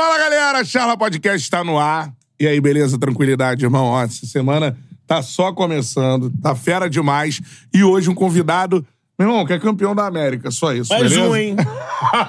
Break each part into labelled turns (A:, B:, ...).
A: Fala, galera! Charla Podcast está no ar. E aí, beleza? Tranquilidade, irmão? Ó, essa semana tá só começando, tá fera demais. E hoje um convidado, meu irmão, que é campeão da América, só isso,
B: Mais
A: beleza?
B: um, hein?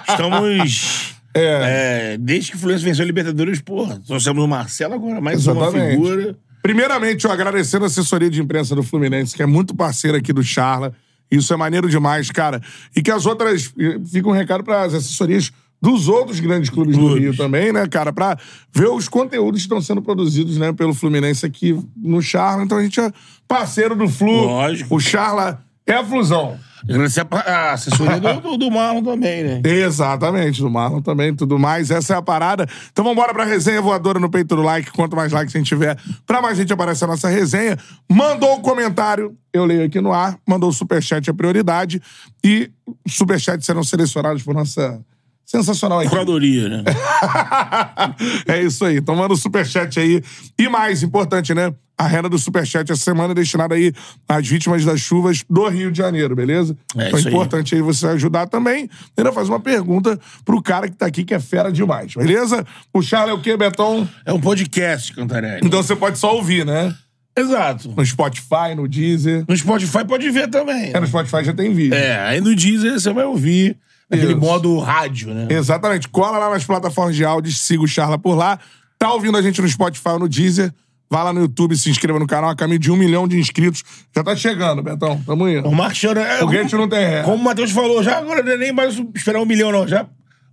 B: Estamos.
A: É.
B: é, desde que o Fluminense venceu a Libertadores, porra, trouxemos o Marcelo agora, mais uma
A: Exatamente.
B: figura.
A: Primeiramente, eu agradecendo a assessoria de imprensa do Fluminense, que é muito parceira aqui do Charla. Isso é maneiro demais, cara. E que as outras. Fica um recado para as assessorias dos outros grandes clubes do
B: Clubes.
A: Rio também, né, cara? Pra ver os conteúdos que estão sendo produzidos, né, pelo Fluminense aqui no Charla. Então a gente é parceiro do Flu.
B: Lógico.
A: O Charla é a Flusão.
B: Agradecer a, a assessoria do, do, do Marlon também, né?
A: Exatamente, do Marlon também, tudo mais. Essa é a parada. Então vambora pra resenha voadora no peito do like. Quanto mais likes a gente tiver, pra mais gente aparecer a nossa resenha. Mandou o comentário, eu leio aqui no ar. Mandou o superchat, é prioridade. E superchats serão selecionados por nossa sensacional equipe.
B: Curadoria, né?
A: é isso aí. Então manda o superchat aí. E mais importante, né? A renda do superchat essa semana é destinada aí às vítimas das chuvas do Rio de Janeiro, beleza?
B: É
A: então é
B: isso aí.
A: importante aí você ajudar também. Ainda faz uma pergunta pro cara que tá aqui, que é fera demais, beleza? O Charles é o quê, Beton?
B: É um podcast, Cantarelli.
A: Então você pode só ouvir, né?
B: Exato.
A: No Spotify, no Deezer.
B: No Spotify pode ver também.
A: É, no Spotify já tem vídeo.
B: É, aí no Deezer você vai ouvir aquele modo rádio, né?
A: Exatamente. Cola lá nas plataformas de áudio, siga o Charla por lá. Tá ouvindo a gente no Spotify ou no Deezer? Vai lá no YouTube, se inscreva no canal. A caminho de um milhão de inscritos. Já tá chegando, Betão. Tamo indo.
B: O Marcos Chana- é,
A: O Gente não tem ré.
B: Como o Matheus falou, já agora não é nem mais esperar um milhão, não. Já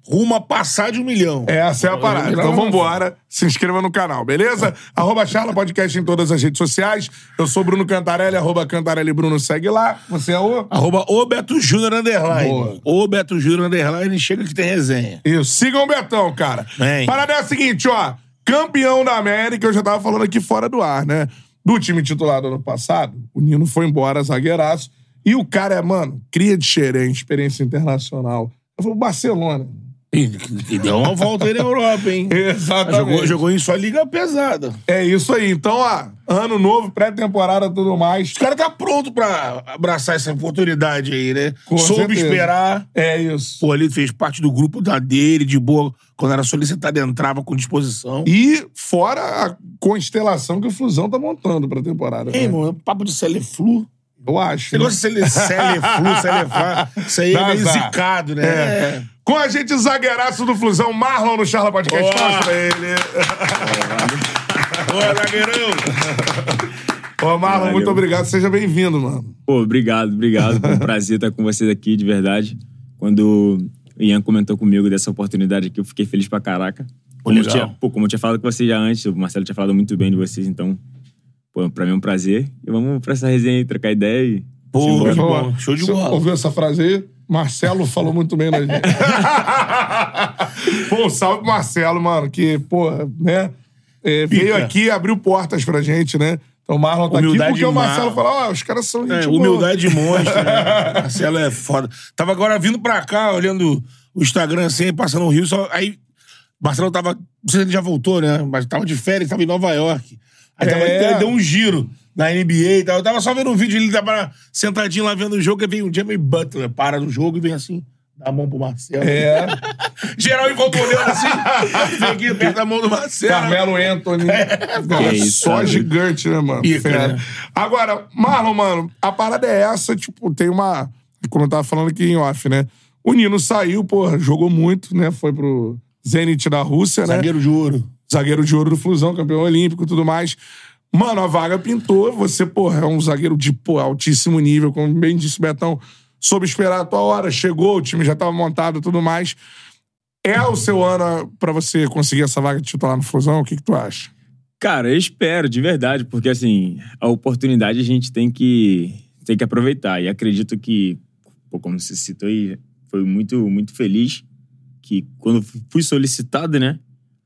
B: rumo a passar de um milhão.
A: Essa é a parada. Então vambora. Se inscreva no canal, beleza? arroba Charla Podcast em todas as redes sociais. Eu sou Bruno Cantarelli, arroba Cantarelli Bruno, segue lá. Você é o...
B: Arroba o Beto Júnior Underline.
A: Boa.
B: O Beto Júnior Underline, chega que tem resenha.
A: Isso. Sigam o Betão, cara.
B: Vem.
A: Parada é a seguinte, ó. Campeão da América, eu já tava falando aqui fora do ar, né? Do time titular do ano passado, o Nino foi embora, zagueiraço. E o cara é, mano, cria de xerém, experiência internacional. Eu falei, Barcelona.
B: E, e deu uma volta aí na Europa, hein?
A: Exatamente.
B: Jogou, jogou em sua liga pesada.
A: É isso aí. Então, ó, ano novo, pré-temporada, tudo mais.
B: Os caras tá pronto pra abraçar essa oportunidade aí, né?
A: Com
B: Soube
A: certeza.
B: esperar.
A: É isso.
B: Pô, ali fez parte do grupo da dele, de boa. Quando era solicitado, entrava com disposição.
A: E fora a constelação que o Flusão tá montando pra temporada.
B: Ei,
A: né?
B: mano, papo de Celeflu.
A: Eu acho.
B: Esse negócio de cele- Celeflu, Celefá. Isso aí é meio zicado, né?
A: É. Com a gente, zagueiraço do Flusão, Marlon no Charla Podcast.
B: Boa.
A: Mostra ele.
B: Ô, zagueirão.
A: Ô, Marlon,
C: Valeu.
A: muito obrigado. Seja bem-vindo, mano.
C: Pô, obrigado, obrigado. Foi um prazer estar com vocês aqui, de verdade. Quando o Ian comentou comigo dessa oportunidade aqui, eu fiquei feliz pra caraca. Como eu, tinha, pô, como eu tinha falado com vocês já antes, o Marcelo tinha falado muito bem de vocês, então, pô, pra mim é um prazer. E vamos pra essa resenha aí, trocar ideia e...
B: Pô, que
A: Ó,
B: bom. Show de
A: você
B: bola.
A: Ouviu essa frase aí? Marcelo falou muito bem da gente. pô, um salve pro Marcelo, mano, que, pô, né? é, veio
B: Pica.
A: aqui, abriu portas pra gente, né? Então o Marlon tá
B: Humildade
A: aqui porque o
B: Mar-
A: Marcelo falou: ó, os caras são
B: É,
A: gente boa.
B: humildade monstro, né? Marcelo é foda. Tava agora vindo pra cá, olhando o Instagram assim, passando o Rio, só, aí Marcelo tava, não sei se ele já voltou, né? Mas tava de férias, tava em Nova York. Aí tava,
A: É.
B: deu um giro na NBA e tal. Eu tava só vendo um vídeo, ele tava sentadinho lá vendo o jogo, aí vem o Jamie Butler, para no jogo e vem assim, dá a mão pro Marcelo.
A: É,
B: Geral olhando assim, vem aqui, aperta a mão do Marcelo.
A: Carmelo Anthony. Não, é
C: Que isso,
A: só
C: cara.
A: gigante, né, mano?
B: Pica, né?
A: Agora, Marlon, mano, a parada é essa, tipo, tem uma. Como eu tava falando aqui em off, né? O Nino saiu, porra, jogou muito, né? Foi pro Zenit da Rússia, né?
B: Zagueiro de ouro.
A: Zagueiro de ouro do Flusão, campeão olímpico e tudo mais. Mano, a vaga pintou. Você, porra, é um zagueiro de pô, altíssimo nível, como bem disse o Betão. Soube esperar a tua hora, chegou, o time já tava montado e tudo mais. É o seu ano pra você conseguir essa vaga de titular no Flusão? O que, que tu acha?
C: Cara, eu espero, de verdade, porque assim, a oportunidade a gente tem que, tem que aproveitar. E acredito que, pô, como você citou aí, foi muito, muito feliz que quando fui solicitado, né?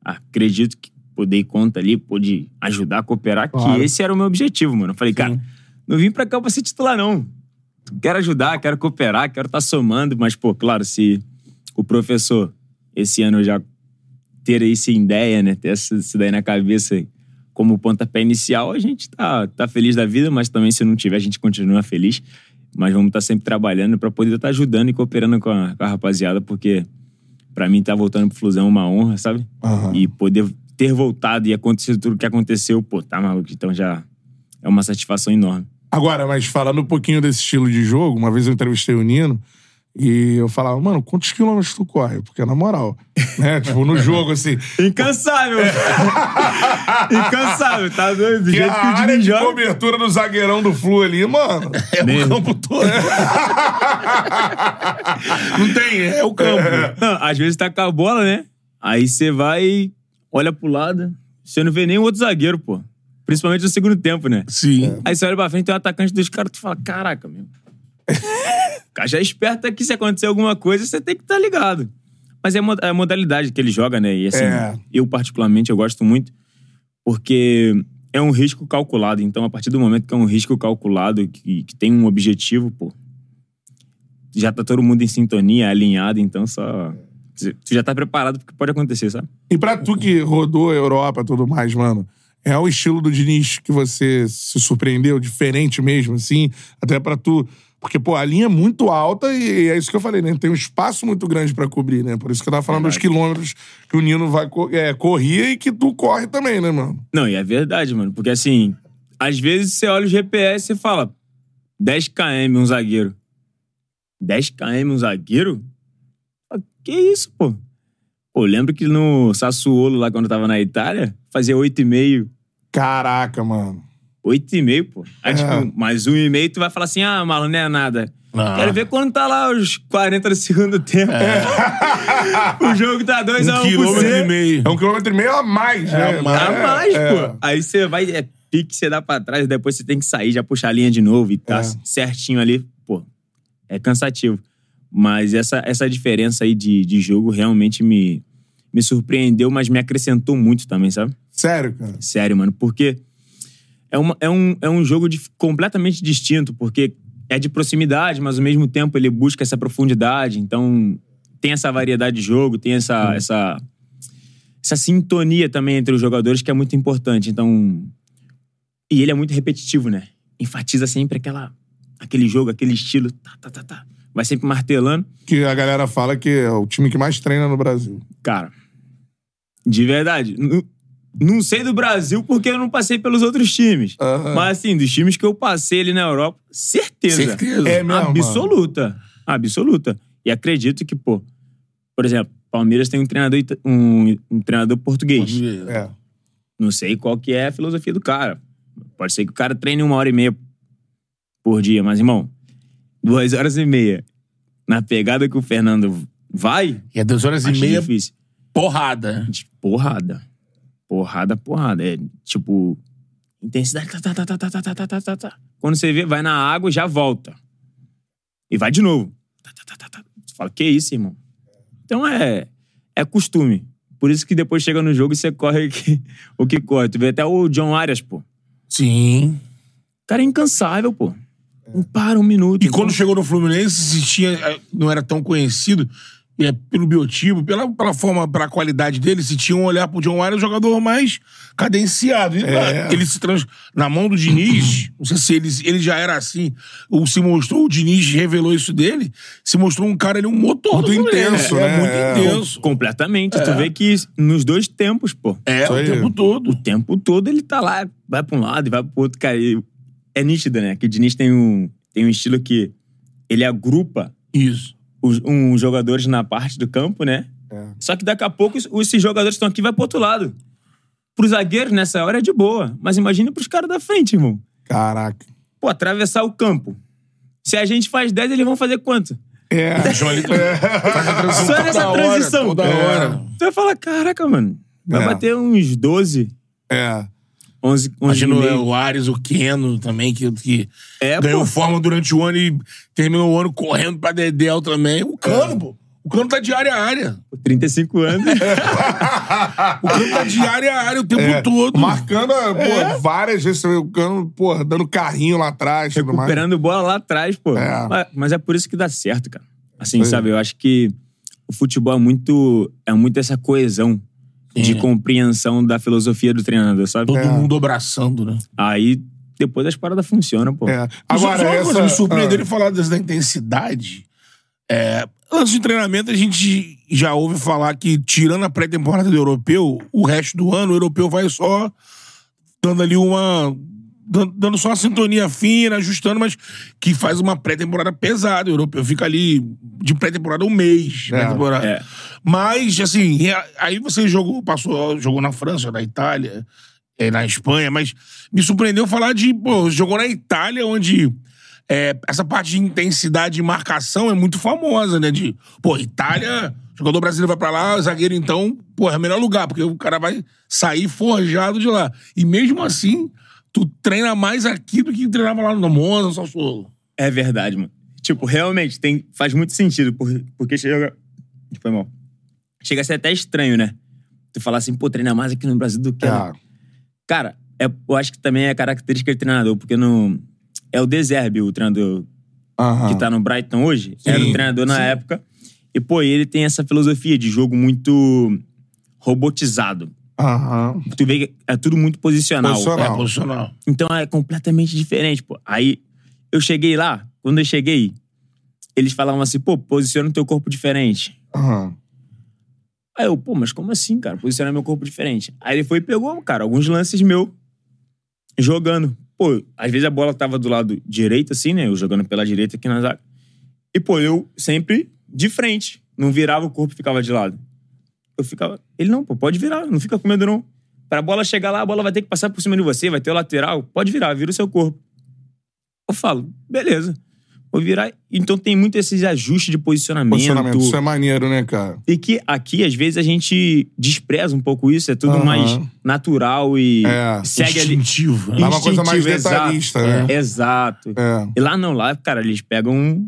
C: Acredito que pô, dei conta ali, pude ajudar, cooperar,
A: Claro.
C: que esse era o meu objetivo, mano. Eu falei, cara, não vim pra cá pra ser titular, não. Quero ajudar, quero cooperar, quero estar somando, mas, pô, claro, se o professor esse ano já ter em ideia, né? Ter essa- isso daí na cabeça como pontapé inicial, a gente tá, tá feliz da vida, mas também se não tiver, a gente continua feliz. Mas vamos estar sempre trabalhando para poder estar ajudando e cooperando com a, com a rapaziada, porque Pra mim, tá voltando pro Flusão é uma honra, sabe?
A: Aham.
C: E poder ter voltado e acontecer tudo o que aconteceu, pô, tá maluco. Então já é uma satisfação enorme.
A: Agora, mas falando um pouquinho desse estilo de jogo, uma vez eu entrevistei o Nino e eu falava, mano, quantos quilômetros tu corre? Porque, na moral, né? tipo, no jogo, assim.
C: Incansável! Incansável, tá doido? Do
A: Que
C: jeito
A: a
C: que o
A: área de
C: joga.
A: cobertura do zagueirão do Flu ali, mano.
B: É o campo todo. Não tem, é o campo.
C: Não, às vezes tá com a bola, né? Aí você vai, olha pro lado, você não vê nem o outro zagueiro, pô. Principalmente no segundo tempo, né?
B: Sim.
C: Aí você olha pra frente, tem um atacante dos caras, tu fala, caraca, meu. O cara já é esperto aqui, se acontecer alguma coisa, você tem que estar ligado. Mas é é a modalidade que ele joga, né? E assim,
A: É.
C: eu particularmente, eu gosto muito, porque é um risco calculado. Então, a partir do momento que é um risco calculado, que, que tem um objetivo, pô, já tá todo mundo em sintonia, alinhado, então só... Tu já tá preparado porque pode acontecer, sabe?
A: E pra tu que rodou a Europa e tudo mais, mano, é o estilo do Diniz que você se surpreendeu, diferente mesmo, assim, até pra tu. Porque, pô, a linha é muito alta e é isso que eu falei, né? Tem um espaço muito grande pra cobrir, né? Por isso que eu tava falando dos quilômetros que o Nino vai co- é, corria e que tu corre também, né, mano?
C: Não, e é verdade, mano. Porque assim, às vezes você olha o GPS e fala 10 km um zagueiro. 10 km um zagueiro? Que isso, pô? Pô, lembro que no Sassuolo, lá quando eu tava na Itália, fazia 8,5.
A: Caraca, mano.
C: 8,5, pô. Aí,
A: É.
C: tipo, mais um e meio, tu vai falar assim, ah, maluco, não é nada.
B: Ah.
C: Quero ver quando tá lá os 40 do segundo tempo. o jogo tá 2 a
B: Um
C: 1 pro
B: quilômetro e meio.
A: É um quilômetro e meio a mais, né?
B: a mais.
A: É,
C: mais,
A: é.
C: pô. Aí você vai, é pique, você dá pra trás, depois você tem que sair, já puxar a linha de novo e tá
A: É.
C: certinho ali, pô. É cansativo. Mas essa, essa diferença aí de, de jogo realmente me, me surpreendeu, mas me acrescentou muito também, sabe?
A: Sério, cara.
C: Sério, mano. Porque é, uma, é, um, é um jogo de- completamente distinto, porque é de proximidade, mas ao mesmo tempo ele busca essa profundidade. Então tem essa variedade de jogo, tem essa, essa, essa sintonia também entre os jogadores que é muito importante. Então. E ele é muito repetitivo, né? Enfatiza sempre aquela, aquele jogo, aquele estilo. Tá, tá, tá, tá. Vai sempre martelando.
A: Que a galera fala que é o time que mais treina no Brasil.
C: Cara, de verdade. Não, não sei do Brasil porque eu não passei pelos outros times.
A: Aham.
C: Mas, assim, dos times que eu passei ali na Europa, certeza.
B: Certeza.
A: É mesmo,
C: Absoluta. Absoluta. E acredito que, pô, por exemplo, Palmeiras tem um treinador, um, um treinador português.
A: É.
C: Não sei qual que é a filosofia do cara. Pode ser que o cara treine uma hora e meia por dia, mas, irmão, duas horas e meia na pegada que o Fernando vai,
B: E é duas horas e meia,
C: difícil.
B: porrada.
C: Porrada. Porrada, porrada. É tipo. Intensidade. Tá, tá, tá, tá, tá, tá, tá, tá, tá, tá. Quando você vê, vai na água e já volta. E vai de novo. Tá, tá, tá, tá, tá. Você fala, que isso, irmão? Então é. É costume. Por isso que depois chega no jogo e você corre que, o que corre. Tu vê até o John Arias, pô.
B: Sim.
C: O cara é incansável, pô. Não para um minuto.
B: E quando chegou no Fluminense, se tinha, eh, não era tão conhecido, e é pelo biotipo, pela, pela forma, pela qualidade dele, se tinha um olhar pro John Wayne, um jogador mais cadenciado.
A: É.
B: Ele se trans... Na mão do Diniz, não sei se ele, ele já era assim, ou se mostrou, o Diniz revelou isso dele, se mostrou um cara ali, um motor
A: Muito intenso,
B: é,
A: né?
B: muito
A: É.
B: intenso.
C: Completamente. Tu vê que nos dois tempos, pô.
B: É, o tempo todo.
C: o tempo todo ele tá lá, vai pra um lado e vai pro outro, cara. E é nítido, né? Que o Diniz tem um, tem um estilo que ele agrupa
B: Isso.
C: os uns jogadores na parte do campo, né?
A: É.
C: Só que daqui a pouco os- esses jogadores estão aqui e vai pro outro lado. Pros zagueiros, nessa hora é de boa. Mas imagina pros caras da frente, irmão.
A: Caraca.
C: Pô, atravessar o campo. Se a gente faz 10, eles vão fazer quanto?
A: É.
B: Deixa eu ali- Faz a transição
C: Só
B: toda
C: nessa
B: hora,
C: É.
B: hora.
C: Tu vai falar, caraca, mano. Vai
A: É.
C: bater uns 12,
A: É.
C: 11, 11
B: Imagina
C: e
B: o-
C: meio.
B: o Ares, o Keno também, que, que
C: É,
B: ganhou
C: pô.
B: forma durante o ano e terminou o ano correndo pra Dedel também. O Cano, pô. O Cano tá de área a área.
C: 35 anos.
B: O Cano tá de área a área o tempo
A: É.
B: todo.
A: Marcando, pô, várias vezes, o cano, pô, dando carrinho lá atrás. tudo mais.
C: recuperando bola lá atrás, pô.
A: É.
C: Mas, mas é por isso que dá certo, cara. Assim,
A: aí.
C: sabe? Eu acho que o futebol é muito, é muito essa coesão de compreensão da filosofia do treinador, sabe?
B: Todo
A: É.
B: mundo abraçando, né?
C: Aí depois as paradas funcionam, pô.
A: É.
B: Agora,
A: Agora,
B: só uma coisa
A: essa...
B: me surpreendeu
A: ah,
B: ele falar dessa da intensidade. É, Antes de treinamento, a gente já ouve falar que, tirando a pré-temporada do europeu, o resto do ano, o europeu vai só dando ali uma. Dan- dando só uma sintonia fina, ajustando, mas que faz uma pré-temporada pesada. O europeu fica ali de pré-temporada um mês.
A: É,
B: pré-temporada.
C: é.
B: Mas, assim, aí você jogou, passou, jogou na França, na Itália, eh, na Espanha, mas me surpreendeu falar de, pô, jogou na Itália, onde é, essa parte de intensidade de marcação é muito famosa, né? De, pô, Itália, jogador brasileiro vai pra lá, zagueiro então, pô, é o melhor lugar, porque o cara vai sair forjado de lá. E mesmo assim, tu treina mais aqui do que treinava lá no Monza, no Sassuolo.
C: É verdade, mano. Tipo, realmente, tem, faz muito sentido, por- porque chega. Foi mal. Chega a ser até estranho, né? Tu falar assim, pô, treina mais aqui no Brasil do que. lá.
A: É.
C: Cara, é- eu acho que também é característica de treinador, porque no. É o Deserbe, o treinador
A: Aham.
C: que tá no Brighton hoje. era o
B: Sim,
C: treinador na
B: sim.
C: época. E, pô, ele tem essa filosofia de jogo muito robotizado.
A: Aham.
C: Tu vê que é tudo muito posicional.
A: Posicional.
B: É, posicional.
C: Então é completamente diferente, pô. Aí eu cheguei lá, quando eu cheguei, eles falavam assim, pô, posiciona o teu corpo diferente.
A: Aham.
C: Aí eu, pô, mas como assim, cara? Posicionar meu corpo diferente. Aí ele foi e pegou, cara, alguns lances meu jogando. Pô, às vezes a bola tava do lado direito, assim, né? Eu jogando pela direita aqui na zaga. E, pô, eu sempre de frente. Não virava o corpo e ficava de lado. Eu ficava. Ele não, pô, pode virar, não fica com medo, não. Pra bola chegar lá, a bola vai ter que passar por cima de você, vai ter o lateral. Pode virar, vira o seu corpo. Eu falo, beleza. Vou virar. Então tem muito esses ajustes de posicionamento.
A: Posicionamento. Isso é maneiro, né, cara?
C: E que aqui, às vezes, a gente despreza um pouco isso, é tudo
A: Aham.
C: mais natural e
A: É.
C: segue ali.
B: Instintivo, né?
A: Lá é uma coisa mais
C: Instintivo, exato.
A: detalhista, né?
C: Exato.
A: É.
C: E lá não, lá, cara, eles pegam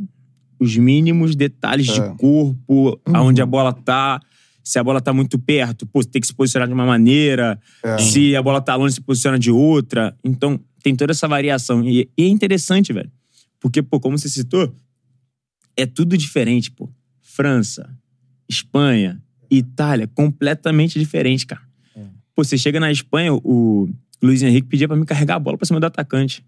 C: os mínimos detalhes
A: É.
C: de corpo, aonde a bola tá. Se a bola tá muito perto, pô, tem que se posicionar de uma maneira.
A: É.
C: Se a bola tá longe, se posiciona de outra. Então, tem toda essa variação. E, e é interessante, velho. Porque, pô, como você citou, é tudo diferente, pô. França, Espanha, Itália, completamente diferente, cara. Pô, você chega na Espanha, o Luiz Henrique pedia pra me carregar a bola pra cima do atacante.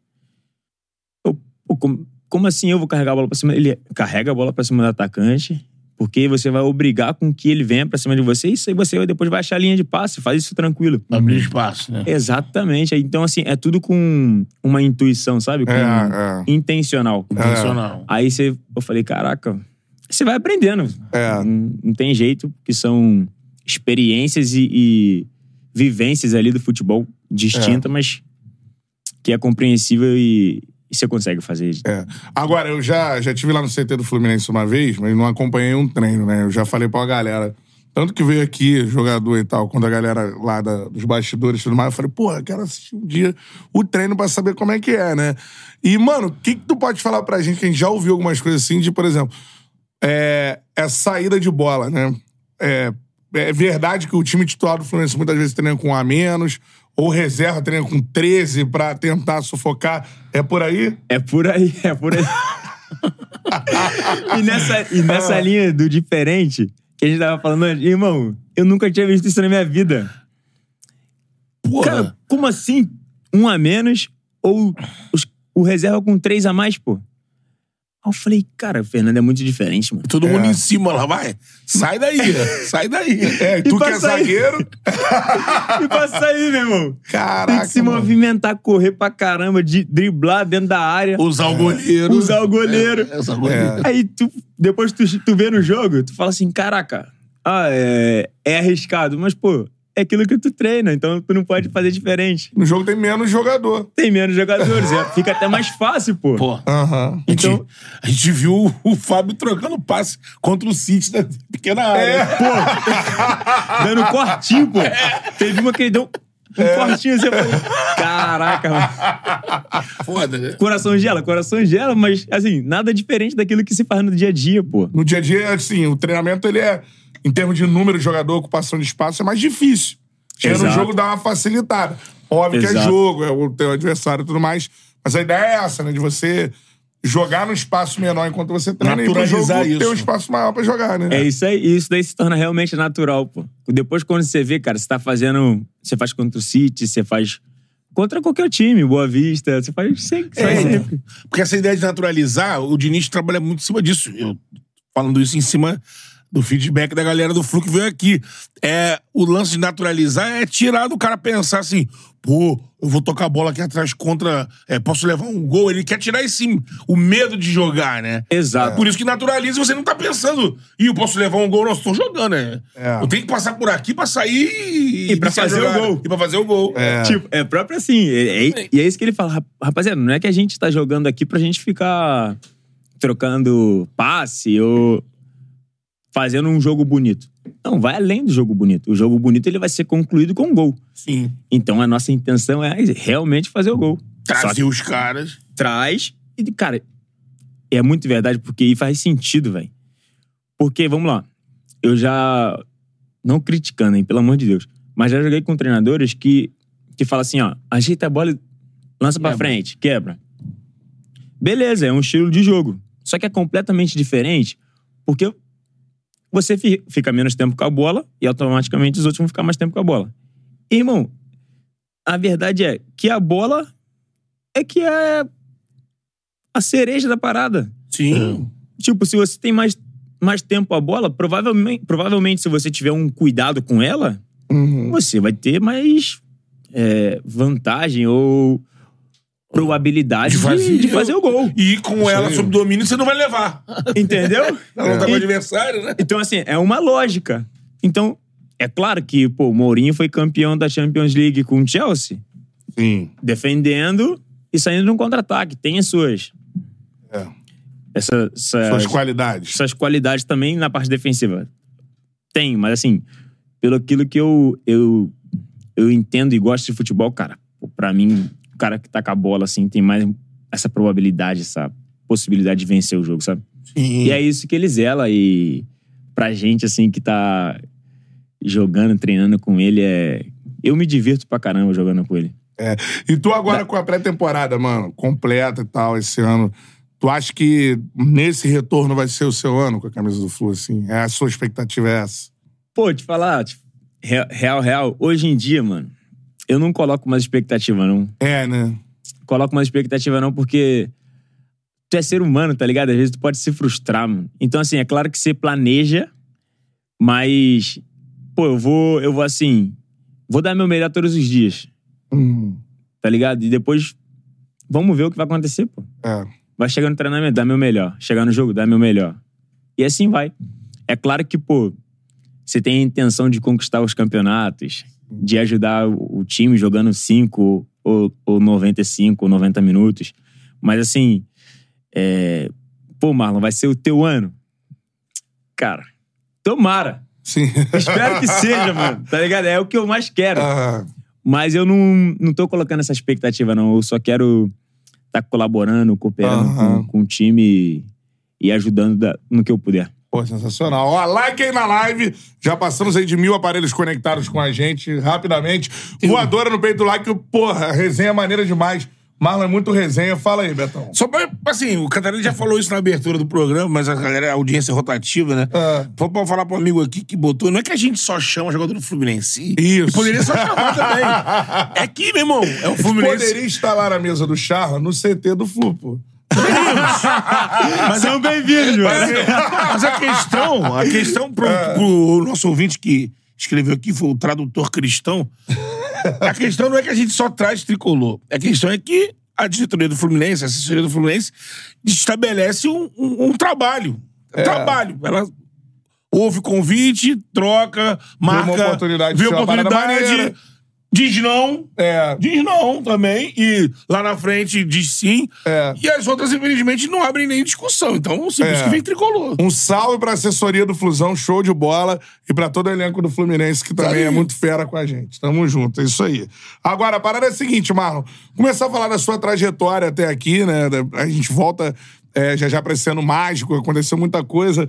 C: Eu, pô, como, como assim eu vou carregar a bola pra cima? Ele carrega a bola pra cima do atacante, porque você vai obrigar com que ele venha pra cima de você, e isso aí você depois vai achar a linha de passe, faz isso tranquilo.
B: Abrir espaço, né?
C: Exatamente. Então, assim, é tudo com uma intuição, sabe? Com
A: É, é.
C: intencional.
B: Intencional.
C: Aí você, eu falei, caraca, você vai aprendendo.
A: É.
C: Não, não tem jeito, que são experiências e, e vivências ali do futebol distinta, mas que é compreensível e, você consegue fazer.
A: É. Agora, eu já, já tive lá no CT do Fluminense uma vez, mas não acompanhei um treino, né? Eu já falei pra uma galera. Tanto que veio aqui, jogador e tal, quando a galera lá da- dos bastidores e tudo mais, eu falei, porra, quero assistir um dia o treino pra saber como é que é, né? E, mano, o que, que tu pode falar pra gente, que a gente já ouviu algumas coisas assim, de, por exemplo, é, é saída de bola, né? É, é verdade que o time titular do Fluminense muitas vezes treina com um a menos, ou reserva treina com 13 pra tentar sufocar. É por aí?
C: É por aí, é por aí. e nessa, e nessa linha do diferente, que a gente tava falando irmão, eu nunca tinha visto isso na minha vida.
B: Porra.
C: Cara, como assim? Um a menos ou os- o reserva com três a mais, pô? Aí eu falei, cara, o Fernando é muito diferente, mano.
B: Todo
A: É.
B: mundo em cima lá, vai. Sai daí, sai daí.
A: É, e tu que é zagueiro.
C: E passa aí, meu irmão. Tem
A: Caraca.
C: que se
A: mano.
C: movimentar, correr pra caramba, de driblar dentro da área.
B: Usar o goleiro.
C: Usar o goleiro.
B: É, usar o goleiro.
C: Aí tu, depois tu, tu vê no jogo, tu fala assim, caraca, ah, é, é arriscado, mas pô, é aquilo que tu treina, então tu não pode fazer diferente.
A: No jogo tem menos jogador.
C: Tem menos jogadores, é- fica até mais fácil, pô.
B: Pô.
A: Aham.
B: A gente,
C: Então-
B: a gente viu o Fábio trocando passe contra o City da pequena área.
C: Dando cortinho, pô. Teve uma que ele deu um cortinho assim, eu falei, caraca, mano.
B: Foda, né?
C: Coração gela, coração gela, mas assim, nada diferente daquilo que se faz no dia a dia, pô.
A: No dia a dia, assim, o treinamento, ele é, em termos de número de jogador, ocupação de espaço, é mais difícil. Chega no
C: Exato.
A: jogo, dá uma facilitada. Óbvio que é
C: Exato.
A: jogo, é o teu adversário e tudo mais. Mas a ideia é essa, né? De você jogar no espaço menor enquanto você treina e pro jogo
B: Naturalizar
A: ter um espaço maior pra jogar, né?
C: É isso aí, e isso daí se torna realmente natural, pô. Depois, quando você vê, cara, você tá fazendo. Você faz contra o City, você faz contra qualquer time, Boa Vista, você faz sempre.
B: É,
C: sempre.
B: Porque essa ideia de naturalizar, o Diniz trabalha muito em cima disso. Eu falando isso em cima do feedback da galera do Flu que veio aqui. É, o lance de naturalizar é tirar do cara pensar assim, pô, eu vou tocar a bola aqui atrás contra. é, posso levar um gol. Ele quer tirar esse o medo de jogar, né?
C: Exato.
B: Por isso que naturaliza, você não tá pensando, ih, eu posso levar um gol, não, eu tô jogando, né?
A: É.
B: Eu tenho que passar por aqui pra sair e.
C: E pra fazer o
B: jogada.
C: gol.
B: E pra fazer o gol.
A: É.
C: Tipo, é próprio assim. é- é- e é isso que ele fala. "Rap- Rapaziada, não é que a gente tá jogando aqui pra gente ficar trocando passe ou fazendo um jogo bonito. Não, vai além do jogo bonito. O jogo bonito ele vai ser concluído com um gol.
B: Sim.
C: Então a nossa intenção é realmente fazer o gol.
B: Trazer os caras.
C: traz e, cara, é muito verdade porque aí faz sentido, velho. Porque, vamos lá, eu já, não criticando, hein, pelo amor de Deus, mas já joguei com treinadores que, que falam assim, ó, ajeita a bola e lança pra
B: Quebra.
C: frente, quebra. Beleza, é um estilo de jogo. Só que é completamente diferente porque você fi- fica menos tempo com a bola e automaticamente os outros vão ficar mais tempo com a bola. Irmão, a verdade é que a bola é que é a cereja da parada.
B: Sim.
C: Tipo, se você tem mais, mais tempo a bola, provavelmente, provavelmente se você tiver um cuidado com ela,
A: Uhum.
C: você vai ter mais é, vantagem ou probabilidade
B: De
C: de,
B: fazer-
C: de fazer o gol.
B: E com ela
A: aí.
B: sob domínio, você não vai levar.
C: Entendeu?
B: Ela não tá com o adversário, né?
C: Então, assim, é uma lógica. Então, é claro que, pô, o Mourinho foi campeão da Champions League com o Chelsea,
A: Sim.
C: defendendo e saindo num contra-ataque. Tem as suas.
A: É.
C: Essa, essa-
A: Suas qualidades.
C: essas qualidades também na parte defensiva. Tem, mas assim, pelo aquilo que eu, eu, eu entendo e gosto de futebol, cara, pô, pra mim, o cara que tá com a bola, assim, tem mais essa probabilidade, essa possibilidade de vencer o jogo, sabe?
B: Sim.
C: E é isso que ele zela e pra gente, assim, que tá jogando, treinando com ele, é... Eu me divirto pra caramba jogando com ele.
A: É. E tu agora com a pré-temporada, mano, completa e tal, esse ano, tu acha que nesse retorno vai ser o seu ano com a camisa do Flu, assim? É a sua expectativa é essa?
C: Pô, te falar, tipo, real, real, real, hoje em dia, mano, eu não coloco mais expectativa, não.
A: É, né?
C: coloco mais expectativa não, porque tu é ser humano, tá ligado? Às vezes tu pode se frustrar, mano. Então, assim, é claro que você planeja, mas, pô, eu vou, eu vou assim, vou dar meu melhor todos os dias,
A: Hum,
C: tá ligado? E depois, vamos ver o que vai acontecer, pô.
A: é.
C: Vai chegar no treinamento, dá meu melhor. Chegar no jogo, dá meu melhor. E assim vai. É claro que, pô, você tem a intenção de conquistar os campeonatos, de ajudar o time jogando 5 ou, ou 95 ou 90 minutos. Mas assim, é... pô, Marlon, vai ser o teu ano? Cara, tomara.
A: Sim.
C: Espero que seja, mano. Tá ligado? É o que eu mais quero. Mas eu não, não tô colocando essa expectativa, não. Eu só quero estar colaborando, cooperando com, com o time e, e ajudando da- no que eu puder.
A: Pô, sensacional. Ó, like aí na live. Já passamos aí de mil aparelhos conectados com a gente rapidamente. Voadora no peito do like. Porra, resenha maneira demais. Marlon é muito resenha. Fala aí, Betão.
B: Só pra, assim, o Catarina já falou isso na abertura do programa, mas a galera, a audiência é rotativa, né?
A: Ah.
B: Pra falar pro amigo aqui que botou. Não é que a gente só chama jogador do Fluminense.
A: Isso.
B: Poderia só chamar também. É que, meu irmão, é o Fluminense.
A: Poderia instalar a mesa do Charla no CT do Flu, pô.
B: Mas
C: São bem-vindos,
B: Mas, mas a questão, a questão pro, pro nosso ouvinte que escreveu aqui, foi o tradutor cristão. A questão não é que a gente só traz tricolor. A questão é que a diretoria do Fluminense, a assessoria do Fluminense, estabelece um, um- um trabalho.
A: É.
B: Trabalho. Ela ouve convite, troca, marca.
A: uma oportunidade de
B: vê
A: uma
B: oportunidade,
A: maneira.
B: Diz não.
A: É.
B: Diz não também. E lá na frente diz sim.
A: É.
B: E as outras, infelizmente, não abrem nem discussão. Então, por
A: É.
B: que vem tricolor.
A: Um salve pra assessoria do Flusão, show de bola. E pra todo o elenco do Fluminense, que também é muito fera com a gente. Tamo junto, é isso aí. Agora, a parada é a seguinte, Marlon. Começar a falar da sua trajetória até aqui, né? A gente volta é, já já pra esse ano mágico, aconteceu muita coisa.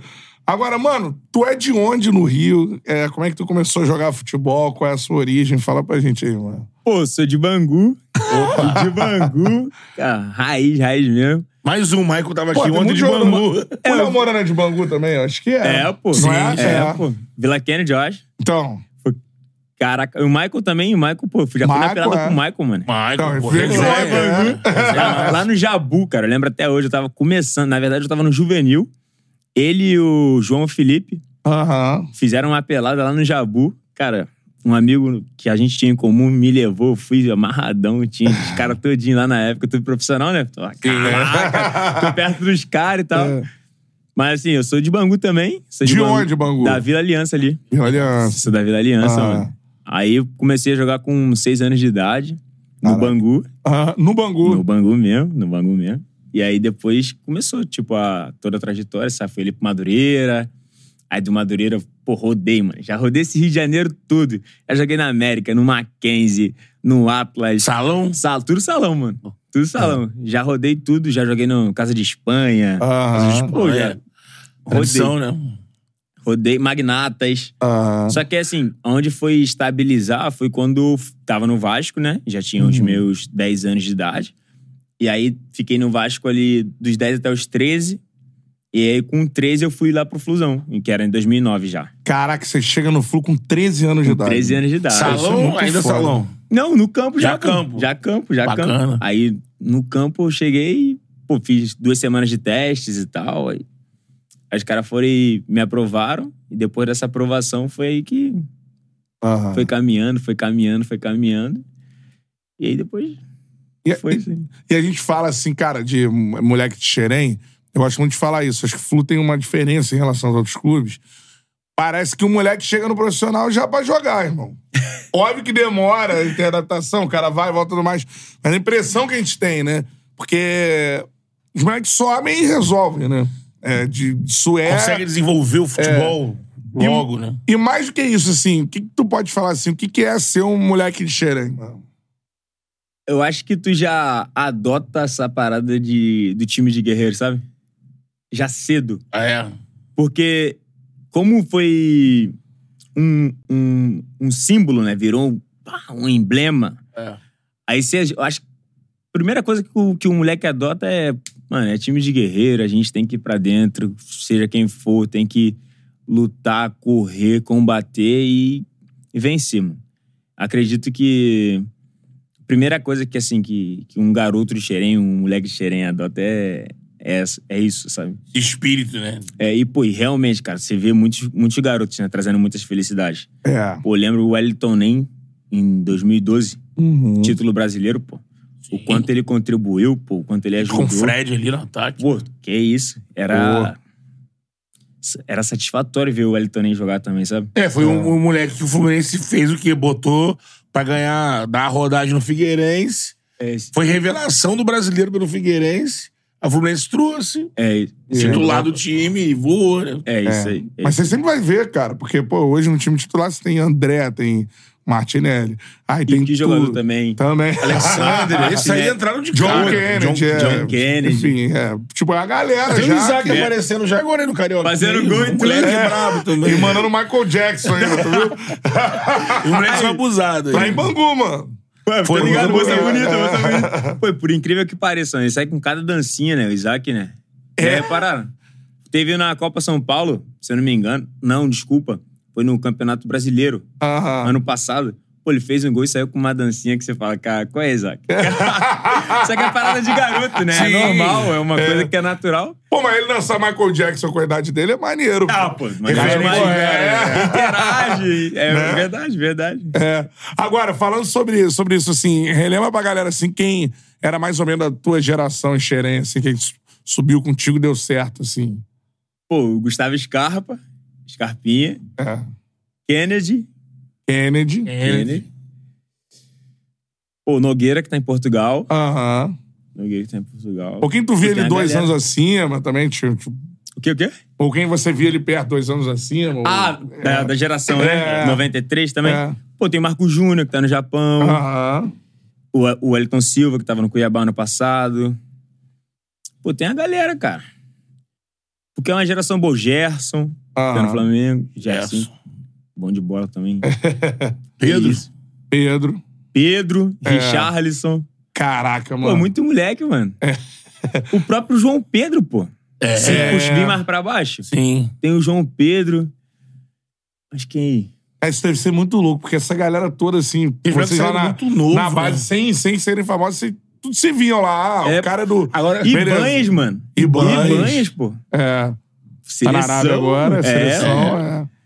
A: Agora, mano, tu é de onde no Rio? É, como é que tu começou a jogar futebol? Qual é a sua origem? Fala pra gente aí, mano.
C: Pô, sou de Bangu. De Bangu. Cara, raiz, raiz mesmo.
B: Mais um, o Michael tava
A: Pô,
B: aqui
A: tem
B: ontem de
A: jogo
B: Bangu.
A: no- O Léo Moura não é de Bangu também? Eu Acho que é.
C: É, pô.
A: Não é?
C: É,
A: É.
C: pô. Vila Kennedy, eu acho.
A: Então,
C: Caraca, o Michael também, o Michael, pô, já fui
A: Michael,
C: na pelada
A: é.
C: com o Michael, mano.
B: Michael,
A: Então,
B: pô,
A: é, é.
C: Já lá no Jabu, cara. Eu lembro até hoje, eu tava começando. Na verdade, eu tava no juvenil. Ele e o João Felipe
A: Aham.
C: fizeram uma pelada lá no Jabu. Cara, um amigo que a gente tinha em comum me levou, fui amarradão, tinha os caras todinho lá na época, tudo profissional, né? Tô, caraca, tô perto dos caras e tal.
A: É.
C: Mas assim, eu sou de Bangu também. Sou
A: De onde, Bangu?
C: Da Vila Aliança ali.
A: E olha.
C: Sou da Vila Aliança,
A: Ah.
C: mano. Aí eu comecei a jogar com seis anos de idade, no
A: Caraca.
C: Bangu.
A: ah, no Bangu.
C: No Bangu mesmo, no Bangu mesmo. E aí depois começou, tipo, a, toda a trajetória, sabe? Foi pro Madureira. Aí do Madureira, pô, rodei, mano. Já rodei esse Rio de Janeiro tudo. Já joguei na América, no Mackenzie, no Atlas.
B: Salão?
C: Sal, tudo salão, mano. Tudo salão. Já rodei tudo, já joguei no Casa de Espanha.
A: Aham.
C: Pô, já
B: É. Tradição, né?
C: rodei Magnatas.
A: Aham.
C: Só que assim, onde foi estabilizar foi quando tava no Vasco, né? Já tinha os meus 10 anos de idade. E aí fiquei no Vasco ali dos 10 até os 13. E aí com 13 eu fui lá pro Flusão, que era em 2009 já.
A: Caraca, você chega no Flu com 13 anos de
C: Com
A: idade.
C: 13 anos de idade.
A: é
B: Salão,
A: muito
B: ainda
A: foda.
B: salão.
C: Não, no campo já.
B: Já campo.
C: Já campo, já
B: Bacana.
C: campo. Aí no campo eu cheguei e, pô, fiz duas semanas de testes e tal. Aí, aí os caras foram e me aprovaram. E depois dessa aprovação foi aí que
A: Aham.
C: foi caminhando, foi caminhando, foi caminhando. E aí depois
A: E,
C: foi
A: e-
C: assim.
A: e a gente fala assim, cara, de moleque de Xerém. Eu gosto muito de falar isso. Acho que o Flu tem uma diferença em relação aos outros clubes. Parece que o moleque chega no profissional já pra jogar, irmão. Óbvio que demora, tem adaptação, o cara vai, volta tudo mais. Mas a impressão que a gente tem, né? Porque os moleques sobem e resolvem, né? É, de, isso é.
B: Consegue desenvolver o futebol
A: E-
B: logo, né?
A: E mais do que isso, assim, o que, que tu pode falar assim? O que, que é ser um moleque de Xerém, mano?
C: Eu acho que tu já adota essa parada de, do time de guerreiro, sabe? Já cedo.
B: Ah, é.
C: Porque como foi um, um, um símbolo, né? Virou um, um emblema.
B: É.
C: Aí você, eu acho que a primeira coisa que o, que o moleque adota é, mano, é time de guerreiro, a gente tem que ir pra dentro, seja quem for, tem que lutar, correr, combater e, e vencer, mano. Acredito que primeira coisa que, assim, que, que um garoto de Xerém, um moleque de Xerém adota é, é, é isso, sabe?
B: Espírito, né?
C: É, e, pô, e realmente, cara, você vê muitos, muitos garotos, né, trazendo muitas felicidades.
A: É.
C: Pô, eu lembro o Wellington Nem, em 2012,
A: Uhum.
C: título brasileiro, pô. O quanto ele contribuiu, pô, o quanto ele ajudou.
B: Com o Fred ali no ataque.
C: Pô, que isso. Era. Era satisfatório ver o Wellington jogar também, sabe?
B: É, foi um, um moleque que o Fluminense fez o quê? Botou pra ganhar, dar a rodagem no Figueirense.
C: É,
B: Foi revelação do brasileiro pelo Figueirense. A Fluminense trouxe,
C: é,
B: titular do time e voou, né?
C: é isso aí. É
A: Mas
C: isso.
A: você sempre vai ver, cara, porque, pô, hoje no time titular você tem André, tem Martinelli. Aí tem
C: E que jogador também.
A: Também.
B: Alexandre, esse aí
C: né?
B: entraram de
A: John
B: cara.
A: Kennedy,
C: John-
A: é.
C: John Kennedy.
A: Enfim, é. Tipo, é a galera
B: Tem o
A: já.
B: Isaac
A: que-
B: aparecendo já agora aí no Carioca.
C: Fazendo gol e
B: O moleque
C: tudo.
B: é brabo também.
A: E mandando Michael Jackson ainda, tu viu?
B: O moleque foi abusado.
A: Tá em Bangu, mano.
C: Pô,
B: Foi
C: tá ligado? Moça bonita,
A: É.
C: moça bonita. Pô, por incrível que pareça, ele sai com cada dancinha, né? O Isaac, né? É. repararam? Teve na Copa São Paulo, se eu não me engano. Não, desculpa. Foi no Campeonato Brasileiro,
A: Aham.
C: ano passado. Pô, ele fez um gol e saiu com uma dancinha que você fala, cara, qual é, Isaac? Isso aqui é parada de garoto, né?
B: Sim.
C: É normal, é uma coisa que é natural.
A: Pô, mas ele dançar Michael Jackson com a idade dele é maneiro.
C: Ah, pô, mas
A: Ele
C: é,
A: é,
C: mais, é,
A: é.
C: interage. É
A: Né?
C: verdade, verdade.
A: É. Agora, falando sobre, sobre isso, assim, relembra pra galera, assim, quem era mais ou menos da tua geração em Xerém, assim, quem su- subiu contigo e deu certo, assim.
C: Pô, o Gustavo Scarpa, Scarpinha,
A: É.
C: Kennedy,
A: Kennedy.
C: Kennedy. Pô, o Nogueira, que tá em Portugal.
A: Aham.
C: Nogueira que tá em Portugal.
A: Ou quem tu via
C: Tem
A: ele
C: a
A: dois
C: galera.
A: anos acima também, tipo,
C: O quê, o quê?
A: ou quem você via ele perto dois anos acima. ou-
C: Ah, da, da geração, né?
A: É.
C: 93 também.
A: É.
C: Pô, tem o Marco Júnior, que tá no Japão.
A: Aham.
C: O, o Wellington Silva, que tava no Cuiabá ano passado. Pô, tem a galera, cara. Porque é uma geração boa. Gerson, tá no
A: Aham.
C: Flamengo. Gerson.
B: Gerson.
C: Bom de bola também.
B: Pedro.
C: Isso.
A: Pedro.
C: Pedro,
A: É.
C: Richarlison.
A: Caraca, mano.
C: Pô, muito moleque, mano. O próprio João Pedro, pô.
B: É.
C: Se subir mais pra baixo,
B: Sim.
C: tem o João Pedro. Mas quem?
A: É, Isso deve ser muito louco, porque essa galera toda, assim,
B: Eles
A: vocês lá na,
B: muito novo,
A: na base,
B: né?
A: sem, sem serem famosos, vocês, tudo se viam lá. Ah,
C: É.
A: o cara é do.
B: Agora,
C: E
A: Beleza.
C: Banhas, mano.
A: Ibanez.
C: Ibanhas, pô.
A: É. Tá na Arábia agora, seleção,
C: é.
A: é.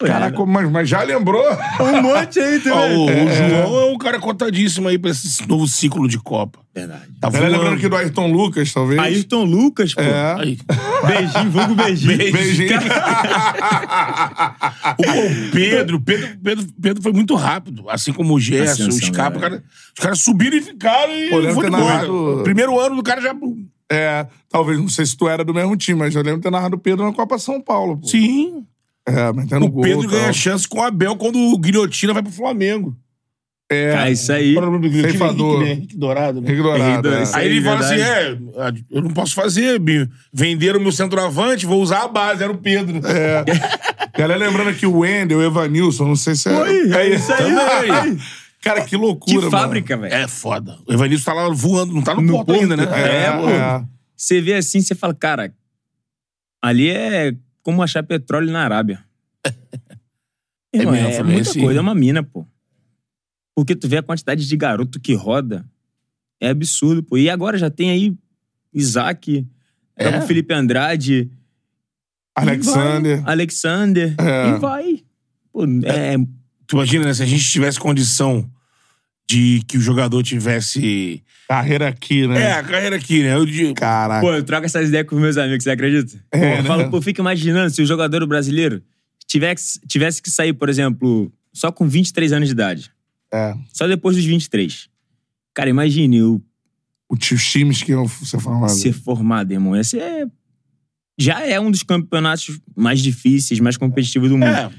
A: Caraca, mas, mas já lembrou?
C: Um monte aí
B: Ó,
C: também.
B: o, o João é um cara cotadíssimo aí pra esse novo ciclo de Copa.
C: Verdade.
B: Tá voando.
A: lembrando aqui do Ayrton Lucas, talvez.
C: Ayrton Lucas, pô.
A: É.
B: Aí.
C: Beijinho, vulgo beijinho.
A: Beijinho.
B: O, o Pedro, Pedro, Pedro, Pedro foi muito rápido. Assim como o Gerson, o Scarpa.
C: é.
B: cara- os caras subiram e ficaram e
A: Pô,
B: foi
A: narrado-
B: Primeiro ano do cara já...
A: É, talvez, não sei se tu era do mesmo time, mas eu lembro de ter narrado o Pedro na Copa São Paulo. Pô.
B: Sim.
A: É, metendo
B: O
A: gol.
B: Pedro
A: tal.
B: ganha chance com o Abel quando o Guilhotina vai pro Flamengo.
A: É,
C: Cara, isso aí.
B: É o nome do?
A: Ceifador.
B: Henrique, né? Henrique Dourado, né?
A: Henrique Dourado.
C: Henrique
A: é.
B: Aí ele
C: Aí,
B: fala assim: é, eu não posso fazer, Binho. Venderam meu centroavante, vou usar a base, era o Pedro.
A: É. Galera, lembrando aqui o Wendel, o Evanilson, não sei se é.
C: Oi, é isso aí.
B: Também.
A: Cara, que
C: Que
A: loucura, mano.
C: fábrica, velho.
B: É foda. O Evanilson tá lá voando, não tá no,
C: No
B: porto, ainda, né?
A: É,
C: É, pô.
A: é.
C: Você vê assim, você fala, cara, ali é como achar petróleo na Arábia. Irmão,
B: mesmo,
C: é, muita
B: assim.
C: coisa, é uma mina, pô. Porque tu vê a quantidade de garoto que roda, é absurdo, pô. E agora já tem aí Isaac,
B: É?
C: é? Felipe Andrade,
A: Alexander.
C: e vai, Alexander,
A: É.
C: e vai. Pô, é,
B: Tu imagina, né? Se a gente tivesse condição de que o jogador tivesse.
A: Carreira aqui, né?
B: É, a carreira aqui, né? Eu digo,
A: Caraca.
C: Pô, eu troco essas ideias com meus amigos, você acredita?
A: É,
C: pô,
A: né?
C: eu falo, pô, fica imaginando se o jogador brasileiro tivesse, tivesse que sair, por exemplo, só com 23 anos de idade.
A: É.
C: Só depois dos 23. Cara, imagine o
A: O tio- Os times que iam ser formados.
C: ser formado, irmão. Esse é. Já é um dos campeonatos mais difíceis, mais competitivos do mundo.
B: é,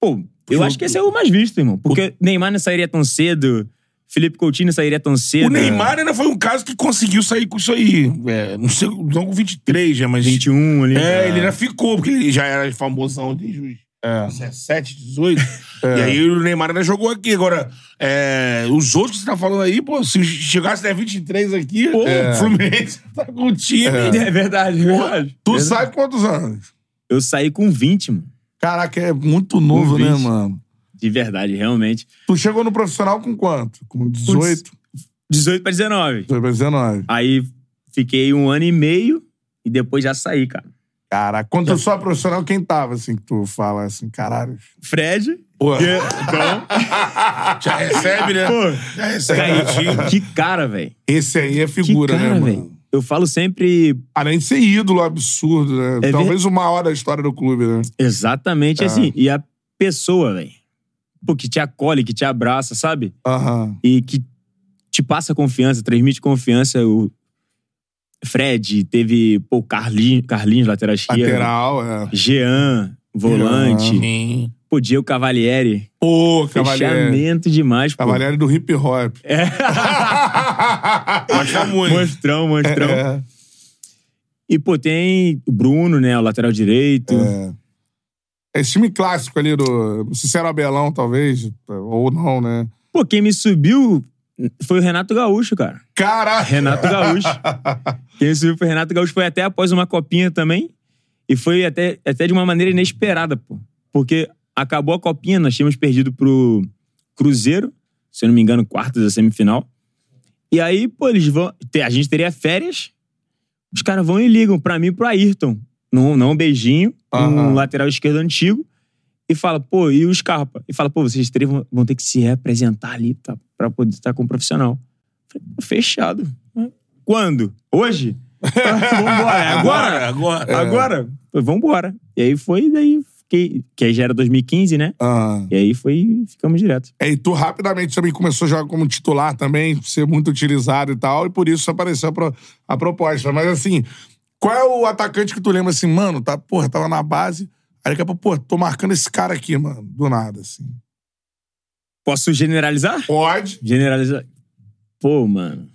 C: Pô, eu acho que esse é o mais visto, irmão. Porque Neymar não sairia tão cedo, Felipe Coutinho não sairia tão cedo.
B: o Neymar ainda foi um caso que conseguiu sair com isso aí. É, não sei, não com 23 já, mas.
C: 21 ali.
B: É, ele ainda ficou, porque ele já era famosão de
A: É.
B: 17, 18. E aí o Neymar ainda jogou aqui. Agora, é, os outros que você tá falando aí, pô, se chegasse até 23 aqui, o Fluminense tá com o time.
C: É verdade, é verdade.
A: Tu
C: Verdade.
A: sai quantos anos?
C: Eu saí com 20, mano.
A: Caraca, é muito novo, né,
C: 20.
A: mano?
C: De verdade, realmente.
A: Tu chegou no profissional com quanto? Com 18?
C: 18 pra 19.
A: 18 pra 19.
C: Aí fiquei um ano e meio e depois já saí, cara.
A: Caraca, quando tu só é profissional, quem tava, assim, que tu fala assim, caralho?
C: Fred.
A: Pô,
C: que- Então,
B: Já recebe, né?
C: pô,
B: Já recebe
C: cara, que cara, velho.
A: esse aí é
C: Que
A: figura,
C: cara,
A: né, mano?
C: velho. Eu falo sempre
A: Além de ser ídolo absurdo, né?
C: É
A: Talvez o maior da história do clube, né?
C: exatamente
A: Ah.
C: assim. E a pessoa, velho, pô, que te acolhe, que te abraça, sabe?
A: Aham.
C: E que te passa confiança, transmite confiança. O Fred, teve, pô, Carlinhos, Carlinhos lateral esquerdo.
A: Lateral, é.
C: Jean, volante.
B: Sim.
C: Pô, Diego Cavalieri.
A: Pô, Cavalieri.
C: Fechamento demais, pô.
A: Cavalieri do hip hop.
C: É.
B: Gosta muito.
C: monstrão, monstrão.
A: É,
C: E, pô, tem o Bruno, né? O lateral direito.
A: é. Esse time clássico ali do. Não sei se era o Abelão, talvez. Ou não, né?
C: Pô, quem me subiu foi o Renato Gaúcho, cara.
A: Caraca!
C: Renato Gaúcho. quem me subiu foi o Renato Gaúcho. Foi até após uma copinha também. E foi até, até de uma maneira inesperada, pô. Porque acabou a copinha, nós tínhamos perdido pro Cruzeiro, se eu não me engano, quartas da semifinal. E aí, pô, eles vão. A gente teria férias. Os caras vão e ligam pra mim e pro Ayrton. Não, não um beijinho,
A: Aham.
C: um lateral esquerdo antigo. E fala, pô, e o Scarpa? E fala, pô, vocês três vão, vão ter que se representar ali tá, pra poder estar com o profissional. Falei, pô, fechado. Quando? Hoje? Vambora, é agora?
B: agora.
C: Agora? Falei, Vambora. E aí foi, daí fiquei. Que aí já era 2015, né?
A: Aham.
C: E aí foi, ficamos direto.
A: É, e tu rapidamente também começou a jogar como titular também, ser muito utilizado e tal, e por isso apareceu a, pro- a proposta. Mas assim, qual é o atacante que tu lembra assim, mano, tá, porra, tava na base, aí daqui a pouco, pô, tô marcando esse cara aqui, mano, do nada, assim.
C: Posso generalizar?
A: Pode.
C: Generalizar. Pô, mano.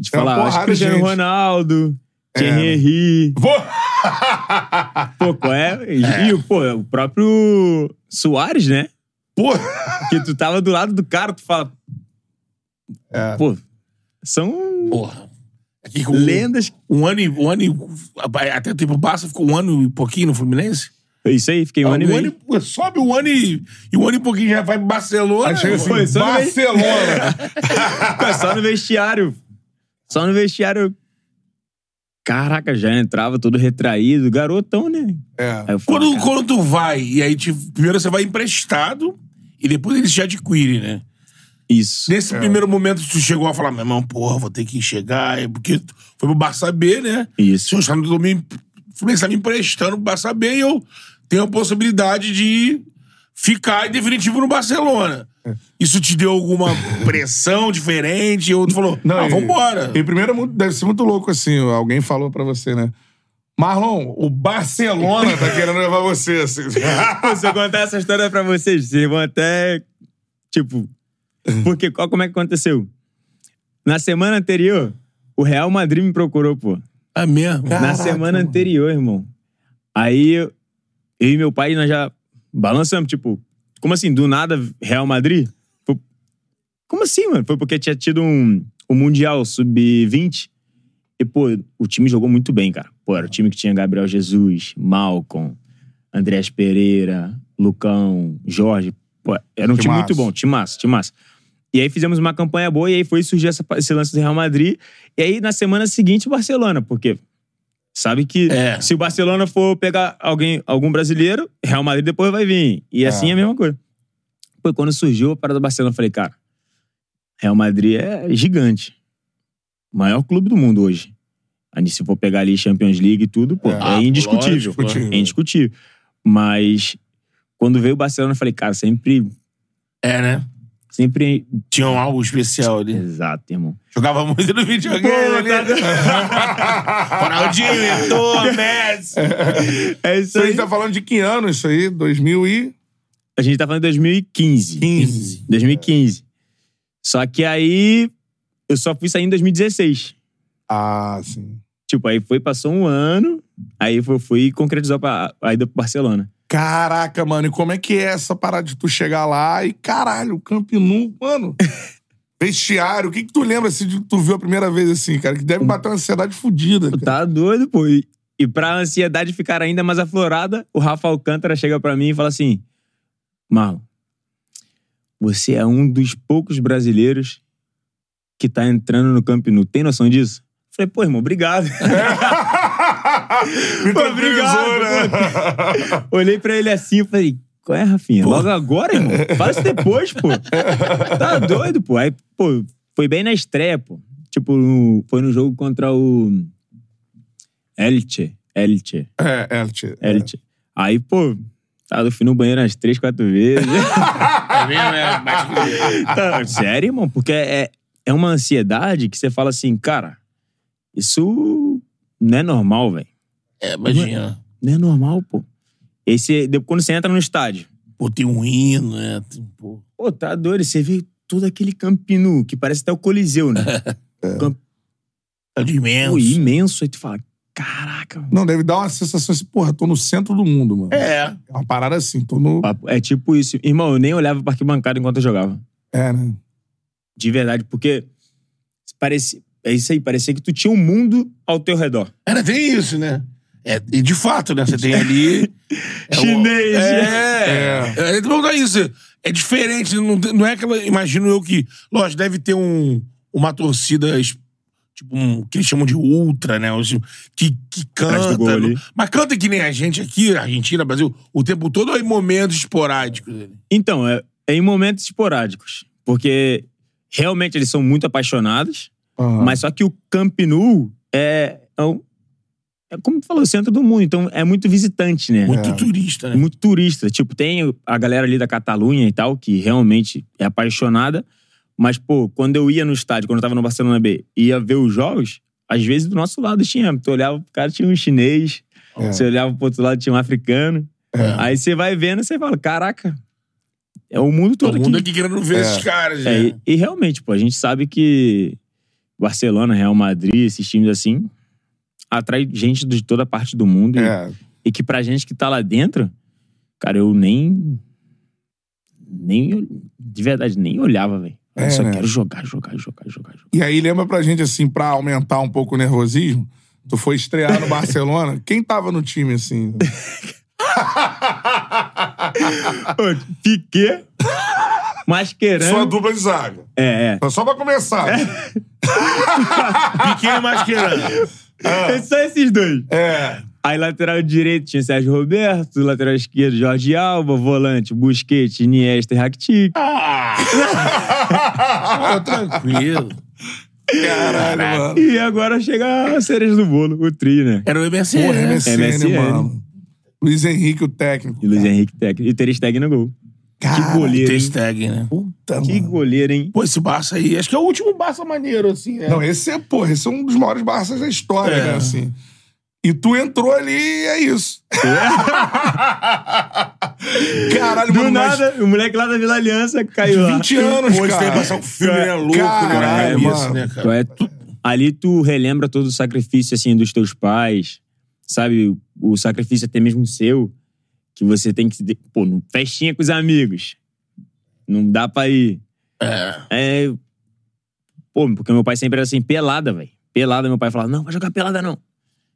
C: Te
A: É
C: falar, acho que Cristiano
A: gente.
C: Ronaldo. Thierry Henry.
A: Vou!
C: Pô, qual é? E o, pô, o próprio Soares, né?
A: Pô!
C: Que tu tava do lado do cara, tu fala.
A: É.
C: Pô, são
B: Porra. Aqui com
C: lendas.
B: Um ano e. Um ano e até o tempo passa, ficou um ano e pouquinho no Fluminense.
C: Isso aí, fiquei um ano e
B: um
C: meio.
B: e- sobe um ano e. E um ano e pouquinho já vai pro Barcelona.
A: Aí chega assim. Barcelona!
C: Pô, só no vestiário. Só no vestiário. Caraca, já entrava todo retraído, garotão, né?
A: É.
C: Aí eu
B: Quando, quando tu vai, e aí tipo, primeiro você vai emprestado e depois eles te adquirem, né?
C: isso.
B: Nesse primeiro momento tu chegou a falar, meu irmão, porra, vou ter que chegar, é porque foi pro Barça B, né?
C: Isso.
B: O senhor está me, Fluminense tá me emprestando pro Barça B e eu tenho a possibilidade de ficar em definitivo no Barcelona. Isso te deu alguma pressão diferente? Ou tu falou, ah,
A: e-
B: vambora.
A: E primeiro muito- deve ser muito louco assim, alguém falou pra você, né? Marlon, o Barcelona tá querendo levar você, assim.
C: Pô, se eu contar essa história pra vocês, vocês vão até. Tipo. Porque qual, como é que aconteceu? Na semana anterior, o Real Madrid me procurou, pô.
B: É mesmo?
C: Na semana
A: mano.
C: anterior, irmão. Aí eu, eu e meu pai, nós já balançamos, tipo, como assim, do nada, Real Madrid? Foi- Como assim, mano? Foi porque tinha tido um, um Mundial Sub-20. E, pô, o time jogou muito bem, cara. Pô, era o time que tinha Gabriel Jesus, Malcolm, Andrés Pereira, Lucão, Jorge. Pô, era um time
A: Timaço.
C: muito bom, time massa, time massa. E aí fizemos uma campanha boa e aí foi surgir essa- esse lance do Real Madrid. E aí na semana seguinte o Barcelona, porque sabe que
B: É.
C: se o Barcelona for pegar alguém, algum brasileiro, Real Madrid depois vai vir. E assim é a mesma coisa. Pô, quando surgiu a parada do Barcelona, eu falei, cara, Real Madrid é gigante. Maior clube do mundo hoje. Aí se for pegar ali Champions League e tudo, pô,
A: É.
C: é,
B: Ah,
C: indiscutível.
B: lógico,
C: é indiscutível. Mas quando veio o Barcelona, eu falei, cara, sempre.
B: É, né?
C: Sempre.
B: Tinha um algo especial ali.
C: Exato, irmão.
B: Jogava muito no videogame ali. Ronaldinho, Eto'o, Messi.
C: É isso
A: Isso aí tá falando de que ano isso aí? 2015.
C: A gente tá falando de 2015. 2015. Só que aí eu só fui sair em 2016.
A: Ah, sim.
C: Tipo, aí foi, passou um ano, aí eu fui e concretizou pra, a ida pro Barcelona.
A: Caraca, mano, e como é que é essa parada de tu chegar lá e, caralho, o Camp Nou, mano... Vestiário, o que que tu lembra, assim, de que tu viu a primeira vez, assim, cara? Que deve bater uma ansiedade fodida,
C: tá doido, pô. E, e pra ansiedade ficar ainda mais aflorada, o Rafa Alcântara chega pra mim e fala assim: Marlon, você é um dos poucos brasileiros que tá entrando no Camp Nou. Tem noção disso? Falei, pô, irmão, obrigado. Pô, obrigado,
A: né?
C: Olhei pra ele assim e falei, qual é, Rafinha? Logo agora, irmão? Faz depois, pô. Tá doido, pô. Aí, pô, foi bem na estreia, pô. Tipo, no- foi no jogo contra o Elche. Elche.
A: É, é, tia.
C: Elche. Aí, pô, tá, eu fui no banheiro umas três, quatro vezes.
B: É mesmo, é. Mas-
C: Tá, sério, irmão? Porque é, é uma ansiedade que você fala assim, cara, isso não é normal, velho.
B: É, imagina.
C: Não é normal, pô. Esse, quando você entra no estádio,
B: Pô, tem um hino, né? Tem, pô.
C: Pô, tá doido. Você vê todo aquele campinu, que parece até o Coliseu, né?
B: É de imenso.
C: pô, imenso. Aí tu fala, caraca. mano.
A: Não, deve dar uma sensação assim, porra, tô no centro do mundo, mano.
B: É.
A: É uma parada assim, tô no...
C: É tipo isso. Irmão, eu nem olhava pra arquibancada enquanto eu jogava.
A: É, né?
C: De verdade, porque parecia, é isso aí, parecia que tu tinha um mundo ao teu redor.
B: Era, tem isso, né? É, e de fato, né? Você tem ali. é
C: Chinês.
B: É. é. é. Então, é isso. É diferente. Não, não é aquela. Imagino eu que. Lógico, deve ter um, uma torcida. Tipo, um, que eles chamam de ultra, né? Assim, Que, que canta.
C: ali.
B: Mas canta que nem a gente aqui, Argentina, Brasil, o tempo todo ou em momentos esporádicos.
C: Então, é, é em momentos esporádicos. Porque realmente eles são muito apaixonados, Mas só que o Camp Nou é, é, um- é como tu falou, o centro do mundo. Então é muito visitante, né?
B: Muito
A: É.
B: turista, né?
C: muito turista. Tipo, tem a galera ali da Catalunha e tal, que realmente é apaixonada. Mas, pô, quando eu ia no estádio, quando eu tava no Barcelona B, ia ver os jogos, às vezes do nosso lado tinha. Tu olhava pro cara, tinha um chinês.
A: É.
C: Você olhava pro outro lado, tinha um africano. Aí você vai vendo e você fala, caraca, é o mundo todo
B: Todo mundo
C: aqui.
B: aqui querendo ver
A: É.
B: esses caras,
C: É,
B: né?
C: e, e realmente, pô, a gente sabe que Barcelona, Real Madrid, esses times assim, atrai gente de toda parte do mundo. E-
A: É.
C: e que pra gente que tá lá dentro, cara, eu nem. Nem. De verdade, nem olhava, velho. Eu
A: É,
C: só
A: né?
C: quero jogar, jogar, jogar, jogar, jogar.
A: E aí, lembra pra gente, assim, pra aumentar um pouco o nervosismo, tu foi estrear no Barcelona, quem tava no time, assim?
C: Piquet, Mascherano.
A: Sua dupla de zaga.
C: É, é.
A: Só pra começar.
B: Pequeno Mascherano.
C: Só esses dois.
A: É.
C: Aí lateral direito tinha Sérgio Roberto, lateral esquerdo Jorge Alba, volante Busquets, Iniesta e Rakitic.
B: Pô, tranquilo.
A: Caralho, mano.
C: E agora chega a cereja do bolo, o tri, né?
B: Era o MSN.
A: Porra,
B: né?
A: MSN,
C: MSN.
A: mano. Luiz Henrique, o técnico.
C: E Luiz Henrique técnico. E Ter Stegen no gol. Que
A: Caralho,
C: goleiro,
B: Ter
C: hein?
B: Stegen, né?
A: Puta,
C: Que
A: mano.
C: goleiro, hein?
B: Pô, esse Barça aí, acho que é o último Barça maneiro, assim, né?
A: Não, esse é, porra, esse é um dos maiores Barças da história,
B: É.
A: né, assim. E tu entrou ali e é isso. Caralho,
C: Do
A: mano, mas
C: nada, o moleque lá da Vila Aliança caiu lá.
A: 20 anos,
B: Pô, que
A: cara.
B: passar um filme, né? Louco, né?
A: Caralho,
B: cabeça,
A: mano.
B: né, cara?
C: é- tu- ali tu relembra todo o sacrifício, assim, dos teus pais, sabe? O sacrifício até mesmo seu, que você tem que... Pô, festinha com os amigos. Não dá pra ir.
B: É.
C: É... Pô, porque meu pai sempre era assim, pelada, velho. Pelada, meu pai falava, não, vai jogar pelada não.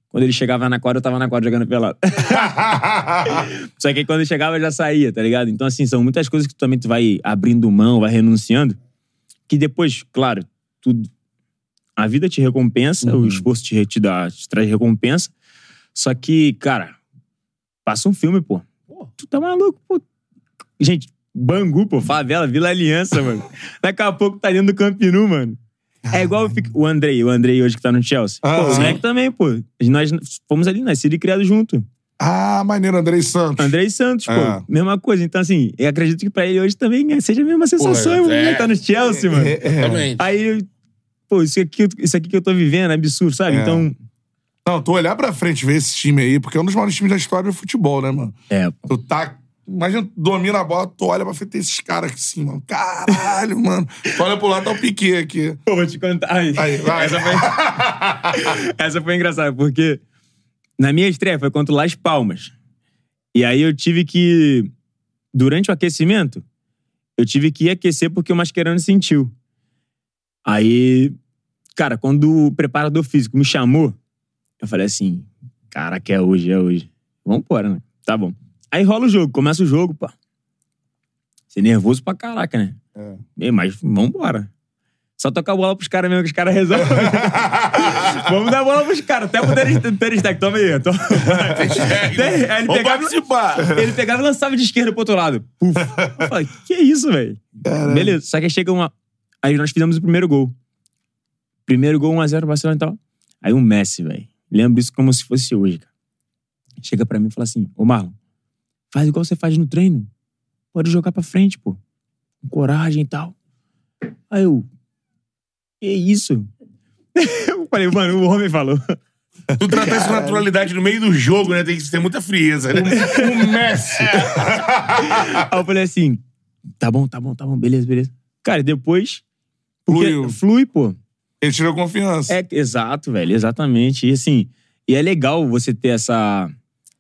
C: Quando ele chegava na quadra, eu tava na quadra jogando pelada. Só que aí quando ele chegava, eu já saía, tá ligado? Então, assim, são muitas coisas que tu também tu vai abrindo mão, vai renunciando, que depois, claro, tudo. A vida te recompensa, o esforço te, te, dá, te traz recompensa. Só que, cara, passa um filme, pô. Tu tá maluco, pô. Gente, Bangu, pô, favela, Vila Aliança, mano. Daqui a pouco tá dentro do Campinu, mano. É igual o Andrei, o Andrei hoje que tá no Chelsea. Pô,
A: Aham.
C: o moleque também, pô. Nós fomos ali, nascido e criado junto.
A: Ah, maneiro, Andrei Santos.
C: Andrei Santos, pô.
A: É.
C: Mesma coisa. Então, assim, eu acredito que pra ele hoje também é, seja a mesma sensação.
B: é.
C: o moleque tá no Chelsea, mano.
A: É, é.
B: Exatamente.
C: Aí, pô, isso aqui, isso aqui que eu tô vivendo é absurdo, sabe?
A: É.
C: Então,
A: Não, tu olhar pra frente e ver esse time aí, porque é um dos maiores times da história do futebol, né, mano?
C: é,
A: Tu tá. Imagina, tu domina a bola, tu olha pra frente tem esses caras aqui assim, mano. Caralho, mano. Tu olha pro lado, tá o Piquet aqui.
C: Pô, vou te contar. Ai,
A: Aí, vai.
C: Essa foi... Essa foi engraçada, porque na minha estreia foi contra o Las Palmas. E aí eu tive que. Durante o aquecimento, eu tive que ir aquecer porque o Mascherano sentiu. Aí, cara, quando o preparador físico me chamou, eu falei assim: cara, que é hoje, é hoje. Vambora, né? Tá bom. Aí rola o jogo, começa o jogo, pá. Você é nervoso pra caraca, né?
A: É.
C: Ei, mas vambora. Só tocar a bola pros caras mesmo, que os caras resolvem. Vamos dar a bola pros caras. Até pro Ter- Ter Stegen. Toma aí. Toma. Ele
B: Vamos
C: pegava,
B: participar.
C: ele pegava e lançava de esquerda pro outro lado. Puf. Eu falei, que isso, velho? Beleza. Só que aí chega uma... Aí nós fizemos o primeiro gol. Primeiro gol, 1x0 Barcelona e tal. Aí o Messi, velho. Lembro isso como se fosse hoje, cara. Chega pra mim e fala assim, ô Marlon, faz igual você faz no treino. Pode jogar pra frente, pô. Com coragem e tal. Aí eu, que isso? Eu falei, mano, o homem falou.
B: Tu tratar isso com naturalidade no meio do jogo, né? Tem que ter muita frieza, né?
A: O Messi.
C: Aí eu falei assim, tá bom, tá bom, tá bom, beleza, beleza. Cara, depois...
A: Fluiu.
C: flui, pô.
A: Ele tirou confiança.
C: É, exato, velho, exatamente. E assim, e é legal você ter essa,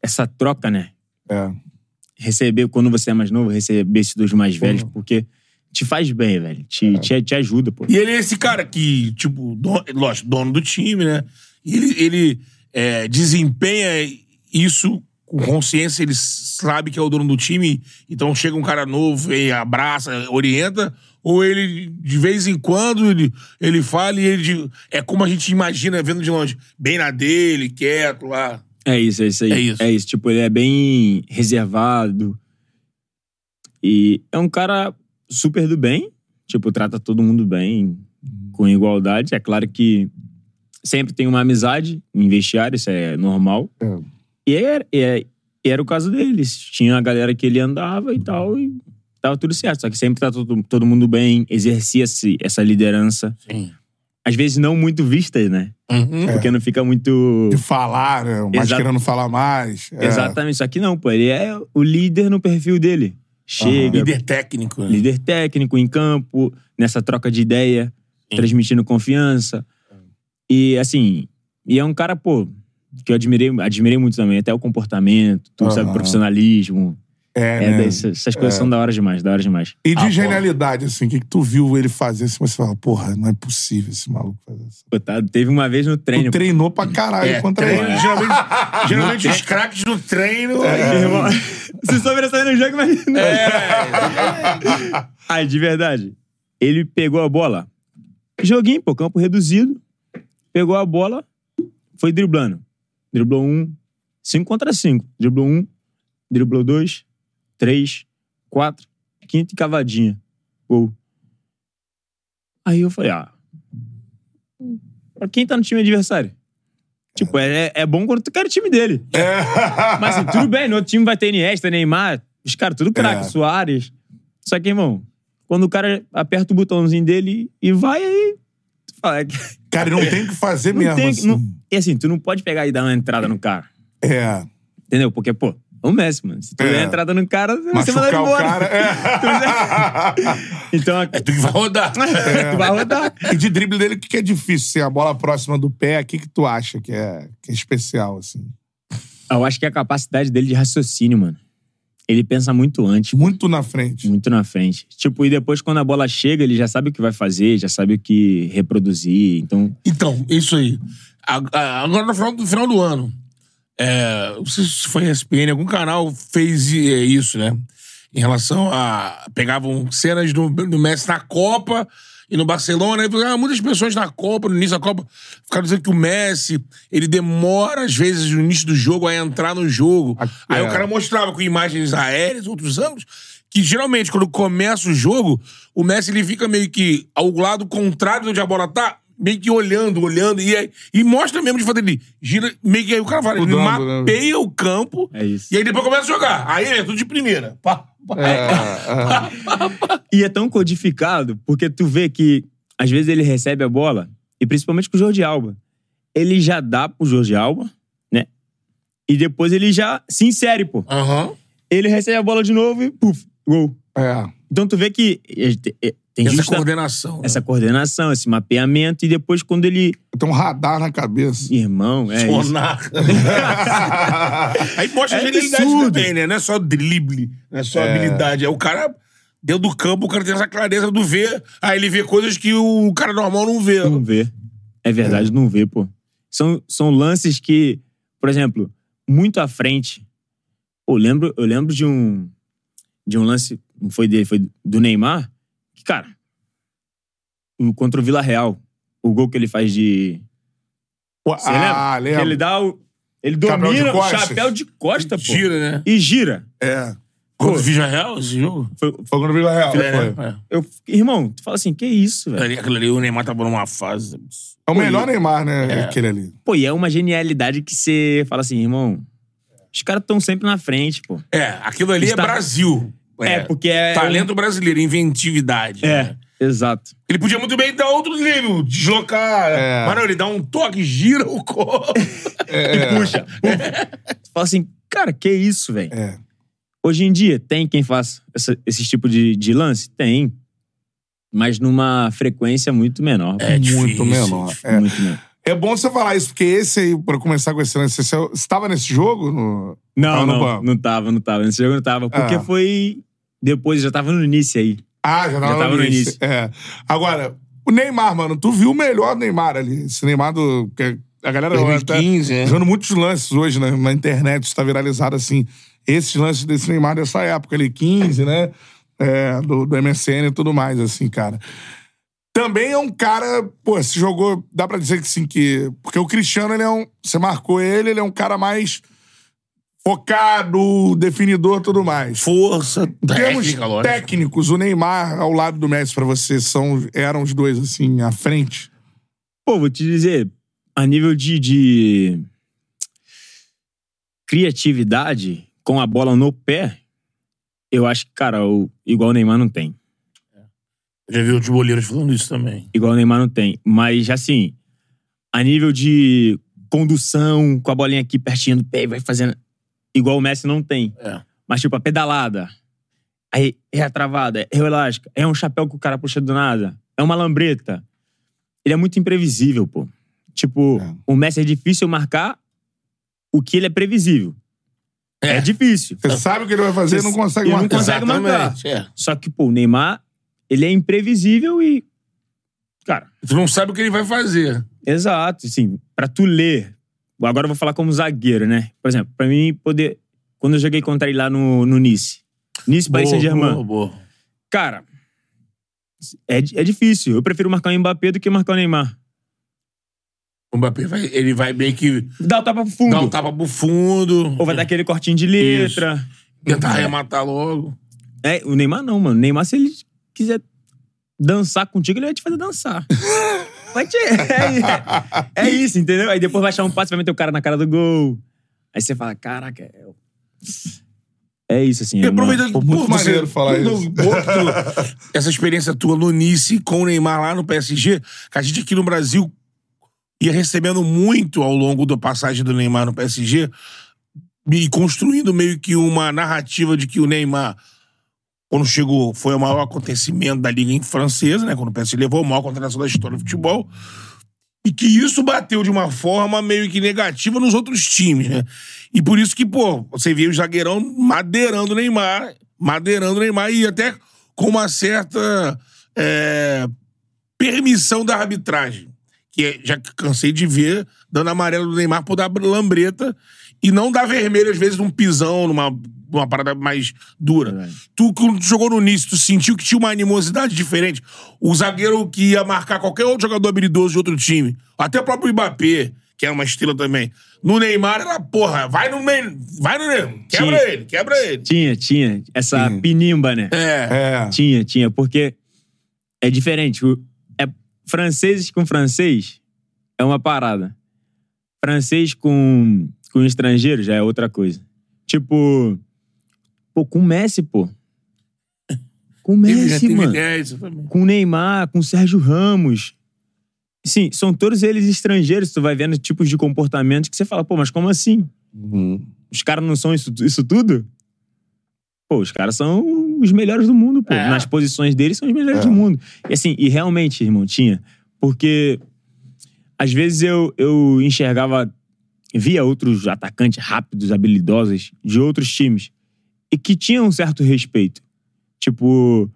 C: essa troca, né?
A: É.
C: Receber, quando você é mais novo, receber esses dos mais velhos, porque te faz bem, velho. Te, te, te ajuda, pô.
B: E ele é esse cara que, tipo, dono, lógico, dono do time, né? E ele, ele é, desempenha isso com consciência, ele sabe que é o dono do time, então chega um cara novo e abraça, orienta, ou ele, de vez em quando, ele, ele fala e ele. de- é como a gente imagina vendo de longe, bem na dele, quieto lá.
C: É isso, é isso aí.
B: É isso.
C: É isso. Tipo, ele é bem reservado. E é um cara super do bem. Tipo, trata todo mundo bem, com igualdade. É claro que sempre tem uma amizade em vestiário, isso é normal.
A: É.
C: E era, e é- e era o caso deles. Tinha a galera que ele andava e tal, e tava tudo certo. Só que sempre tá todo, todo mundo bem, exercia-se essa liderança.
B: Sim.
C: Às vezes não muito vistas, né?
B: Uhum.
C: Porque não fica muito.
A: De falar, né? Mas querendo falar mais. É.
C: Exatamente. Só que não, pô. Ele é o líder no perfil dele. Chega,
B: Líder técnico, né?
C: líder técnico em campo, nessa troca de ideia, transmitindo confiança. E assim, e é um cara, pô, que eu admirei, admirei muito também, até o comportamento, tudo, sabe,
A: Aham.
C: profissionalismo.
A: É,
C: É,
A: né?
C: essas coisas são da hora demais, da hora demais.
A: E de
B: Ah,
A: genialidade, assim, o que, que tu viu ele fazer? Assim, você fala, porra, não é possível esse maluco fazer isso.
C: Tá, teve uma vez no treino.
A: Tu treinou pra caralho
B: É,
A: contra
B: treino,
A: ele.
B: geralmente, geralmente os craques no treino.
C: Meu irmão, Se sobressair no jogo, mas.
B: É.
C: Aí, de verdade. Ele pegou a bola. Joguinho, pô, campo reduzido. Pegou a bola. foi driblando. Driblou um, cinco contra cinco. Driblou um, driblou dois, três, quatro, quinta e cavadinha. Gol. Aí eu falei, ah. Pra quem tá no time adversário? Tipo, é, é bom quando tu quer o time dele. Mas assim, tudo bem, no outro time vai ter Iniesta, Neymar, os caras tudo craque,
A: É.
C: Soares. Só que, irmão, quando o cara aperta o botãozinho dele e vai, aí. Tu fala, é
A: Cara, não tem o que fazer
C: não
A: mesmo.
C: tem,
A: assim.
C: não- e assim, tu não pode pegar e dar uma entrada no cara.
A: É.
C: Entendeu? Porque, pô, é o Messi, mano. Se tu
A: É.
C: der entrada no cara, você manda ele
A: o
C: embora.
A: cara. É.
C: Então,
B: É tu que vai rodar.
C: tu vai rodar.
A: E de drible dele, o que é difícil? Assim, a bola próxima do pé, o que, que tu acha que é, que é especial, assim?
C: Eu acho que é a capacidade dele de raciocínio, mano. Ele pensa muito antes,
A: Muito na frente.
C: muito na frente. Tipo, e depois quando a bola chega, ele já sabe o que vai fazer, já sabe o que reproduzir. Então,
B: Então, isso aí. Agora, no final do, final do ano, é, não sei se foi ESPN, algum canal fez é, isso, né? Em relação a. Pegavam cenas do, do Messi na Copa e no Barcelona. E, ah, muitas pessoas na Copa, no início da Copa, ficaram dizendo que o Messi, ele demora, às vezes, no início do jogo, a entrar no jogo.
A: A-
B: Aí o cara mostrava com imagens aéreas, outros ângulos, que geralmente, quando começa o jogo, o Messi ele fica meio que ao lado contrário de onde a bola tá, meio que olhando, olhando, e, aí- e mostra mesmo de fato ele gira, meio que aí o cara fala, ele
A: Mudando, né?
B: mapeia o campo,
C: É isso.
B: e aí depois começa a jogar. Aí é tudo de primeira. Pá, pá.
A: É,
C: E é tão codificado, porque tu vê que, às vezes, ele recebe a bola, e principalmente com o Jorge Alba. Ele já dá pro Jorge Alba, né? E depois ele já se insere, pô.
B: Aham.
C: Ele recebe a bola de novo e, puf, gol.
A: é.
C: Então tu vê que eh, eh, tem
B: Essa
C: justa-
B: coordenação. né?
C: essa coordenação, esse mapeamento, e depois quando ele.
A: Tem um radar na cabeça.
C: Irmão, é isso.
B: Sonar. Aí mostra
C: É
B: a genialidade
C: absurdo.
B: também, né? Não é só drible, não é só habilidade. É o cara, dentro do campo, o cara tem essa clareza do ver. Aí ele vê coisas que o cara normal não vê.
C: Não vê. É verdade, não vê, pô. São, são lances que, por exemplo, muito à frente. Pô, eu lembro, eu lembro de um. De um lance, não foi dele, foi do Neymar. Cara, o- contra o Vila Real, o gol que ele faz de.
A: Pô,
C: Você
A: ah,
C: lembra?
A: lembra?
C: Ele dá o. Ele domina o chapéu de costa, pô.
B: Gira, né?
C: E gira.
A: É.
B: Contra o Vija Real, esse jogo?
C: Foi,
A: Foi quando Vila Real.
B: É,
A: foi.
B: é.
C: eu, irmão, tu fala assim, que isso, velho?
B: Aquilo ali, o Neymar tava numa fase.
A: É o melhor Neymar, né?
B: É.
A: Aquele ali.
C: Pô, e é uma genialidade que você fala assim, irmão, os caras estão sempre na frente, pô.
B: É, aquilo ali
C: Está-
B: é Brasil.
C: É, porque é.
B: Talento brasileiro, inventividade.
C: É,
B: né?
C: exato.
B: Ele podia muito bem dar outro nível, deslocar.
A: É.
B: Mas não, ele dá um toque, gira o corpo.
C: E puxa. Tu fala assim, cara, que isso, velho?
A: É.
C: Hoje em dia, tem quem faça essa- esse tipo de, de lance? Tem. Mas numa frequência muito menor.
B: É
A: Muito
B: difícil,
A: menor. É.
C: Muito menor.
A: É bom você falar isso, porque esse aí, pra começar com esse lance, você estava nesse jogo? No...
C: Não,
A: Tava no
C: não,
A: banco.
C: não tava, não tava. Nesse jogo não tava. Porque
A: Ah.
C: foi. Depois, já tava no início aí.
A: Ah, já tava,
C: Já tava
A: no
C: no
A: início.
C: início.
A: É. Agora, o Neymar, mano, tu viu o melhor Neymar ali. Esse Neymar do. que a galera
B: 2015,
A: tá
B: é.
A: Usando muitos lances hoje né, na internet, está viralizado assim. Esses lances desse Neymar dessa época ali, 15, né? É, do, do MSN e tudo mais, assim, cara. Também é um cara, pô, se jogou, dá pra dizer que sim, que. Porque o Cristiano, ele é um. Você marcou ele, ele é um cara mais focado, definidor tudo mais.
B: Força,
A: Em termos
B: técnica, lógico.
A: técnicos, o Neymar ao lado do Messi pra você são, eram os dois, assim, à frente.
C: Pô, vou te dizer, a nível de, de criatividade com a bola no pé, eu acho que, cara, o, igual o Neymar não tem.
B: Já vi outros boleiros falando isso também.
C: Igual o Neymar não tem. Mas, assim, a nível de condução, com a bolinha aqui pertinho do pé, e vai fazendo. Igual o Messi não tem.
B: É.
C: Mas, tipo, a pedalada. Aí é a travada, é o elástico, é um chapéu que o cara puxa do nada, é uma lambreta. Ele é muito imprevisível, pô. Tipo,
A: É.
C: o Messi é difícil marcar o que ele é previsível. É, difícil.
A: Você sabe o que ele vai fazer e não consegue
C: Ele não
A: marcar.
C: consegue marcar.
B: Exatamente, é.
C: Só que, pô, o Neymar, ele é imprevisível e. Cara,
B: Tu não sabe o que ele vai fazer.
C: Exato, assim, pra tu ler. Agora eu vou falar como zagueiro, né? Por exemplo, pra mim poder. Quando eu joguei contra ele lá no, no Nice. Nice Paris Saint-Germain.
B: boa, boa.
C: Cara, é, é difícil. Eu prefiro marcar o Mbappé do que marcar o Neymar.
B: O O Mbappé vai, ele vai meio que
C: Dá o tapa pro fundo.
B: dar um tapa pro fundo.
C: Ou vai dar aquele cortinho de letra.
B: Tentar arrematar logo.
C: É, o Neymar não, mano. O Neymar, se ele quiser dançar contigo, ele vai te fazer dançar. vai te... é, é isso, entendeu? Aí depois vai achar um passe, vai meter o cara na cara do gol. Aí você fala, caraca, é... É isso, assim.
B: E
C: É uma...
B: aproveitando,
A: Pô, muito maneiro falar isso.
B: essa experiência tua no Nice com o Neymar lá no PSG, que a gente aqui no Brasil ia recebendo muito ao longo da passagem do Neymar no PSG e construindo meio que uma narrativa de que o Neymar, quando chegou, foi o maior acontecimento da Liga Francesa, né? Quando o PSG levou a maior contratação da história do futebol. E que isso bateu de uma forma meio que negativa nos outros times, né? E por isso que, pô, você via o zagueirão madeirando o Neymar, madeirando o Neymar e até com uma certa é, permissão da arbitragem. Que é- já cansei de ver dando amarelo do Neymar por dar lambreta e não dar vermelho, às vezes, num pisão, numa, numa parada mais dura.
C: Verdade.
B: Tu, quando tu jogou no início, tu sentiu que tinha uma animosidade diferente? O zagueiro que ia marcar qualquer outro jogador habilidoso de outro time, até o próprio Mbappé, que era uma estrela também. No Neymar era, porra, vai no meio, vai no Neymar, quebra
C: Tinha.
B: ele, quebra ele.
C: Tinha, tinha. Essa
A: Sim.
C: pinimba, né?
B: É.
A: É.
C: Tinha, tinha. Porque é diferente. É franceses com francês é uma parada. Francês com, com estrangeiro já é outra coisa. Tipo... Pô, com o Messi, pô. Com o Messi, mano.
B: ideia, isso também.
C: com o Neymar, com o Sérgio Ramos. Sim, são todos eles estrangeiros. Tu vai vendo tipos de comportamento que você fala, pô, mas como assim?
A: Uhum.
C: Os caras não são isso, isso tudo? Pô, os caras são os melhores do mundo, pô.
B: É.
C: Nas posições deles são os melhores
A: É.
C: do mundo. E assim, e realmente, irmão, tinha. Porque às vezes eu, eu enxergava, via outros atacantes rápidos, habilidosos de outros times e que tinham um certo respeito. Tipo,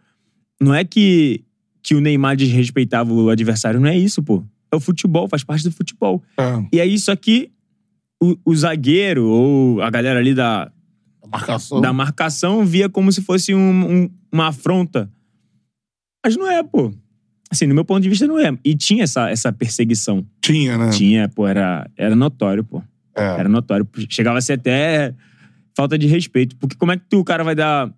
C: não é que, que o Neymar desrespeitava o adversário, não é isso, pô. É o futebol, faz parte do futebol.
A: É.
C: E aí, só que o, o zagueiro ou a galera ali da,
B: marcação.
C: da marcação via como se fosse um- um- uma afronta. Mas não é, pô. Assim, no meu ponto de vista, não é. E tinha essa, essa perseguição.
A: Tinha, né?
C: Tinha, pô, era, era notório, pô.
A: É.
C: Era notório. Chegava a ser até falta de respeito. Porque como é que tu, o cara vai dar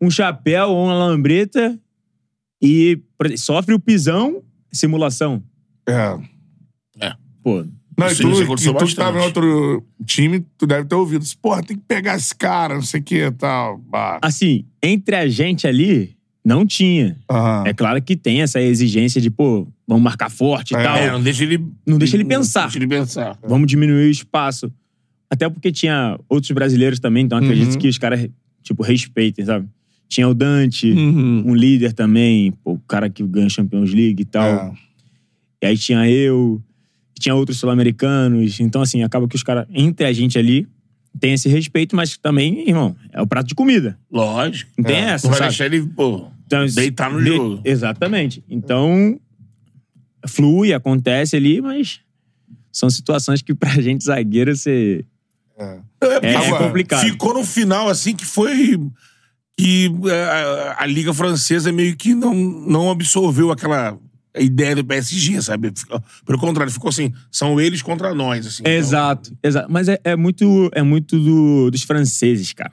C: um chapéu ou uma lambreta e sofre o pisão, simulação?
A: É.
C: Pô,
A: Não, e tu, e tu que tava em outro time, tu deve ter ouvido. Porra, tem que pegar esse cara, não sei o que e tal. Bah.
C: assim, entre a gente ali, não tinha.
A: Aham.
C: É claro que tem essa exigência de, pô, vamos marcar forte e
A: É,
C: tal.
B: É, não deixa ele.
C: Não deixa ele pensar.
B: Deixa ele pensar.
C: Vamos diminuir o espaço. Até porque tinha outros brasileiros também, então acredito
A: Uhum.
C: que os caras, tipo, respeitem, sabe? Tinha o Dante,
A: Uhum.
C: um líder também, pô, o cara que ganha Champions League e tal.
A: É.
C: E aí tinha eu, tinha outros sul-americanos. Então, assim, acaba que os caras, entre a gente ali, tem esse respeito, mas também, irmão, é o prato de comida.
B: Lógico.
C: Não tem
A: É,
C: essa,
B: Não vai deixar ele, pô.
C: Então,
B: Deitar no
C: de-
B: jogo.
C: Exatamente. Então, flui, acontece ali, mas são situações que pra gente zagueiro você.
A: É.
C: É, é complicado.
B: Ficou no final, assim, que foi. Que é, a, a Liga Francesa meio que não, não absorveu aquela ideia do PSG, sabe? Pelo contrário, ficou assim: são eles contra nós, assim. Então,
C: Exato, exato. Mas é, é muito, é muito do- dos franceses, cara.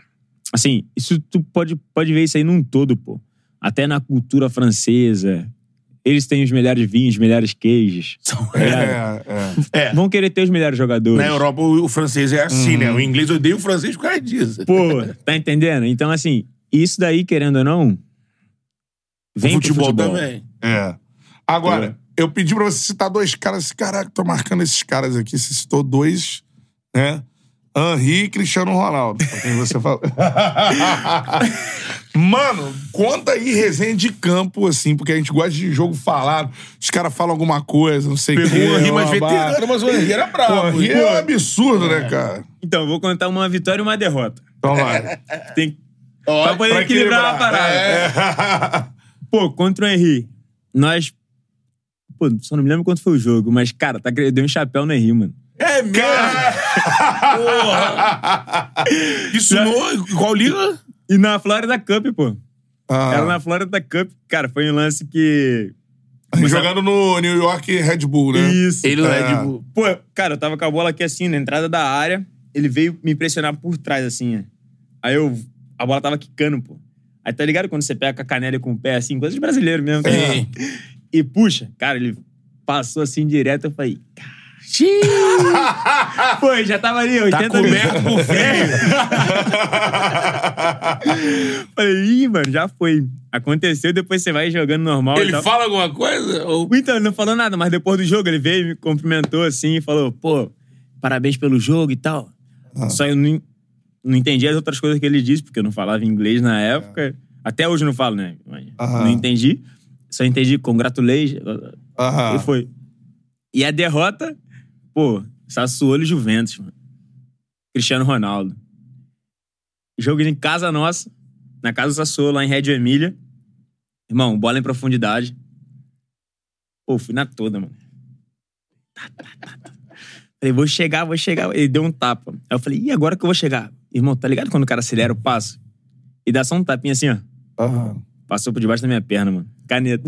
C: Assim, isso tu pode, pode ver isso aí num todo, pô. Até na cultura francesa. Eles têm os melhores vinhos, os melhores queijos. tá ligado?
A: É, é.
B: É.
C: Vão querer ter os melhores jogadores.
B: Na Europa, o, o francês é assim, né? O inglês odeia o francês por causa disso.
C: Pô, tá entendendo? Então, assim, isso daí, querendo ou não, vem
B: o
C: pro
B: futebol, também.
A: É. Agora, eu pedi pra você citar dois caras. Esse caraca, tô marcando esses caras aqui. Você citou dois, né? Henri e Cristiano Ronaldo. Pra quem você falou. Mano, conta aí resenha de campo, assim, porque a gente gosta de jogo falado. Os caras falam alguma coisa, não sei o
B: Pegou
A: quê.
B: o Henri mais veterano, mas o Henri era bravo.
A: Henri é um absurdo, né, cara?
C: Então, eu vou contar uma vitória e uma derrota.
A: Então vai.
C: Tem
B: Ó,
C: pra poder
A: pra
C: equilibrar,
A: equilibrar.
C: a parada.
A: É.
C: Pô, contra o Henry, nós. Pô, só não me lembro quanto foi o jogo, mas, cara, tá, eu dei um chapéu no Henry, mano.
B: É mesmo? Porra! Isso no... Qual liga?
C: E na Florida Cup, pô.
A: Ah,
C: Era na Florida Cup. Cara, foi um lance que.
A: Jogando no New York Red Bull, né?
C: Isso.
B: Ele no
A: É.
B: Red Bull.
C: Pô, cara, eu tava com a bola aqui assim, na entrada da área. Ele veio me impressionar por trás, assim. ó. Aí eu. A bola tava quicando, pô. Aí tá ligado quando você pega com a canela com o pé, assim, coisa de brasileiro mesmo. tá. E puxa, cara, ele passou assim direto. Eu falei. "Cara, Pô, já tava ali, 80
B: Tá coberto por frio.
C: Falei, ih, mano, já foi. Aconteceu, depois você vai jogando normal. e
B: Ele
C: tal.
B: fala alguma coisa? Ou...
C: Então, ele não falou nada, mas depois do jogo ele veio, me cumprimentou assim e falou: pô, parabéns pelo jogo e tal. Só eu não, não entendi as outras coisas que ele disse, porque eu não falava inglês na época. Até hoje eu não falo, né? Não entendi. Só entendi congratulations.
A: Aham.
C: E foi. E a derrota, pô, Sassuolo e Juventus, mano. Cristiano Ronaldo. Jogo em casa nossa, na casa do Sassuolo, lá em Reggio Emília. Irmão, bola em profundidade. Pô, fui na toda, mano. Tá, tá, tá, tá. Falei, vou chegar, vou chegar. Ele deu um tapa. Aí eu falei, e agora que eu vou chegar? Irmão, tá ligado quando o cara acelera o passo? E dá só um tapinha assim, ó.
A: Aham.
C: Passou por debaixo da minha perna, mano. Caneta.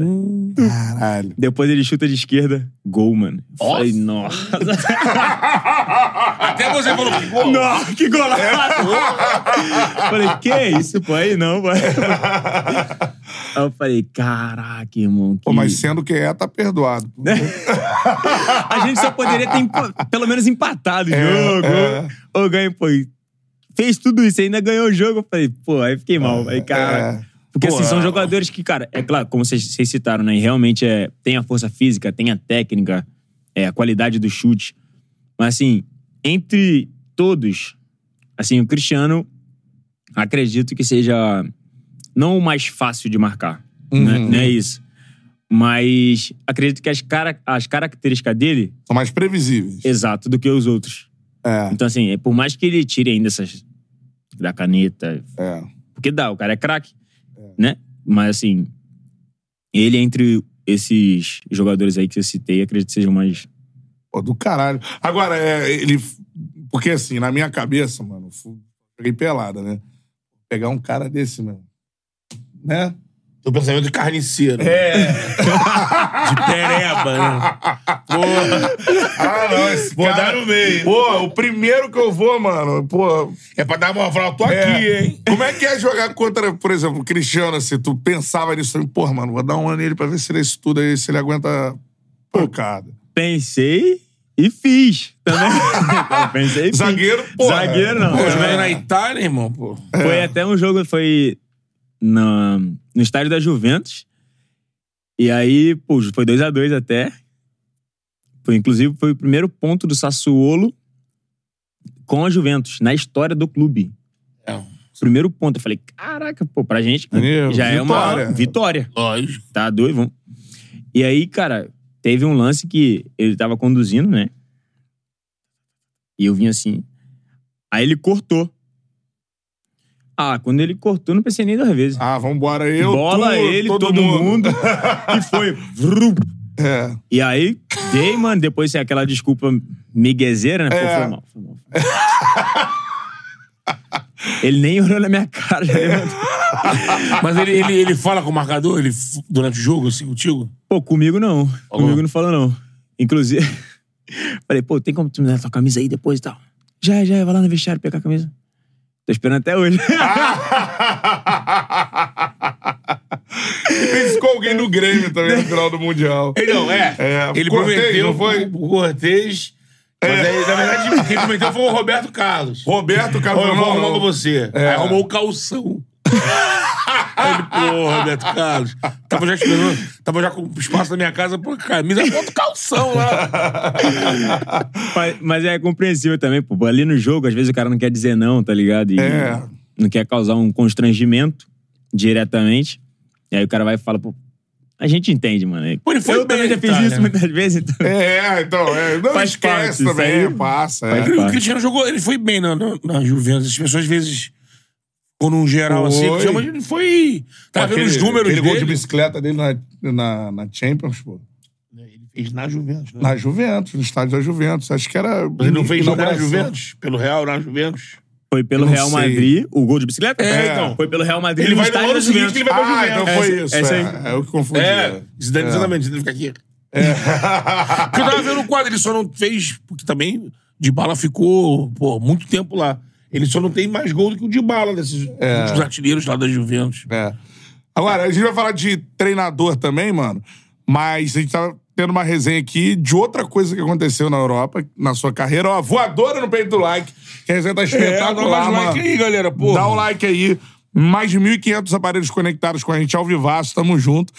A: Caralho.
C: Depois ele chuta de esquerda, gol, mano. Eu Falei, nossa.
B: Até você falou que gol.
C: Nossa, que golaço! falei, que isso, pô? Aí não, pô. Aí eu falei, caraca, irmão. Que...
A: Pô, mas sendo que é, tá perdoado. pô.
C: A gente só poderia ter empa- pelo menos empatado o jogo.
A: é.
C: Ou ganho, pô. Fez tudo isso, ainda ganhou o jogo. Eu falei, pô, aí fiquei mal. Aí, cara. Porque
B: Pô,
C: assim, são
B: é.
C: jogadores que, cara, é claro, como vocês, vocês citaram, né? Realmente é, tem a força física, tem a técnica, é, a qualidade do chute. Mas assim, entre todos, assim, o Cristiano, acredito que seja não o mais fácil de marcar. Né? Não é isso. Mas acredito que as, cara, as características dele,
A: São mais previsíveis.
C: exato, do que os outros.
A: É,
C: Então, assim, é, por mais que ele tire ainda essas. da caneta,
A: é.
C: porque dá, o cara é craque, né? Mas assim, ele entre esses jogadores aí que eu citei, acredito que seja o mais.
A: Pô, do caralho. Agora, é, ele. Porque assim, na minha cabeça, mano, fu- peguei pelada, né? Pegar um cara desse, meu. Né?
B: Teu pensamento de carniceiro.
A: É.
B: De pereba, né?
A: Ah, não, esse
B: Vou
A: cara...
B: dar no meio.
A: Pô, o primeiro que eu vou, mano, pô.
B: É pra dar uma falar, tô
A: é.
B: aqui, hein?
A: Como é que é jogar contra, por exemplo, o Cristiano, assim? Tu pensava nisso também, porra, mano, vou dar um ano nele pra ver se ele é isso tudo aí, se ele aguenta pancada.
C: Pensei e fiz também. Pensei e fiz.
A: Zagueiro, porra.
C: Zagueiro não.
B: Pô, jogando na Itália, irmão, pô.
C: Foi até um jogo, foi na, no estádio da Juventus. E aí, pô, foi 2x2 até. Foi, inclusive, foi o primeiro ponto do Sassuolo com a Juventus, na história do clube.
B: É,
C: Primeiro ponto. Eu falei, caraca, pô, pra gente
A: Maneiro,
C: já é
A: vitória.
C: uma vitória.
B: lógico.
C: Tá doido? Vamos. E aí, cara, teve um lance que ele tava conduzindo, né? E eu vim assim. Aí ele cortou. Ah, quando ele cortou, não pensei nem duas vezes.
A: Ah, vambora, eu,
C: Bola
A: tu,
C: ele, todo, mundo. e foi. Vrum.
A: É.
C: E aí, dei, mano, depois assim, aquela desculpa miguezeira, né? Pô,
A: É.
C: foi mal, foi mal. ele nem olhou na minha cara. levantou.
B: Mas ele, ele, ele fala com o marcador ele, durante o jogo, assim, contigo?
C: Pô, comigo não. Comigo não falou, não. Inclusive, falei, pô, tem como tu me dar tua camisa aí depois e tal? Já, já, vai lá no vestiário pegar a camisa. Tô esperando até hoje.
A: Com alguém no Grêmio também no final do Mundial.
B: Ele não, é.
A: É,
B: ele
A: Cortez,
B: prometeu
A: não foi?
B: o Cortez. Mas aí, na verdade, quem prometeu foi o Roberto Carlos.
A: Roberto Carlos
B: eu vou arrumar pra você.
A: É.
B: Aí arrumou o calção. Aí ele, pô, Roberto Carlos. Tava já esperando, tava já com espaço na minha casa, pô, camisa, bota o calção lá.
C: mas, mas é compreensível também, pô. Ali no jogo, às vezes o cara não quer dizer não, tá ligado? E
A: É.
C: não quer causar um constrangimento diretamente. E aí o cara vai e fala, pô, a gente entende, mano.
B: Pô, ele foi
C: Eu
B: bem,
C: também já fiz
B: tá,
C: isso
B: né?
C: muitas vezes, então.
A: É, então, é, não
C: Faz parte,
A: esquece
C: isso
A: também,
C: aí-
A: passa.
C: Faz
A: É.
B: O
C: parte.
B: Cristiano jogou, ele foi bem na, na, na Juventus. As pessoas às vezes, quando um geral assim,
A: Foi.
B: chama, ele foi. Tá vendo os números
A: aquele gol de
B: dele?
A: bicicleta dele na, na, na Champions, pô.
B: Ele fez na Juventus, né?
A: Na Juventus, no estádio da Juventus. Acho que era.
B: Mas ele não fez na
A: inauguração.
B: Juventus? Pelo Real, na Juventus?
C: Foi pelo
A: não
C: Real
A: sei.
C: Madrid, o gol de bicicleta?
B: É, então.
C: Foi pelo Real Madrid.
B: Ele
C: no
B: vai no
C: estádio
B: ano
C: da
B: seguinte
C: Juventus.
B: que ele vai pra
A: Ah,
B: Juventus.
A: então foi
C: É,
A: isso.
C: é isso aí.
A: É, é o que confundi.
B: É, Zidane, exatamente, Zidane fica aqui. Porque eu tava vendo o quadro, ele só não fez, porque também de bala ficou, pô, muito tempo lá. Ele só não tem mais gol do que o de bala desses últimos artilheiros lá da Juventus.
A: É. Agora, a gente vai falar de treinador também, mano. Mas a gente tá tendo uma resenha aqui de outra coisa que aconteceu na Europa, na sua carreira. Ó, voadora no peito do like. Que a resenha tá
B: É, dá
A: espetacular,
B: like aí, galera, pô.
A: Dá o like aí. Mais de 1.500 aparelhos conectados com a gente ao vivaço. Tamo junto.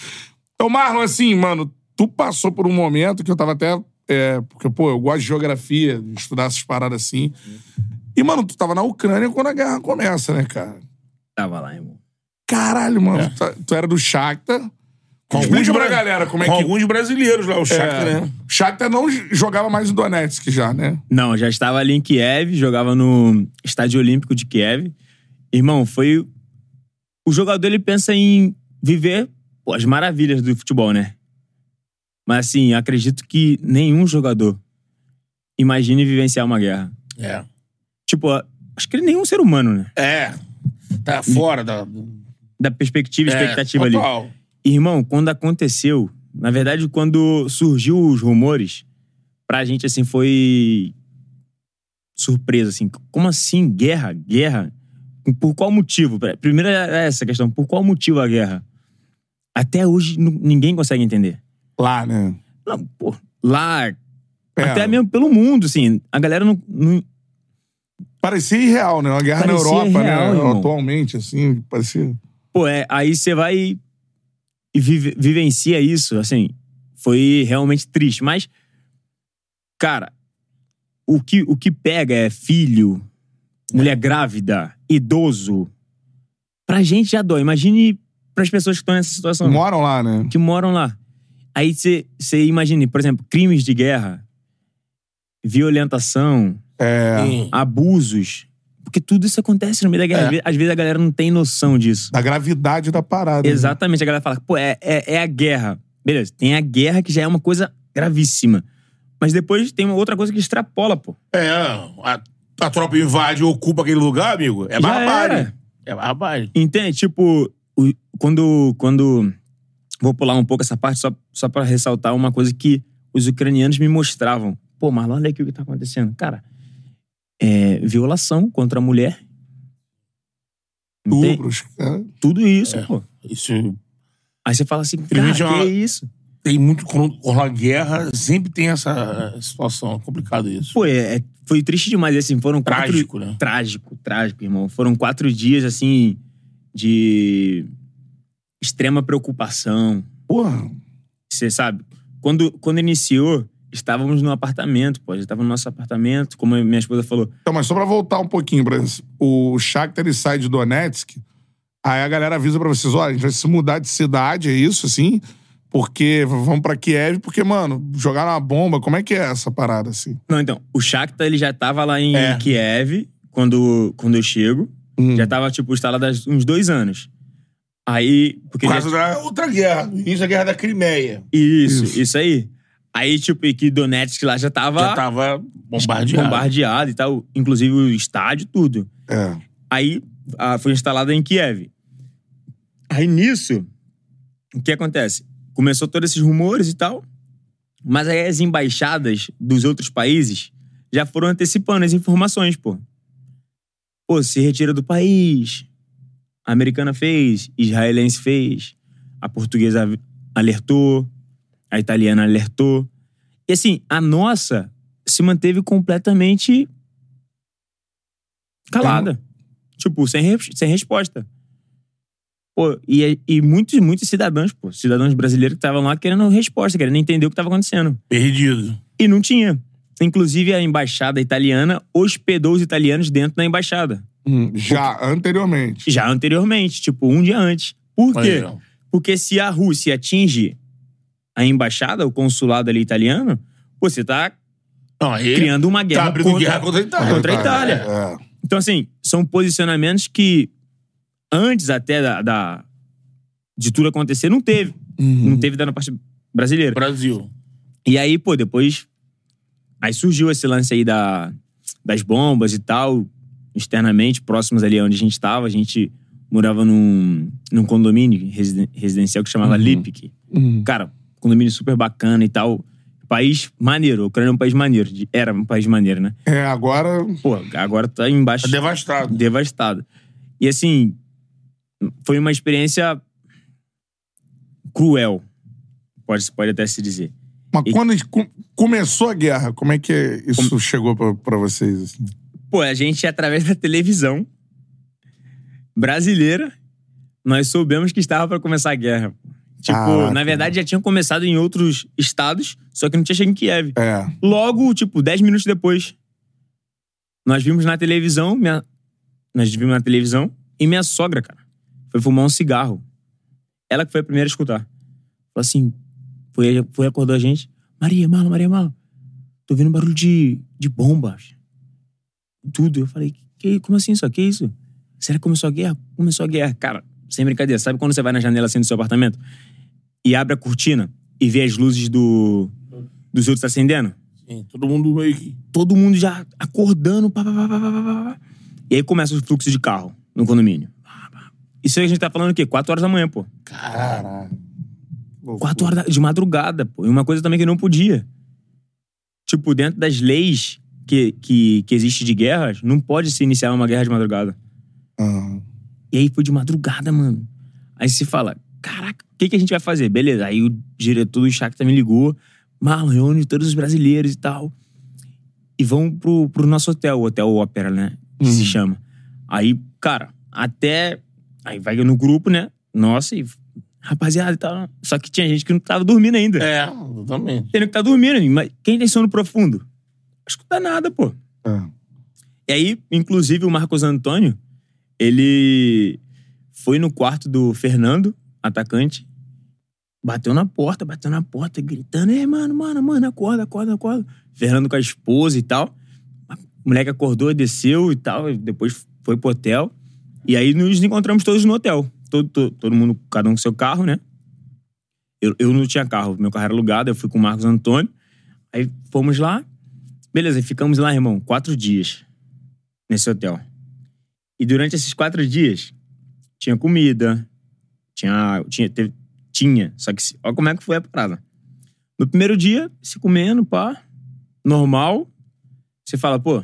A: Então, Marlon, assim, mano, tu passou por um momento que eu tava até... é, porque, pô, eu gosto de geografia, de estudar essas paradas assim. E, mano, tu tava na Ucrânia quando a guerra começa, né, cara?
C: Tava lá, irmão.
A: Caralho, mano. Tu, tu era do Shakhtar.
B: Com
A: Explica
B: alguns,
A: pra
B: bra-
A: galera como é
B: com
A: que...
B: alguns brasileiros lá, o Shakhtar,
A: É,
B: né?
A: Shakhtar não jogava mais em Donetsk já, né?
C: Não, já estava ali em Kiev, jogava no Estádio Olímpico de Kiev. Irmão, foi. O jogador ele pensa em viver pô, as maravilhas do futebol, né? Mas assim, acredito que nenhum jogador imagine vivenciar uma guerra.
B: É.
C: Tipo, acho que nenhum ser humano, né?
B: É. Tá fora da.
C: Da perspectiva e
B: É,
C: expectativa ali. Irmão, quando aconteceu, na verdade, quando surgiu os rumores, pra gente, assim, foi surpresa, assim. Como assim, guerra? Guerra? Por qual motivo? Primeiro é essa questão, por qual motivo a guerra? Até hoje ninguém consegue entender.
A: Lá, né?
C: Não, pô, lá,
A: É,
C: até mesmo pelo mundo, assim, a galera não, não-
A: Parecia irreal, né? Uma guerra
C: Parecia
A: na Europa,
C: irreal,
A: né?
C: irmão.
A: Atualmente, assim, parecia...
C: Pô, é, aí você vai e vive- vivencia isso, assim, foi realmente triste. Mas, cara, o que, o que pega é filho, mulher grávida, idoso. Pra gente já dói. Imagine pras pessoas que estão nessa situação,
A: Moram lá, né?
C: que moram lá. Aí você imagine, por exemplo, crimes de guerra, violentação.
B: Sim.
C: abusos. Porque tudo isso acontece no meio da guerra.
B: É.
C: Às ve- Às vezes a galera não tem noção disso.
A: Da gravidade da parada. né?
C: Exatamente, a galera fala, pô, é, é, é a guerra. Beleza, tem a guerra que já é uma coisa gravíssima. Mas depois tem uma outra coisa que extrapola, pô.
B: É, a, a tropa invade e ocupa aquele lugar, amigo. É
C: Já
B: barbárie.
C: era.
B: É barbárie.
C: Entende? Tipo, o- quando, quando. Vou pular um pouco essa parte só, só pra ressaltar uma coisa que os ucranianos me mostravam. Pô, Marlon, olha aqui o que tá acontecendo. Cara, é violação contra a mulher.
A: Estupros. é.
C: Tudo isso,
B: É.
C: pô.
B: Isso
C: Aí você fala assim, cara, que
B: é uma-
C: é isso?
B: tem muito. Quando rola guerra, sempre tem essa situação. É complicado isso.
C: Pô, é, é- foi triste demais, assim, foram quatro...
B: Trágico, né?
C: Trágico, trágico, irmão. Foram quatro dias, assim, de extrema preocupação.
A: Porra.
C: Você sabe, quando, quando iniciou, estávamos no apartamento, pô. Já estava no nosso apartamento, como a minha esposa falou.
A: Então, mas só pra voltar um pouquinho, pra o Shakhtar ele sai de Donetsk, aí a galera avisa pra vocês, olha, a gente vai se mudar de cidade, é isso, assim? Porque vamos pra Kiev, porque, mano, jogaram uma bomba, como é que é essa parada, assim?
C: Não, então, o Shakhtar, ele já estava lá em
B: É.
C: Kiev, quando, quando eu chego.
A: Hum.
C: Já estava, tipo, instalado há uns dois anos. Aí... Porque
B: Por
C: já
B: causa da outra guerra. No início da guerra da Crimeia.
C: Isso,
A: Isso.
C: isso, aí. Aí, tipo, e que Donetsk lá já tava,
B: Já tava bombardeado.
C: bombardeado e tal. Inclusive o estádio, tudo.
A: É.
C: Aí ah, foi instalada em Kiev. Aí nisso, o que acontece? Começou todos esses rumores e tal. Mas aí as embaixadas dos outros países já foram antecipando as informações, pô. Pô, se retira do país. A americana fez, israelense fez, a portuguesa alertou, a italiana alertou. E assim, a nossa se manteve completamente calada. Tipo, sem, re- sem resposta. Pô, e, e muitos, muitos cidadãos, pô, cidadãos brasileiros que estavam lá querendo resposta, querendo entender o que estava acontecendo.
B: Perdido.
C: E não tinha. Inclusive, a embaixada italiana hospedou os italianos dentro da embaixada.
A: Hum, já anteriormente.
C: Já anteriormente, tipo, um dia antes. Por quê? Porque se a Rússia atinge a embaixada, o consulado ali italiano, você tá
B: aí
C: criando uma guerra
B: tá abrindo
C: contra,
B: guerra contra a Itália.
C: contra a Itália.
A: É.
C: Então, assim, são posicionamentos que antes até da, da- de tudo acontecer, não teve.
A: Uhum.
C: Não teve da parte brasileira.
B: Brasil.
C: E aí, pô, depois. Aí surgiu esse lance aí da, das bombas e tal. externamente, próximos ali onde a gente estava. A gente morava num, num condomínio residen- residencial que chamava Lipik. Cara, condomínio super bacana e tal. País maneiro. A Ucrânia é um país maneiro. Era um país maneiro, né?
A: É, agora.
C: Pô, agora tá embaixo.
B: Tá devastado.
C: devastado. E assim, foi uma experiência cruel. Pode, pode até se dizer.
A: Mas
C: E-
A: quando co- começou a guerra, como é que isso chegou pra, pra vocês? assim?
C: Pô, a gente, através da televisão brasileira, nós soubemos que estava para começar a guerra. Tipo,
A: Caraca.
C: na verdade já tinha começado em outros estados, só que não tinha chegado em Kiev.
A: É.
C: Logo, tipo, 10 minutos depois, nós vimos na televisão, minha... nós vimos na televisão, e minha sogra, cara, foi fumar um cigarro. Ela que foi a primeira a escutar. Falou assim, foi, foi acordou a gente. Maria, Mala, Maria, Mala, tô ouvindo barulho de, de bombas. Tudo. Eu falei, que, como assim isso? Que isso? Será que começou a guerra? Começou a guerra. Cara, sem brincadeira, sabe quando você vai na janela assim do seu apartamento e abre a cortina e vê as luzes do, dos outros acendendo?
B: Sim, todo mundo meio que.
C: todo mundo já acordando. Pá, pá, pá, pá, pá, pá, pá. E aí começa o fluxo de carro no condomínio. Isso aí a gente tá falando o quê? Quatro horas da manhã, pô.
A: Caralho.
C: Quatro horas da- de madrugada, pô. E uma coisa também que não podia. Tipo, dentro das leis que, que, que existe de guerras, não pode se iniciar uma guerra de madrugada.
A: Ah.
C: E aí foi de madrugada, mano. Aí se fala, caraca, o que, que a gente vai fazer? Beleza. Aí o diretor do Shakhtar me ligou. Marlon, reúne todos os brasileiros e tal. E vão pro, pro nosso hotel, o Hotel Ópera, né? Que se chama. Aí, cara, até... Aí vai no grupo, né? Nossa, e... Rapaziada e tal. Só que tinha gente que não tava dormindo ainda.
B: É, exatamente.
C: Tendo que tá dormindo. Mas quem tem sono profundo? Não escuta nada, pô.
A: É.
C: E aí, inclusive, o Marcos Antônio, ele foi no quarto do Fernando, atacante, bateu na porta, bateu na porta, gritando: Ei, mano, mano, mano, acorda, acorda, acorda. Fernando com a esposa e tal. O moleque acordou, desceu e tal, e depois foi pro hotel. E aí nos encontramos todos no hotel. Todo, todo, todo mundo, cada um com seu carro, né? Eu, eu não tinha carro, meu carro era alugado, eu fui com o Marcos Antônio. Aí fomos lá. Beleza, ficamos lá, irmão, quatro dias nesse hotel. E durante esses quatro dias, tinha comida, tinha. Tinha, teve- tinha só que olha como é que foi a parada. No primeiro dia, se comendo, pá, normal. Você fala, pô,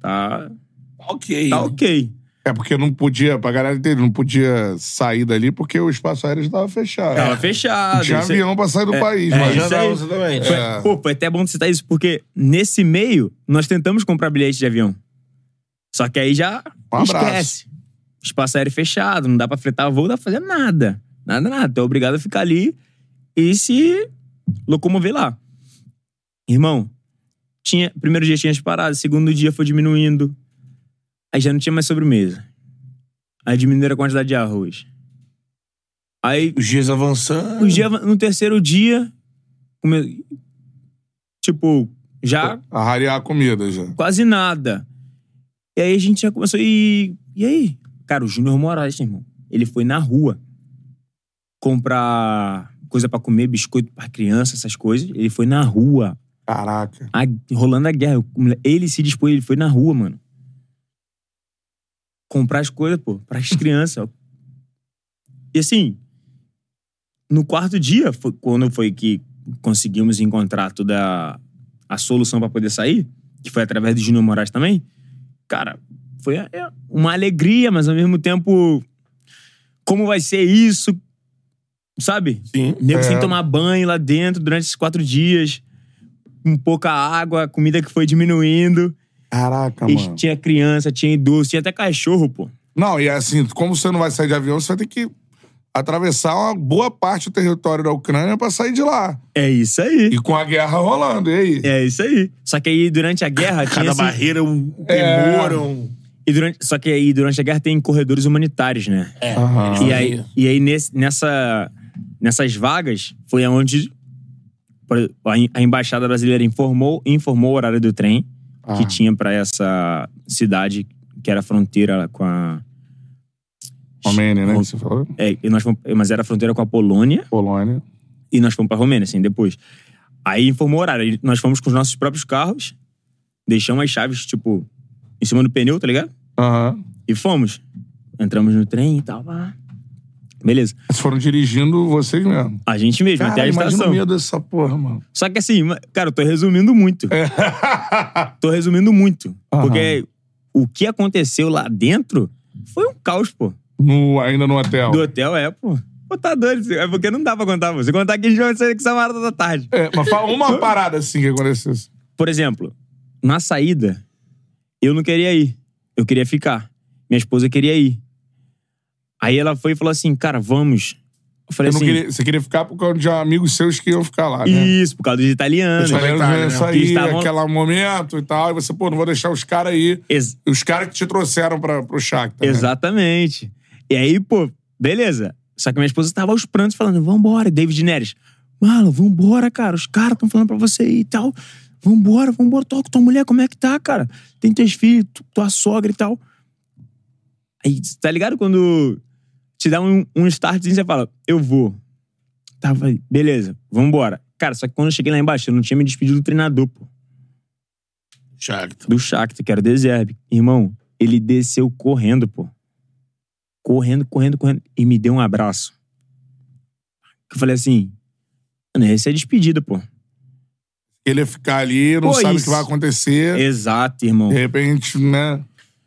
C: tá,
B: Ok.
C: tá ok.
A: É porque não podia, pra galera entender, não podia sair dali porque o espaço aéreo estava fechado.
C: Tava fechado.
A: Não tinha avião pra sair do país,
C: é,
A: mas.
C: isso aí.
B: exatamente.
C: Foi-
A: É.
C: Pô, foi até bom citar isso, porque nesse meio, nós tentamos comprar bilhete de avião. Só que aí já
A: Um
C: esquece. Espaço aéreo fechado, não dá pra fretar voo, não dá pra fazer nada. Nada, nada. Tu é obrigado a ficar ali e se locomover lá. Irmão, tinha, primeiro dia tinha as paradas, segundo dia foi diminuindo. Aí já não tinha mais sobremesa. Aí diminuíram a quantidade de arroz. Aí
B: Os dias avançando.
C: os dias, no terceiro dia, come- tipo, já
A: A rarear a comida já.
C: quase nada. E aí a gente já começou, e, e aí? Cara, o Júnior Moraes, irmão, ele foi na rua comprar coisa pra comer, biscoito pra criança, essas coisas. Ele foi na rua,
A: Caraca.
C: a- rolando a guerra. Ele se dispôs, ele foi na rua, mano. Comprar as coisas, pô, pras crianças. E assim, no quarto dia, foi quando foi que conseguimos encontrar toda a, a solução pra poder sair, que foi através do Júnior Moraes também. Cara, foi é, uma alegria, mas ao mesmo tempo, como vai ser isso? Sabe?
B: Sim.
C: Nego
A: É.
C: sem tomar banho lá dentro durante esses quatro dias, com pouca água, comida que foi diminuindo.
A: Caraca,
C: E
A: mano.
C: tinha criança, tinha idoso, tinha até cachorro, pô.
A: Não, e assim, como você não vai sair de avião, você vai ter que atravessar uma boa parte do território da Ucrânia pra sair de lá.
C: É isso aí.
A: E com a guerra rolando, e aí?
C: É isso aí. Só que aí durante a guerra tinha.
B: Cada barreira, um
A: É.
B: temor, um.
C: E durante... Só que aí durante a guerra tem corredores humanitários, né?
B: É.
A: Aham.
B: eles
C: E aí, e aí nesse, nessa, nessas vagas foi onde a em- a embaixada brasileira informou, informou o horário do trem
A: Ah.
C: que tinha pra essa cidade que era fronteira com a
A: Romênia, né? Que você falou?
C: é, e nós fomos- mas era fronteira com a Polônia
A: Polônia.
C: e nós fomos pra Romênia, assim, depois. Aí informou o horário. Nós fomos com os nossos próprios carros, deixamos as chaves, tipo, em cima do pneu, tá ligado?
A: Aham.
C: E fomos. Entramos no trem e tal. pá. Beleza.
A: Vocês foram dirigindo vocês mesmo.
C: A gente mesmo, até a
A: Cara,
C: estação.
A: medo dessa porra, mano.
C: Só que assim, cara, eu tô resumindo muito. Tô resumindo muito.
A: Aham.
C: Porque o que aconteceu lá dentro foi um caos, pô.
A: No, ainda no hotel.
C: Do hotel, é, pô. Pô, tá doido. É porque não dá pra contar, pô. Se contar aqui, a gente vai sair que essa hora da tarde.
A: É, mas fala uma parada assim que aconteceu.
C: Por exemplo, na saída, eu não queria ir. Eu queria ficar. Minha esposa queria ir. Aí ela foi e falou assim, cara, vamos. Eu falei
A: Eu não
C: assim,
A: queria, você queria ficar por causa de amigos seus que iam ficar lá, né?
C: isso, por causa dos italianos.
A: Os italianos
B: Itália,
A: iam
B: né?
A: sair,
C: estavam-
A: aquele momento e tal. E você, pô, não vou deixar os caras aí.
C: Ex-
A: Os caras que te trouxeram pra, pro Shakhtar. né?
C: Exatamente. E aí, pô, beleza. Só que minha esposa tava aos prantos falando, vambora, David Neres. Mano, vambora, cara. Os caras estão falando pra você ir e tal. Vambora, vambora. Toca tua mulher, como é que tá, cara? Tem teus filhos, tu- tua sogra e tal. Aí, tá ligado? Quando te dá um, um startzinho, você fala, eu vou. Tava, beleza, vambora. Cara, só que quando eu cheguei lá embaixo, eu não tinha me despedido do treinador, pô.
B: Shakhtar.
C: Do Shakhtar, que era o Deserbe. Irmão, ele desceu correndo, pô. Correndo, correndo, correndo. E me deu um abraço. Eu falei assim, mano, essa é a despedida, pô.
A: Ele ia ficar ali, não
C: Pô,
A: sabe o
C: isso.
A: que vai acontecer.
C: Exato, irmão.
A: De repente, né?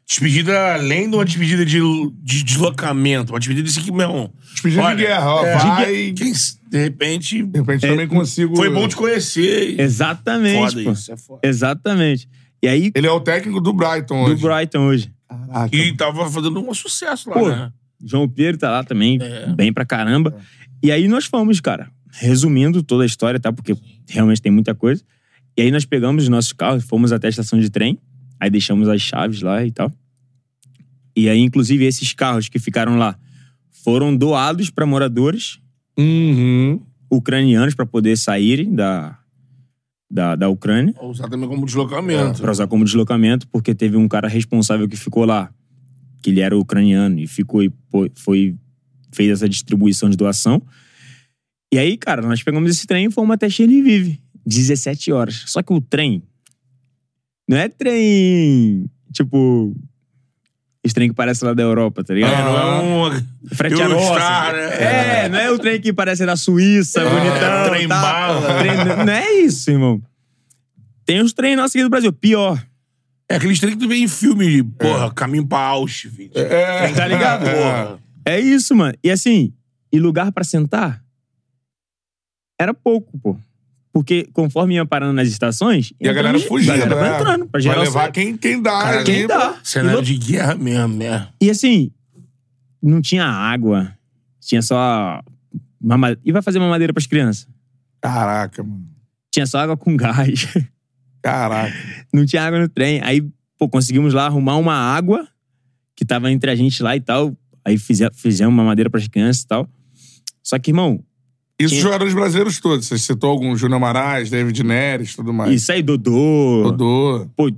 B: Despedida além de uma despedida de, de deslocamento. Uma despedida desse aqui, meu irmão.
A: Despedida
B: Olha,
A: de guerra, ó.
B: é,
A: vai.
B: Quem, de repente.
A: De repente
C: É,
A: também consigo.
B: Foi bom te conhecer.
C: Exatamente,
B: Foda
C: pô.
B: isso, é foda.
C: Exatamente. E aí,
A: Ele é o técnico do Brighton
C: do
A: hoje.
C: Brighton hoje.
A: Caraca.
B: E tava fazendo um sucesso lá,
C: Pô,
B: né?
C: João Pedro tá lá também,
B: É.
C: bem pra caramba. E aí nós fomos, cara, resumindo toda a história, tá? Porque realmente tem muita coisa. E aí nós pegamos os nossos carros, fomos até a estação de trem, aí deixamos as chaves lá e tal. E aí, inclusive, esses carros que ficaram lá foram doados pra moradores
A: Uhum.
C: ucranianos pra poder saírem da, da, da Ucrânia.
B: Ou usar também como deslocamento.
C: Pra usar como deslocamento, porque teve um cara responsável que ficou lá, que ele era ucraniano, e ficou e foi, fez essa distribuição de doação. E aí, cara, nós pegamos esse trem e fomos até Chernihiv, 17 horas. Só que o trem não é trem, tipo, esse trem que parece lá da Europa, tá ligado?
B: É, não é um.
C: Frete
B: Eurostar, né?
C: É, não é o trem que parece da Suíça, bonitão.
B: trem
C: tá?
B: bala.
C: Trem- Não é isso, irmão. Tem os trem nossos aqui do Brasil, pior.
B: É aqueles trem que tu vê em filme de, porra, caminho pra Auschwitz.
A: É.
C: Tá ligado?
B: Porra.
C: É isso, mano. E assim, e lugar pra sentar era pouco, pô. Porque conforme ia parando nas estações.
A: E a galera
C: entrando-
A: fugia,
C: galera
A: né?
C: vai entrando pra
A: Vai
C: o
A: levar quem, quem dá.
B: Cara,
A: ali,
C: Quem dá.
B: Cenário
C: E
B: de guerra mesmo, né?
C: E assim, não tinha água. Tinha só. Mama... E vai fazer mamadeira pras crianças?
A: Caraca, mano.
C: Tinha só água com gás.
A: Caraca.
C: não tinha água no trem. Aí, pô, conseguimos lá arrumar uma água que tava entre a gente lá e tal. Aí fize- fizemos uma madeira pras crianças e tal. Só que, irmão,
A: Isso
C: Tinha-
A: jogadores brasileiros todos. Você citou alguns, Júnior Amarais, David Neres, tudo mais.
C: isso aí, Dodô,
A: Dodô,
C: pô,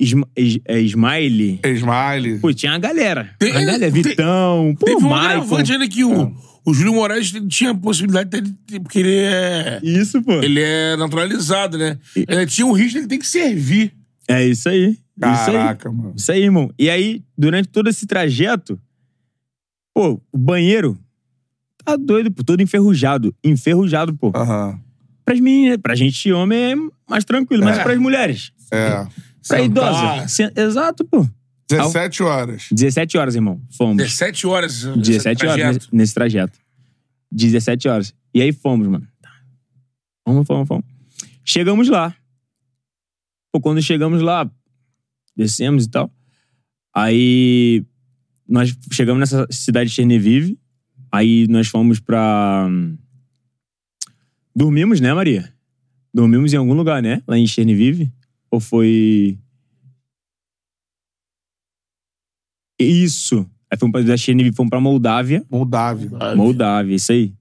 C: Isma, Is- é, Smiley.
A: Smiley.
C: Pô, tinha a galera.
B: Tem-
C: a galera,
B: tem-
C: Vitão, pô,
B: Teve um
C: Michael.
B: agravante ainda que o, o Júlio Moraes tinha a possibilidade de porque ele é.
C: Isso, pô.
B: Ele é naturalizado, né? Ele tinha o risco ele ter que servir.
C: É isso aí. Isso aí.
A: Caraca, mano.
C: Isso aí, irmão. E aí, durante todo esse trajeto, pô, o banheiro tá doido, pô, todo enferrujado. Enferrujado, pô.
A: Aham.
C: Pras meninas, pra gente homem é mais tranquilo, mas
B: É.
C: pras mulheres.
A: É.
C: Pra
B: Sentar.
C: idosa. se- Exato, pô.
A: 17 horas.
C: 17 horas, irmão. Fomos.
B: 17 horas. esse
C: 17 horas
B: trajeto.
C: nesse, nesse trajeto. 17 horas. E aí fomos, mano. Fomos, fomos, fomos. Chegamos lá. Pô, quando chegamos lá, descemos e tal. Aí nós chegamos nessa cidade de Chernihiv. Aí nós fomos pra. Dormimos, né, Maria? Dormimos em algum lugar, né? Lá em Chernihiv. Ou foi. Isso. Aí fomos pra da Chernihiv, fomos pra Moldávia.
A: Moldávia.
C: Moldávia, isso aí.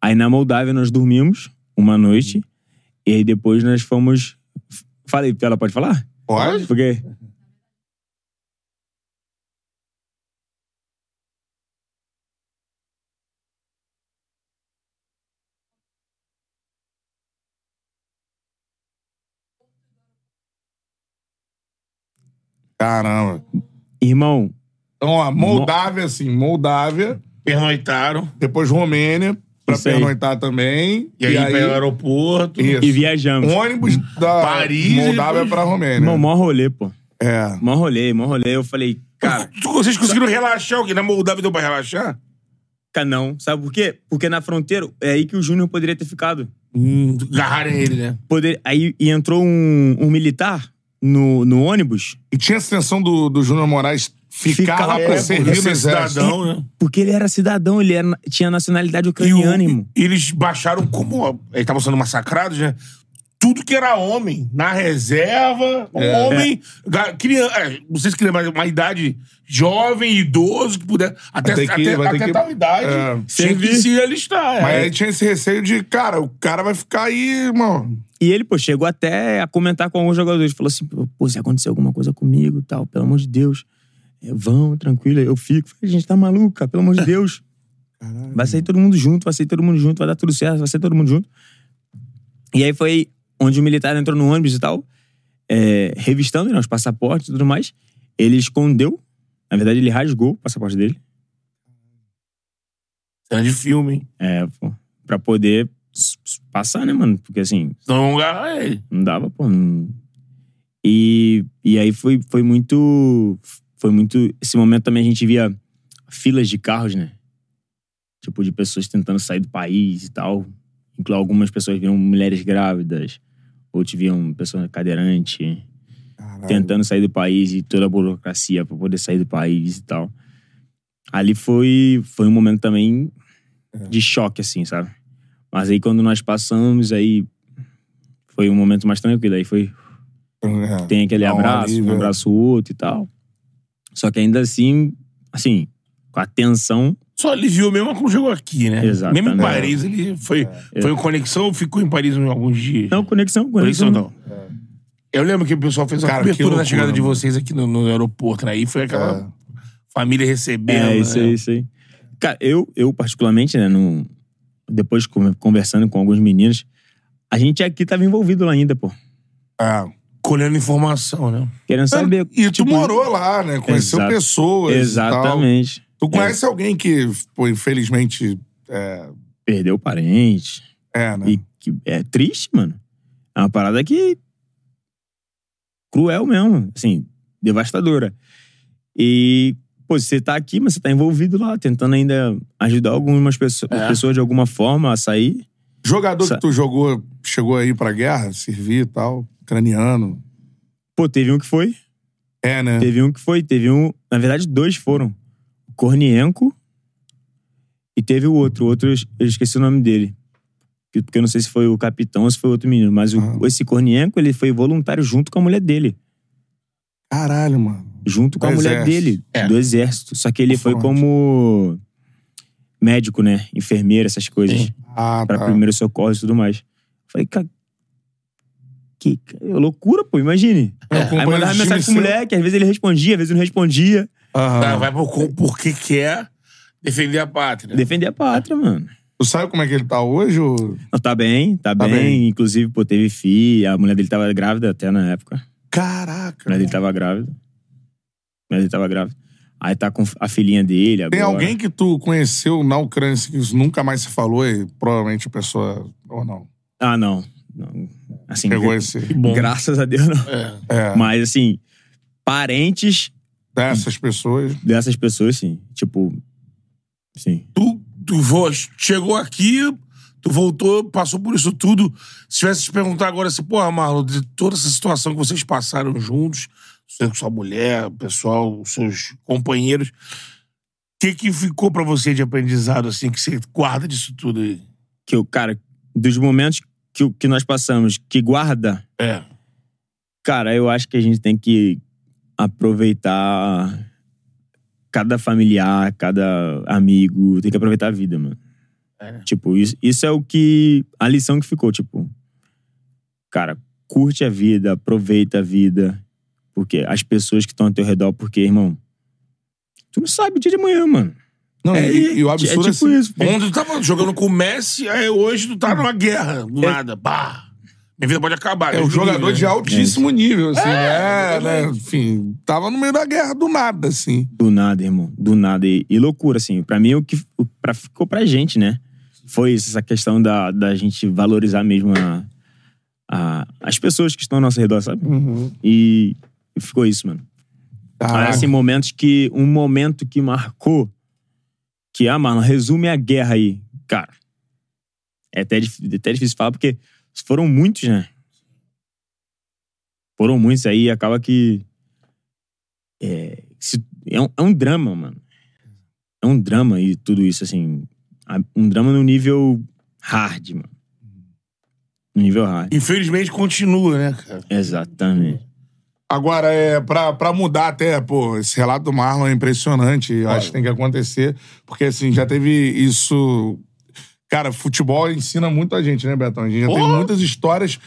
C: Aí na Moldávia nós dormimos uma noite. E aí depois nós fomos. Falei, ela pode falar?
A: Pode?
C: Porque.
A: Caramba.
C: Irmão,
A: Então, ó, Moldávia, assim, Moldávia,
B: Pernoitaram.
A: depois Romênia, pra
C: Isso aí.
A: pernoitar também.
B: E, aí, pelo aeroporto.
A: Isso.
C: e viajamos.
A: ônibus da
B: Paris,
A: Moldávia
B: depois-
A: pra Romênia.
C: Irmão, mó rolê, pô.
A: É.
C: Mó rolê, mó rolê. Eu falei, cara,
B: Tu- Vocês conseguiram relaxar o quê? Na Moldávia deu pra relaxar?
C: cara, não. Sabe por quê? Porque na fronteira é aí que o Júnior poderia ter ficado.
B: Hum, agarrarem ele, né?
C: Poder... Aí e entrou um, um militar no, no ônibus,
A: E tinha essa intenção do, do Júnior Moraes ficar
C: Ficar
A: lá
C: lá,
A: pra
C: é,
A: servir
B: Porque
A: no
B: ser
A: exército.
B: cidadão, né?
C: porque ele era cidadão, ele era- tinha nacionalidade
B: E o-
C: ucraniana, irmão.
B: eles baixaram como. Eles estavam sendo massacrados, né? Tudo que era homem, na reserva,
A: É.
B: homem, criança, é, não sei se queria, mas uma idade jovem, idoso, que puder. Até,
A: que-
B: até, até
A: que-
B: tal idade.
A: é.
B: tinha que
C: Servir.
B: se alistar.
A: Mas
B: é.
A: aí tinha esse receio de, cara, o cara vai ficar aí, irmão.
C: E ele, pô, chegou até a comentar com alguns jogadores. Falou assim, pô, se acontecer alguma coisa comigo e tal, pelo amor de Deus. é, vão, tranquilo, eu fico. Falei, gente, tá maluco, cara, pelo amor de Deus. Vai sair todo mundo junto, vai sair todo mundo junto, vai dar tudo certo, vai sair todo mundo junto. E aí foi onde o militar entrou no ônibus e tal, é, revistando né, os passaportes e tudo mais. Ele escondeu, na verdade ele rasgou o passaporte dele,
B: Cena de filme, hein?
C: é, pô, pra poder passar, né, mano? Porque assim,
B: agarrar ele.
C: Não dava, pô. não- E, e aí foi, foi muito. Foi muito. Esse momento também a gente via filas de carros, né? Tipo, de pessoas tentando sair do país e tal. Inclu- Algumas pessoas viam mulheres grávidas, outros viam pessoas cadeirantes, tentando sair do país e toda a burocracia pra poder sair do país e tal. Ali foi, foi um momento também de choque, assim, sabe? Mas aí quando nós passamos, aí foi um momento mais tranquilo. Aí foi
A: É.
C: tem aquele
A: Dá
C: abraço,
A: alívio,
C: um
A: é.
C: abraço outro e tal. Só que ainda assim, assim, com a tensão,
B: Só aliviou mesmo quando chegou aqui, né?
C: Exatamente.
B: Mesmo em Paris, ele foi, foi em conexão ou ficou em Paris em alguns dias?
C: não, conexão,
B: Conexão
C: conexão.
B: não. Eu lembro que o pessoal fez uma
A: Cara, que
B: cobertura da
A: loucura,
B: chegada de vocês aqui no, no aeroporto, né? Aí foi aquela família recebendo.
C: É, isso
B: né?
C: aí, isso aí. Cara, eu, eu particularmente, né, no, depois con- conversando com alguns meninos, a gente aqui tava envolvido lá ainda, pô.
A: É.
B: Colhendo informação, né?
C: Querendo saber.
A: E tu
C: tipo,
A: morou lá, né? Conheceu
C: Exato.
A: pessoas.
C: Exatamente.
A: Tu conhece alguém que, pô, infelizmente. É,
C: Perdeu parente.
A: é né?
C: E que é triste, mano. É uma parada que. cruel mesmo. Assim, devastadora. E, pô, você tá aqui, mas você tá envolvido lá, tentando ainda ajudar algumas pessoas,
B: É.
C: pessoas de alguma forma a sair.
A: Jogador
C: Sa-
A: que tu jogou, chegou aí pra guerra, servir e tal, ucraniano.
C: Pô, teve um que foi.
A: É, né?
C: Teve um que foi. Teve um. Na verdade, dois foram. O Kornienko e teve o outro. O outro, eu es- eu esqueci o nome dele. Que- Porque eu não sei se foi o capitão ou se foi outro menino. Mas o-
A: Ah.
C: esse Kornienko, ele foi voluntário junto com a mulher dele.
A: Caralho, mano.
C: junto com
A: Do
C: a mulher
A: exército.
C: dele,
B: É.
C: do exército. Só que ele foi como médico, né? Enfermeira, essas coisas.
B: Sim.
A: Ah,
C: Pra
A: tá.
C: primeiro socorro e tudo mais. Falei, cara. Que que loucura, pô, imagine.
A: É,
C: Aí mandava
A: de
C: mensagem pro moleque, às vezes ele respondia, às vezes não respondia.
A: Aham.
B: Tá, vai por, porque quer defender a pátria.
C: Defender a pátria, mano.
A: Tu sabe como é que ele tá hoje? Ou...
C: Não, tá bem, tá,
A: Tá
C: bem.
A: bem.
C: Inclusive, pô, teve filha. A mulher dele tava grávida até na época. A
A: Caraca.
C: mulher dele tava grávida. A mulher dele tava grávida. Aí tá com a filhinha dele agora.
A: Tem alguém que tu conheceu na Ucrânia assim, que isso nunca mais se falou e provavelmente a pessoa. Ou não?
C: Ah, não. não. Assim,
A: Pegou esse.
B: bom.
C: graças a Deus, não.
B: É.
A: É,
C: Mas, assim, parentes
A: dessas pessoas.
C: dessas pessoas, sim. Tipo, sim.
B: Tu, tu vo- chegou aqui, tu voltou, passou por isso tudo. Se tivesse te perguntar agora assim, porra, Marlon, de toda essa situação que vocês passaram juntos, você com sua mulher, o pessoal, os seus companheiros, o que que ficou pra você de aprendizado, assim, que você guarda disso tudo aí?
C: Que o cara, dos momentos que, o- que nós passamos, que guarda,
B: É.
C: cara, eu acho que a gente tem que aproveitar cada familiar, cada amigo, tem que aproveitar a vida, mano.
B: É.
C: Tipo, isso, isso é o que. A lição que ficou, tipo. Cara, curte a vida, aproveita a vida. Porque as pessoas que estão ao teu redor, porque, irmão, tu não sabe o dia de amanhã, mano.
A: Não,
C: É,
A: e, e o absurdo
C: é tipo
A: assim,
C: isso.
B: Ontem tu tava jogando com o Messi, aí hoje tu tá numa guerra, do nada. Bah! Minha vida pode acabar.
A: É
B: Deus
A: um jogador
B: livre,
A: de
B: né?
A: altíssimo nível, assim, né?
B: exatamente.
A: né? Enfim, tava no meio da guerra do nada, assim.
C: Do nada, irmão. Do nada. E, e loucura, assim. Pra mim, o que o, pra, ficou pra gente, né? Foi isso, essa questão da, da gente valorizar mesmo a, a- as pessoas que estão ao nosso redor, sabe? E, e ficou isso, mano.
A: Caraca.
C: Assim, momentos que. Um momento que marcou. Que, ah, mano, resume a guerra aí. Cara. É até, dif- até difícil falar, porque foram muitos, né? Foram muitos aí, acaba que. É, se- é, um, é um drama, mano. É um drama e tudo isso, assim. Um drama no nível hard, mano. No nível hard.
B: Infelizmente continua, né, cara?
C: Exatamente.
A: Agora, é, pra, pra mudar até, pô, esse relato do Marlon é impressionante. Eu acho que tem que acontecer. Porque, assim, já teve isso. Cara, futebol ensina muito a gente, né, Betão? A gente já tem muitas histórias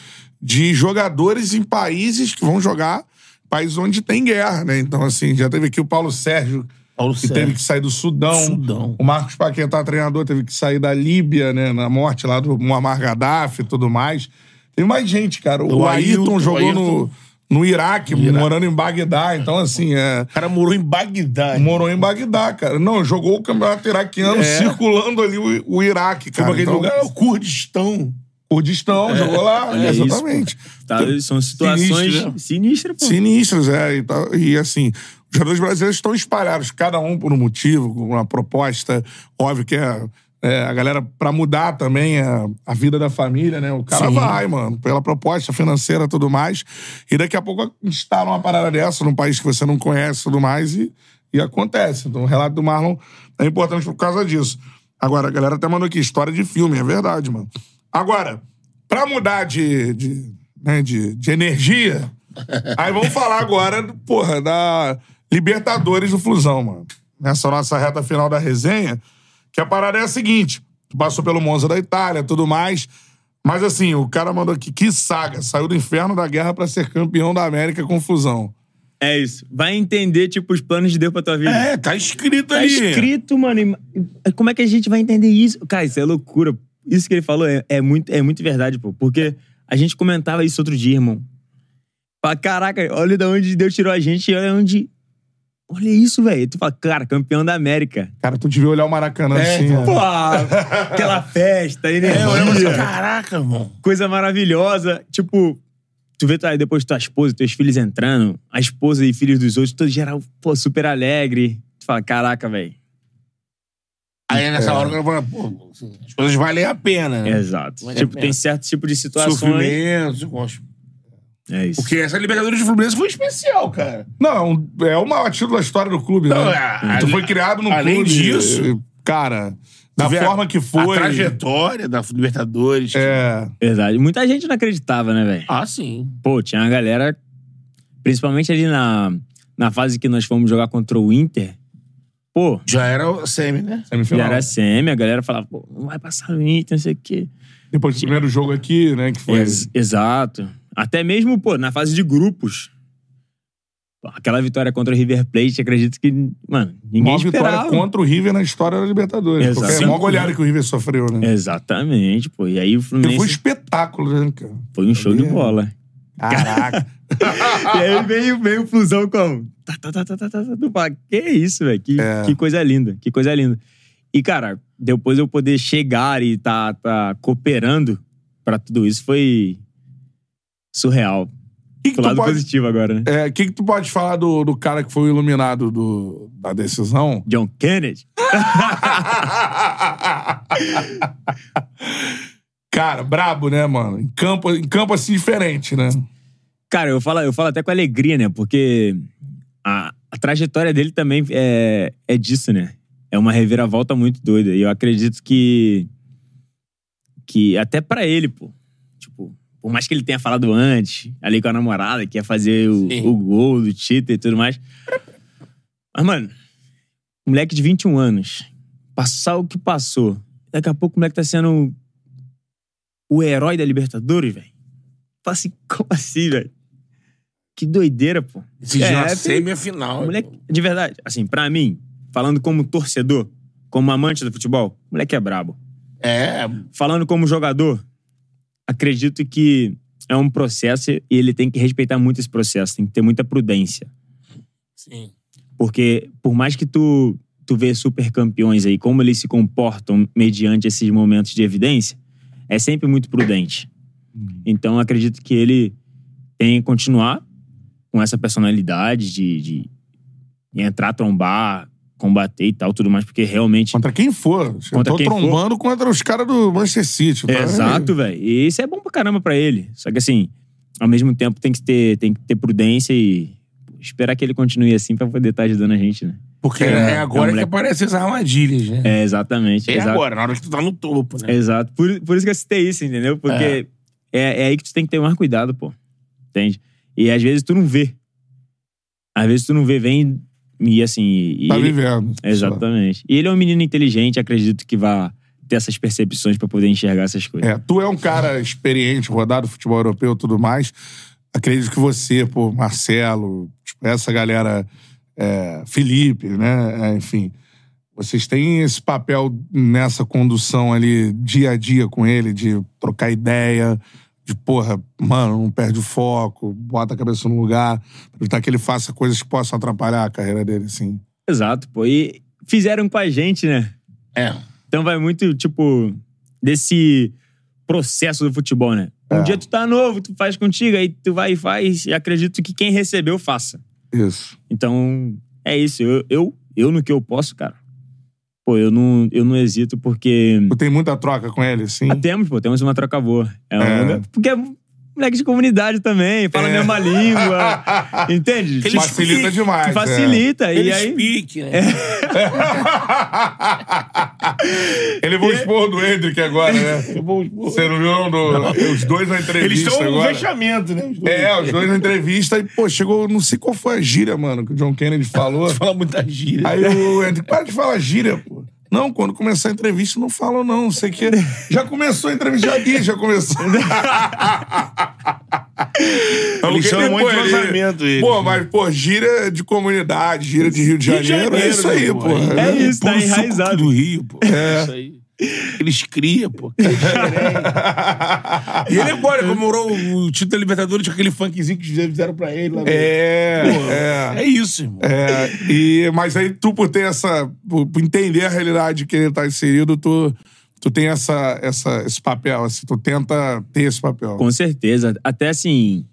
A: de jogadores em países que vão jogar países onde tem guerra, né? Então, assim, já teve aqui o Paulo Sérgio,
B: Paulo
A: que
B: Sérgio.
A: teve que sair do Sudão.
B: Sudão.
A: O Marcos Paquetá, treinador, teve que sair da Líbia, né? Na morte lá do Muammar Gaddafi e tudo mais. Tem mais gente, cara. O,
B: O
A: Ayrton,
B: Ayrton,
A: jogou
B: o Ayrton.
A: no, no Iraque, morando em Bagdá. Então, assim, é,
B: O cara morou em Bagdá.
A: morou em Bagdá, cara. Não, jogou o campeonato iraquiano
B: É.
A: circulando ali o, o Iraque, cara.
B: aquele
A: Então,
B: lugar, o Kurdistão.
A: Kurdistão, jogou lá.
C: Isso,
A: exatamente.
C: Tá, são situações
B: Sinistro, né?
C: sinistras, pô.
A: Sinistros, é. E, tá- e, assim, os jogadores brasileiros estão espalhados, cada um por um motivo, com uma proposta. Óbvio que é, é, a galera, pra mudar também a, a vida da família, né? O cara
B: Sim.
A: vai, mano, pela proposta financeira e tudo mais. E daqui a pouco instala uma parada dessa num país que você não conhece e tudo mais e, e acontece. Então o relato do Marlon é importante por causa disso. Agora, a galera até mandou aqui história de filme, é verdade, mano. Agora, pra mudar de, de, né, de, de energia, aí vamos falar agora, porra, da Libertadores do Flusão, mano. Nessa nossa reta final da resenha, que a parada é a seguinte: tu passou pelo Monza da Itália, tudo mais. Mas assim, o cara mandou aqui, que saga, saiu do inferno da guerra pra ser campeão da América com Fusão.
C: É isso. Vai entender, tipo, os planos de Deus pra tua vida.
B: É, tá escrito
C: Tá
B: ali.
C: escrito, mano. Como é que a gente vai entender isso? Cara, isso é loucura. Isso que ele falou é, é muito, é muito verdade, pô. Porque a gente comentava isso outro dia, irmão. Fala, caraca, olha de onde Deus tirou a gente e olha onde. Olha isso, velho. Tu fala, cara, campeão da América.
A: Cara, tu devia olhar o Maracanã
B: É,
A: assim.
C: Pô, aquela festa,
B: É, eu lembro assim,
C: energia,
B: caraca, irmão.
C: coisa maravilhosa. Tipo, tu vê tua- depois tua esposa, teus filhos entrando, a esposa e filhos dos outros, todo geral, pô, super alegre. Tu fala, caraca, velho.
B: Aí nessa hora eu falo, pô, as coisas valem a pena, né?
C: Exato.
B: Vale
C: tipo,
B: pena.
C: tem certo tipo de situações.
B: Sofrimento, gosto.
C: É isso.
B: Porque essa Libertadores de Fluminense foi especial, cara.
A: Não, é o maior título da história do clube,
B: Não,
A: né?
B: é,
A: tu foi criado no
B: além
A: clube.
B: disso,
A: cara, da
B: a-
A: forma que foi.
B: A trajetória da Libertadores.
A: É.
C: Verdade. Muita gente não acreditava, né, velho?
B: Ah, sim.
C: Pô, tinha uma galera, principalmente ali na, na fase que nós fomos jogar contra o Inter. Pô,
B: Já era o semi, né?
C: já
A: Semifinal.
C: era semi, a galera falava, pô, não vai passar no Inter, não sei o quê.
A: Depois do primeiro jogo aqui, né? Que foi.
C: Ex- exato. Até mesmo, pô, na fase de grupos. Aquela vitória contra o River Plate, acredito que, mano, ninguém
A: Maior vitória
C: esperava.
A: contra o River na história da Libertadores.
C: Exato.
A: Porque é a maior goleada que o River sofreu, né?
C: Exatamente, pô. E aí o Fluminense
A: foi um espetáculo, né, cara?
C: foi um show de bola.
A: Caraca.
C: e aí veio, veio o Flusão como? Tá, tá, tá, tá, tá, tá, tá. Fala, que isso, velho? Que,
A: É.
C: que coisa linda, que coisa linda. E, cara, depois eu poder chegar e tá, tá cooperando pra tudo isso foi surreal.
A: que que tu
C: lado
A: pode-
C: positivo agora, né?
A: É, O que, que tu pode falar do, do cara que foi o iluminado do, da decisão?
C: John Kennedy.
A: Cara, brabo, né, mano? Em campo, em campo assim, diferente, né?
C: Cara, eu falo, eu falo até com alegria, né? Porque a, a trajetória dele também é, é disso, né? É uma reviravolta muito doida. E eu acredito que. Que até pra ele, pô. Tipo, por mais que ele tenha falado antes, ali com a namorada, que ia fazer o, o gol do título e tudo mais. Mas, mano, moleque de 21 anos, passar o que passou. Daqui a pouco o moleque tá sendo o herói da Libertadores, velho. Fala assim, como assim, velho? Que doideira, pô.
B: Esse é uma
C: É,
B: semi a final.
C: Moleque, de verdade, assim, pra mim, falando como torcedor, como amante do futebol, moleque é brabo.
B: É,
C: Falando como jogador, acredito que é um processo e ele tem que respeitar muito esse processo, tem que ter muita prudência.
B: Sim.
C: Porque por mais que tu, tu vê super campeões aí, como eles se comportam mediante esses momentos de evidência, é sempre muito prudente. Então, eu acredito que ele tem que continuar com essa personalidade de, de entrar, trombar, combater e tal, tudo mais, porque realmente.
A: Contra quem for. Eu
C: Contra
A: tô
C: quem for.
A: trombando contra os caras do Manchester City. tá?
C: Exato, velho. E isso é bom pra caramba pra ele. Só que assim, ao mesmo tempo tem que ter, tem que ter prudência e esperar que ele continue assim pra poder estar ajudando a gente, né?
B: Porque
A: É,
B: é,
C: é
B: agora que
C: moleque-
B: aparecem as armadilhas, né?
C: É, exatamente.
B: É
C: exato.
B: agora, na hora que tu tá no topo, né?
C: Exato. Por, por isso que eu citei isso, entendeu? Porque é. é aí que tu tem que ter mais cuidado, pô. Entende? E às vezes tu não vê. Às vezes tu não vê, vem e assim. E
A: Tá
C: ele-
A: vivendo.
C: Exatamente. E ele é um menino inteligente, acredito que vai ter essas percepções pra poder enxergar essas coisas.
A: É, tu é um cara experiente, rodado futebol europeu e tudo mais. Acredito que você, pô, Marcelo, tipo, essa galera, é, Felipe, né? É, enfim. Vocês têm esse papel nessa condução ali dia a dia com ele, de trocar ideia, de porra, mano, não perde o foco, bota a cabeça no lugar, pra evitar que ele faça coisas que possam atrapalhar a carreira dele, assim.
C: Exato, pô. E fizeram com a gente, né?
B: É.
C: Então vai muito, tipo, desse processo do futebol, né? Um
A: É.
C: dia tu tá novo, tu faz contigo, aí tu vai e faz, e acredito que quem recebeu faça.
A: Isso.
C: Então, é isso. Eu, eu, eu no que eu posso, cara. Pô, eu não, eu não hesito porque.
A: Tem muita troca com ele, assim?
C: Ah, temos, pô, temos uma troca boa. É uma-
A: É.
C: Porque é moleque de comunidade também, fala a
A: É.
C: mesma língua. Entende?
B: Ele
C: Tipo,
A: Facilita demais. é.
C: facilita.
B: Ele
C: E aí.
B: speak, né?
A: Ele vai expor do Hendrick agora, né?
B: Eu vou- vou-
A: Você não viu? Do- os dois na
B: Eles
A: entrevista
B: estão no
A: agora.
B: fechamento, né? Os dois.
A: É, os dois na entrevista e, pô, chegou, não sei qual foi a gíria, mano, que o John Kennedy falou.
B: Fala muita gíria.
A: Aí o Hendrick, para de falar gíria, pô. Não, quando começar a entrevista, não falam, não, não sei o quê. Já começou a entrevista, já vi, já começou.
B: Eles chamam muito
A: Pô, ele-
B: entrosamento, eles.
A: Pô, mas, pô, gíria de comunidade, gíria de Rio de
B: Rio de
A: Janeiro, é isso aí,
B: né,
A: pô.
C: É isso, tá enraizado.
B: do Rio, pô. É. Isso aí. Eles criam, pô. e ele agora comemorou o título da Libertadores com aquele funkzinho que fizeram pra ele. Lá no-
A: É,
B: Pô,
A: é.
B: é isso, irmão.
A: É, e, mas aí tu, por ter essa. Por, por entender a realidade que ele tá inserido, tu, tu tem essa, essa, esse papel, assim, tu tenta ter esse papel.
C: Com certeza. Até assim.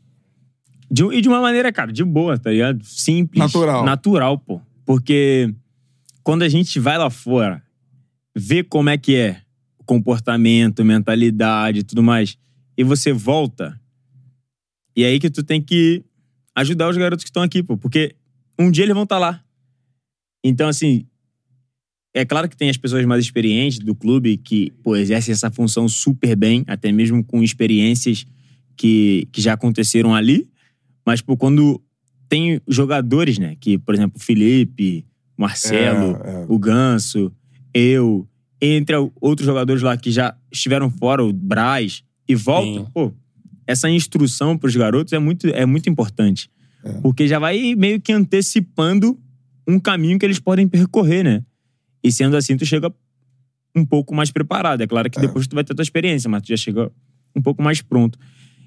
C: de- e de uma maneira, cara, de boa, tá ligado? Simples.
A: Natural.
C: Natural, pô. Porque quando a gente vai lá fora, vê como é que é o comportamento, mentalidade e tudo mais, e você volta, e é aí que tu tem que ajudar os garotos que estão aqui, pô. Porque um dia eles vão estar lá. Então, assim. É claro que tem as pessoas mais experientes do clube que, pô, exercem essa função super bem, até mesmo com experiências que, que já aconteceram ali. Mas, pô, quando tem jogadores, né? Que, por exemplo, o Felipe, o Marcelo,
A: É, é.
C: o Ganso, eu, entre outros jogadores lá que já estiveram fora, o Braz, e voltam,
B: Sim.
C: pô, essa instrução pros garotos é muito, é muito importante.
A: É.
C: Porque já vai meio que antecipando um caminho que eles podem percorrer, né? E sendo assim, tu chega um pouco mais preparado. É claro que depois tu vai ter tua experiência, mas tu já chega um pouco mais pronto.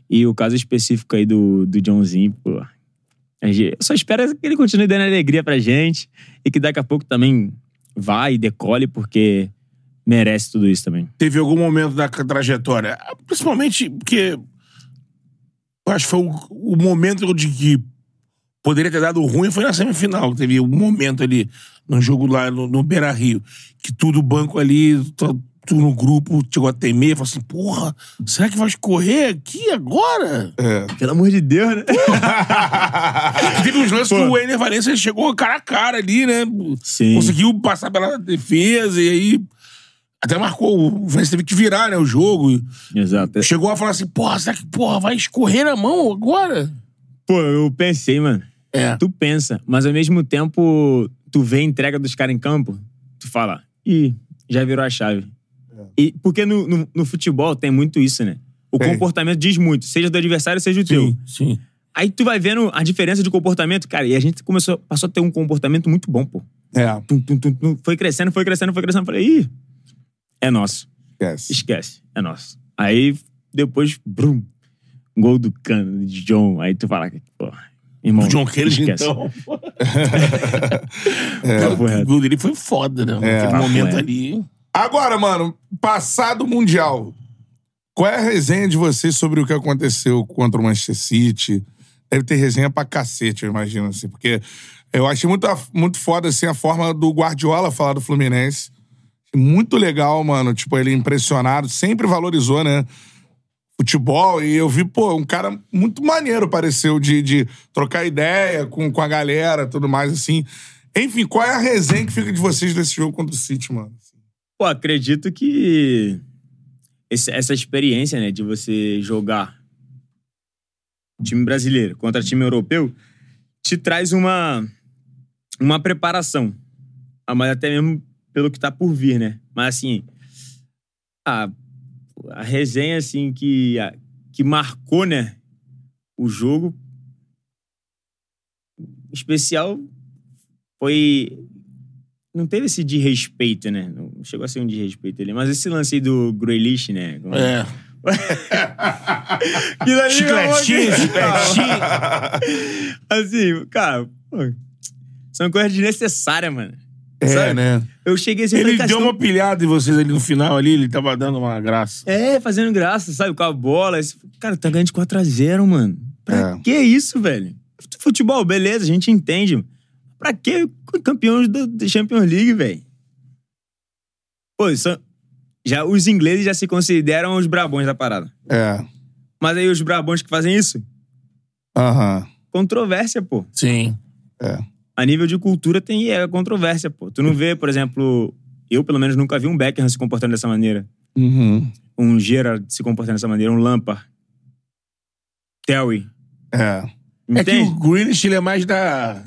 C: E o caso específico aí do, do Johnzinho, pô. Eu só espero que ele continue dando alegria pra gente e que daqui a pouco também vá e decole, porque merece tudo isso também.
B: Teve algum momento da trajetória, principalmente porque acho que foi o, o momento de que poderia ter dado ruim foi na semifinal. Teve um momento ali no jogo lá no, no Beira Rio, que tudo o banco ali, tu no grupo, chegou a temer, falou assim: porra, será que vai escorrer aqui agora?
A: É.
C: Pelo amor de Deus, né?
B: Teve uns lances que o Ener Valencia chegou cara a cara ali, né?
C: Sim.
B: Conseguiu passar pela defesa e aí. Até marcou. O Valencia teve que virar, né? O jogo.
C: Exato.
B: Chegou a falar assim: porra, será que porra, vai escorrer na mão agora?
C: Pô, eu pensei, mano.
B: É.
C: Tu pensa, mas ao mesmo tempo, tu vê a entrega dos caras em campo, tu fala, ih, já virou a chave. E, porque no, no, no futebol tem muito isso, né? O
A: Tem.
C: comportamento diz muito, seja do adversário, seja o teu.
B: sim.
C: Aí tu vai vendo a diferença de comportamento, cara, e a gente começou, passou a ter um comportamento muito bom, pô.
A: É,
C: Tum, tum, tum. Foi crescendo, foi crescendo, foi crescendo. Falei, ih, é nosso.
A: esquece.
C: Esquece, é nosso. Aí depois, brum. gol do cano de John. Aí tu fala, pô, irmão.
B: O John
C: esquece.
B: então.
C: Papo
B: O gol dele foi foda, né? Naquele
C: Papo
B: momento
C: reto.
B: ali.
A: Agora, mano, passado Mundial, qual é a resenha de vocês sobre o que aconteceu contra o Manchester City? Deve ter resenha pra cacete, eu imagino, assim, porque eu achei muito, muito foda, assim, a forma do Guardiola falar do Fluminense. Muito legal, mano, tipo, ele impressionado, sempre valorizou, né, futebol, e eu vi, pô, um cara muito maneiro, pareceu, de, de trocar ideia com, com a galera, tudo mais, assim. Enfim, qual é a resenha que fica de vocês desse jogo contra o City, mano?
C: Pô, acredito que esse- essa experiência, né, de você jogar time brasileiro contra time europeu te traz uma uma preparação. Ah, mas até mesmo pelo que tá por vir, né? Mas assim, a, a resenha assim que a- que marcou, né, o jogo especial foi não teve esse de respeito, né? Não chegou a ser um de respeito ali, mas esse lance aí do Grealish, né?
B: É.
C: Aquilo ali,
B: Chicletinho, chicletinho.
C: Assim, cara, pô, são coisas desnecessárias, mano.
A: É,
C: Sabe?
A: né?
C: Eu cheguei assim,
B: Ele
C: falei,
B: deu uma pilhada em vocês ali no final ali, ele tava dando uma graça.
C: É, fazendo graça, sabe? Com a bola. Esse- Cara, tá ganhando de 4x0, mano. Pra
A: É.
C: que isso, velho? Futebol, beleza, a gente entende. Pra que campeão da Champions League, velho? Pô, são- já, os ingleses já se consideram os brabões da parada.
A: É.
C: Mas aí os brabões que fazem isso?
A: Aham.
C: Controvérsia, pô.
B: Sim.
A: É.
C: A nível de cultura tem é, controvérsia, pô. Tu não vê, por exemplo, eu pelo menos nunca vi um Beckham se comportando dessa maneira.
A: Uhum.
C: Um Gerrard se comportando dessa maneira, um Lampard. Terry.
A: É.
B: É que
C: Entende?
B: o Greenish, ele é mais da...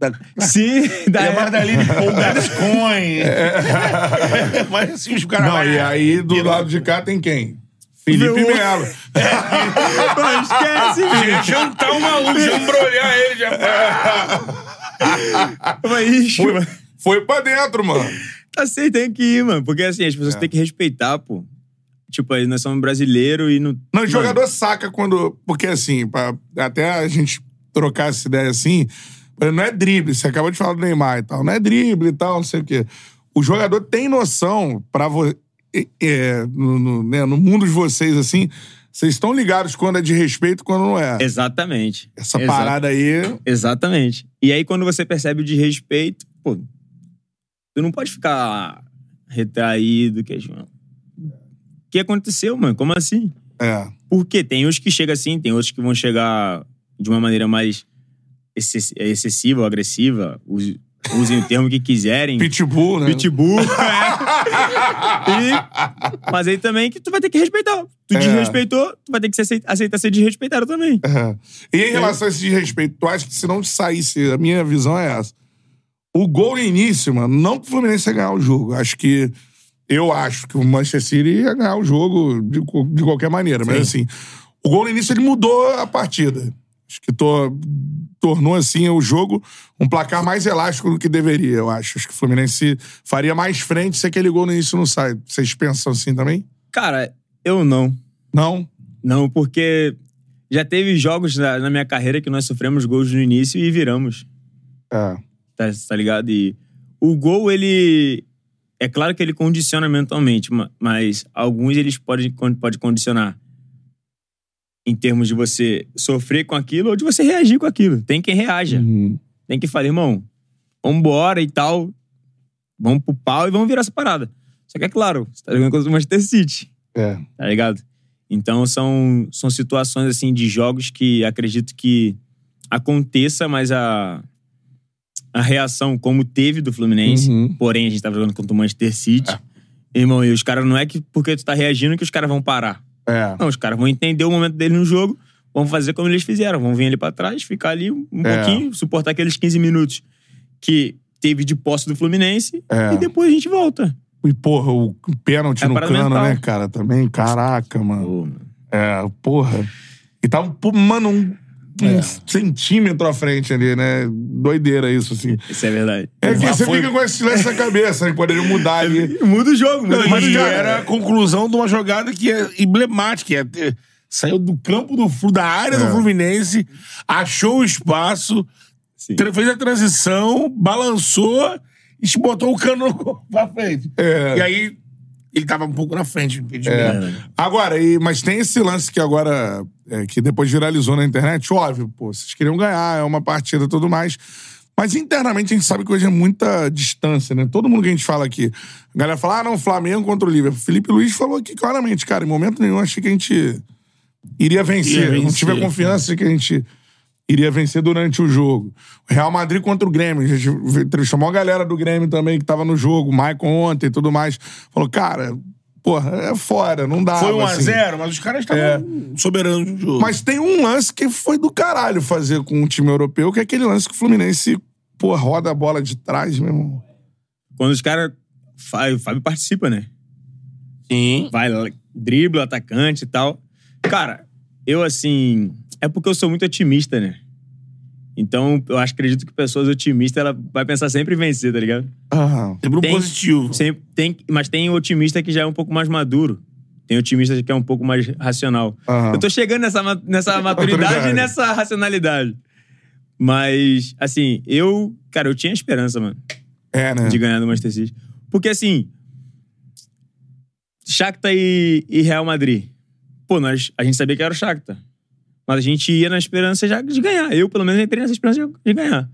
B: da
C: Sim, da
B: é de Paul Gascoigne. É mais assim, os caras...
A: Não, e aí do lado de cá tem quem? Felipe
C: Meu-
A: Melo.
C: Pô, esquece, gente.
B: Jantar o maluco, embrulhar ele já.
C: Mas,
A: Foi, foi pra dentro, mano.
C: tá certo, tem que ir, mano. Porque assim, as pessoas têm que respeitar, pô. Tipo, aí nós somos brasileiros e não.
A: Não, o jogador saca quando. Porque assim, pra, até a gente trocar essa ideia assim, não é drible. Você acabou de falar do Neymar e tal. Não é drible e tal, não sei o quê. O jogador tem noção pra você. no, no, né, no mundo de vocês, assim, vocês estão ligados quando é de respeito e quando não é.
C: Exatamente.
A: Essa
C: Exa-
A: parada aí.
C: Exatamente. E aí, quando você percebe o desrespeito, pô, tu não pode ficar retraído, que O que aconteceu, mano? Como assim?
A: É.
C: Porque tem uns que chegam assim, tem outros que vão chegar de uma maneira mais exce- excessiva ou agressiva. Use- Usem o termo que quiserem.
A: Pitbull, né?
C: Pitbull. é. E- mas aí também que tu vai ter que respeitar. Tu
A: É.
C: desrespeitou, tu vai ter que se aceitar, aceitar ser desrespeitado também.
A: É. E em relação a esse desrespeito, tu acha que se não saísse, a minha visão é essa. O gol no início, mano, não que o Fluminense ia ganhar o jogo. Acho que. Eu acho que o Manchester City ia ganhar o jogo de, de qualquer maneira. Mas assim, o gol no início ele mudou a partida. Acho que to- tornou, assim, o jogo um placar mais elástico do que deveria, eu acho. Acho que o Fluminense faria mais frente se aquele gol no início não sai. Vocês pensam assim também?
C: Cara, eu não.
A: Não?
C: Não, porque já teve jogos na, na minha carreira que nós sofremos gols no início e viramos.
A: É.
C: Tá, tá ligado? E o gol, ele. É claro que ele condiciona mentalmente, ma- mas alguns eles podem pode condicionar. Em termos de você sofrer com aquilo ou de você reagir com aquilo. Tem quem reaja.
A: Uhum.
C: Tem que falar, irmão, vambora e tal. Vamos pro pau e vamos virar essa parada. Só que é claro, você tá jogando contra o Manchester City
A: É.
C: tá ligado? Então são, são situações assim de jogos que acredito que aconteça, mas a, a reação como teve do Fluminense,
A: Uhum.
C: porém a gente tava jogando contra o Manchester City. Irmão, e os caras não é que porque tu tá reagindo que os caras vão parar.
A: É.
C: Não, os caras vão entender o momento dele no jogo, vão fazer como eles fizeram, vão vir ali pra trás, ficar ali um
A: É.
C: pouquinho, suportar aqueles 15 minutos que teve de posse do Fluminense
A: É.
C: e depois a gente volta.
A: E, porra, o pênalti
C: É
A: no cano,
C: mental.
A: né, cara? Também, caraca, mano.
C: Pô, mano.
A: É, porra. E tava, pô, mano, um, um centímetro à frente ali, né? Doideira isso, assim.
C: Isso é verdade.
A: É que você
B: foi-
A: fica com esse lance na cabeça, né? Poderia mudar ali.
C: Muda o jogo, muda
B: Não,
C: o
B: mas
C: jogo.
B: era a conclusão de uma jogada que é emblemática. É ter- saiu do campo do Flu, da área
A: É.
B: do Fluminense, achou o espaço, fez a transição, balançou e botou o cano pra frente.
A: É.
B: E aí, ele tava um pouco na frente, do impedimento.
A: É. Agora, e, mas tem esse lance que agora, é, que depois viralizou na internet, óbvio, pô, vocês queriam ganhar, é uma partida e tudo mais. Mas internamente a gente sabe que hoje é muita distância, né? Todo mundo que a gente fala aqui. A galera fala, ah, não, Flamengo contra o Liverpool. Felipe Luiz falou aqui claramente, cara, em momento nenhum achei que a gente iria vencer.
B: Ia
A: Eu Não
B: vencer.
A: tive a confiança de que a gente iria vencer durante o jogo. Real Madrid contra o Grêmio. A gente entrevistou uma galera do Grêmio também que tava no jogo, o Maicon ontem e tudo mais. Falou, cara, porra, é fora, não dá.
B: Foi 1 a
A: assim.
B: 0 mas os caras estavam soberanos do jogo.
A: Mas tem um lance que foi do caralho fazer com um time europeu, que é aquele lance que o Fluminense, pô, roda a bola de trás, meu irmão.
C: Quando os caras. O Fábio participa, né?
B: Sim.
C: Vai lá, dribla, atacante e tal. Cara, eu assim. É porque eu sou muito otimista, né? Então, eu acho, acredito que pessoas otimistas, ela vai pensar sempre em vencer, tá ligado?
A: Ah,
B: Sempre um
C: Tem-
B: positivo.
C: Sempre, tem, mas tem otimista que já é um pouco mais maduro. Tem otimista que é um pouco mais racional.
A: Aham.
C: Eu tô chegando nessa, nessa maturidade
A: Maturidade.
C: e nessa racionalidade. Mas, assim, eu... Cara, eu tinha esperança, mano,
A: é, né?
C: de ganhar do Manchester City. Porque, assim... Shakhtar e, e Real Madrid. Pô, nós, a gente sabia que era o Shakhtar. Mas a gente ia na esperança já de ganhar. Eu, pelo menos, entrei nessa esperança de, ganhar.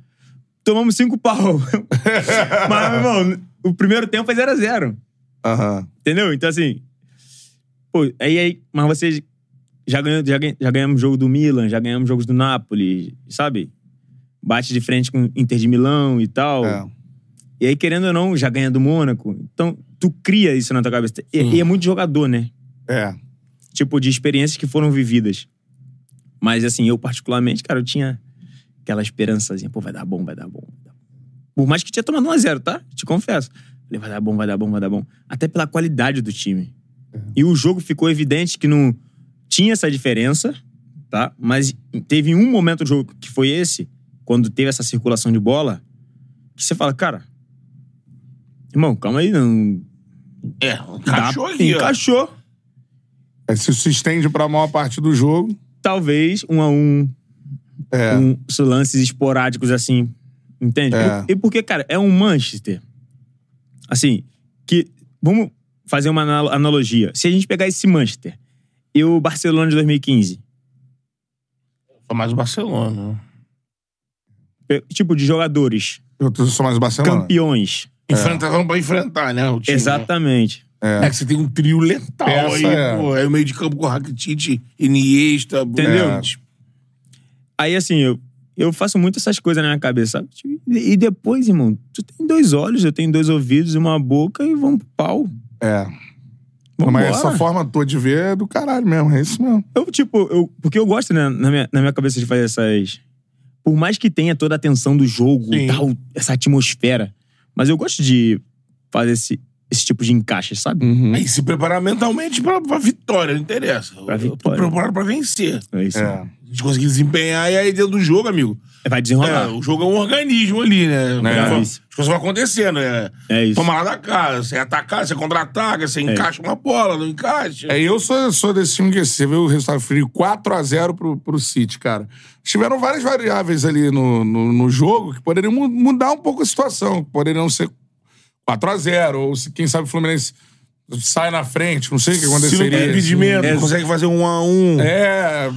C: Tomamos cinco pau. Mas, meu irmão, o primeiro tempo foi 0x0.
A: Aham.
C: Entendeu? Então, assim. Pô, aí, aí mas vocês já, ganhou, já, ganha- já ganhamos jogo do Milan, já ganhamos jogos do Napoli, sabe? Bate de frente com o Inter de Milão e tal.
A: É.
C: E aí, querendo ou não, já ganha do Mônaco. Então, tu cria isso na tua cabeça. E, e é muito jogador, né?
A: É.
C: Tipo, de experiências que foram vividas. Mas, assim, eu particularmente, cara, eu tinha aquela esperançazinha. Pô, vai dar bom, vai dar bom. vai dar bom. Por mais que tinha tomado 1x0, tá? Te confesso. Falei, vai dar bom, vai dar bom, vai dar bom. Até pela qualidade do time. E o jogo ficou evidente que não tinha essa diferença, tá? Mas teve um momento do jogo que foi esse, quando teve essa circulação de bola, que você fala, cara, irmão, calma aí, não.
B: É,
C: dá-
B: encaixou aqui, ó.
C: Encaixou.
A: É, se se estende pra maior parte do jogo.
C: Talvez um a um,
A: É.
C: com lances esporádicos assim, entende?
A: É.
C: E porque, cara, é um Manchester. Assim, que. Vamos fazer uma anal- analogia. Se a gente pegar esse Manchester e o Barcelona de 2015,
B: Foi mais o Barcelona.
C: tipo de jogadores,
A: Eu sou mais o Barcelona.
C: campeões.
B: Enfrentar, vamos pra enfrentar, né? O time,
C: Exatamente.
B: É. que você tem um trio letal
A: Essa
B: aí,
A: é.
B: pô. Aí o meio de campo com Rakitic, Iniesta,
C: Entendeu?
B: Busquets.
C: Aí, assim, eu, eu faço muito essas coisas na minha cabeça, sabe? E e depois, irmão, tu tem dois olhos, eu tenho dois ouvidos e uma boca e vamos pro pau.
A: É.
C: Vambora.
A: Mas essa forma tua de ver é do caralho mesmo, é isso mesmo.
C: Eu, tipo, eu, porque eu gosto, né, na minha, na minha cabeça de fazer essas. Por mais que tenha toda a tensão do jogo
B: Sim.
C: e tal, essa atmosfera. Mas eu gosto de fazer esse, esse tipo de encaixe, sabe?
A: Uhum.
B: Aí se preparar mentalmente pra, pra vitória, não interessa.
C: Pra
B: Eu tô
C: vitória.
B: preparado pra vencer.
C: É isso.
A: É.
B: A gente conseguir desempenhar e aí dentro do jogo, amigo.
C: Vai
B: É,
C: desenrolar.
B: o jogo é um organismo ali, né?
A: É.
B: As
C: isso.
B: coisas vão acontecendo. É,
C: É isso.
B: Toma lá da casa, você ataca, você contra-ataca, você encaixa uma bola, não encaixa.
A: É, eu sou, sou desse time que você viu o resultado frio 4x0 pro, pro City, cara. Tiveram várias variáveis ali no, no, no jogo que poderiam mu- mudar um pouco a situação. que Poderiam ser 4x0, ou se, quem sabe o Fluminense sai na frente, não sei o que
B: Se não
A: aconteceria.
B: tem impedimento,
C: É.
B: não consegue fazer um a um.
A: É.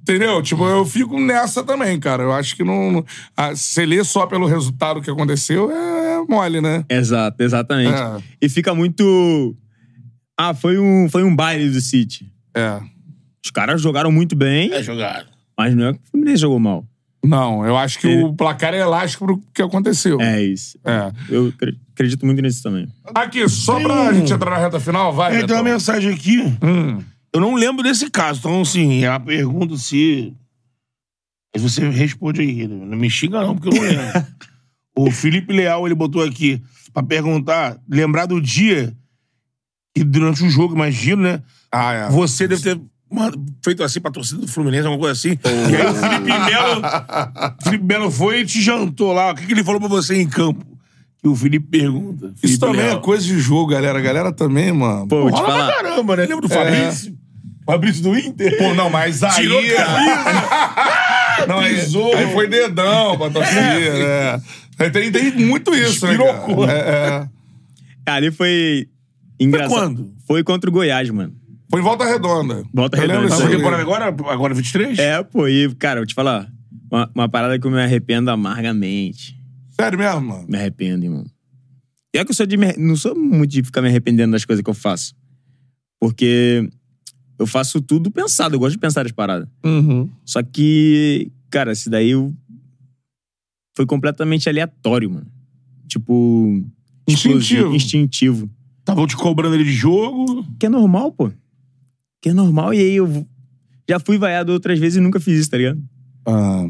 A: Entendeu? Tipo, eu fico nessa também, cara. Eu acho que não. ah, se ler só pelo resultado que aconteceu é mole, né?
C: Exato, exatamente.
A: É.
C: E fica muito. Ah, foi um, foi um baile do City.
A: É.
C: Os caras jogaram muito bem,
B: É jogado.
C: mas não é que o Fluminense jogou mal.
A: Não, eu acho que
C: Ele-
A: o placar é elástico pro que aconteceu.
C: É isso.
A: É.
C: Eu acre- acredito muito nisso também.
A: Aqui, só
B: Tem
A: pra
B: um-
A: gente entrar na reta final, vai.
B: É, tem uma mensagem aqui.
A: Hum.
B: Eu não lembro desse caso. Então, assim, é uma pergunta se. Mas você responde aí. Não me xinga, não, porque eu não lembro. o Felipe Leal, ele botou aqui pra perguntar, lembrar do dia que durante o jogo, imagino, né?
A: Ah, é.
B: Você deve ter mano, feito assim pra torcida do Fluminense, alguma coisa assim. E aí o Felipe Melo. Felipe Melo foi e te jantou lá. O que, que ele falou pra você em campo? Que o Felipe pergunta.
A: Isso
B: Felipe
A: também
B: Leal.
A: é coisa de jogo, galera. A galera também, mano.
C: Pô,
B: Rola pra caramba, né? Lembra do Fabrício? Fabrício do Inter.
A: Pô, não, mas aí.
B: Tirou camisa.
A: não, aí,
B: pisou.
A: aí foi dedão pra torcida, né? Aí Tem, tem muito isso, né? Cara? É, é.
C: Ali foi engraçado.
B: quando?
C: Foi contra o Goiás, mano.
A: Foi em volta redonda.
C: Volta
A: Eu
C: Redonda, isso aí.
B: temporada agora? Agora 23?
C: É, pô, e, cara, eu te falar, uma, uma parada que eu me arrependo amargamente.
A: Sério mesmo, mano?
C: Me arrependo, irmão. E é que eu sou de me- não sou muito de ficar me arrependendo das coisas que eu faço. Porque eu faço tudo pensado, eu gosto de pensar as paradas.
A: Uhum.
C: Só que, cara, esse daí eu... foi completamente aleatório, mano. Tipo.
A: Instintivo.
C: explosivo, Instintivo.
B: Estavam te cobrando ele de jogo.
C: Que é normal, pô. Que é normal. E aí eu já fui vaiado outras vezes e nunca fiz isso, tá ligado?
A: Ah,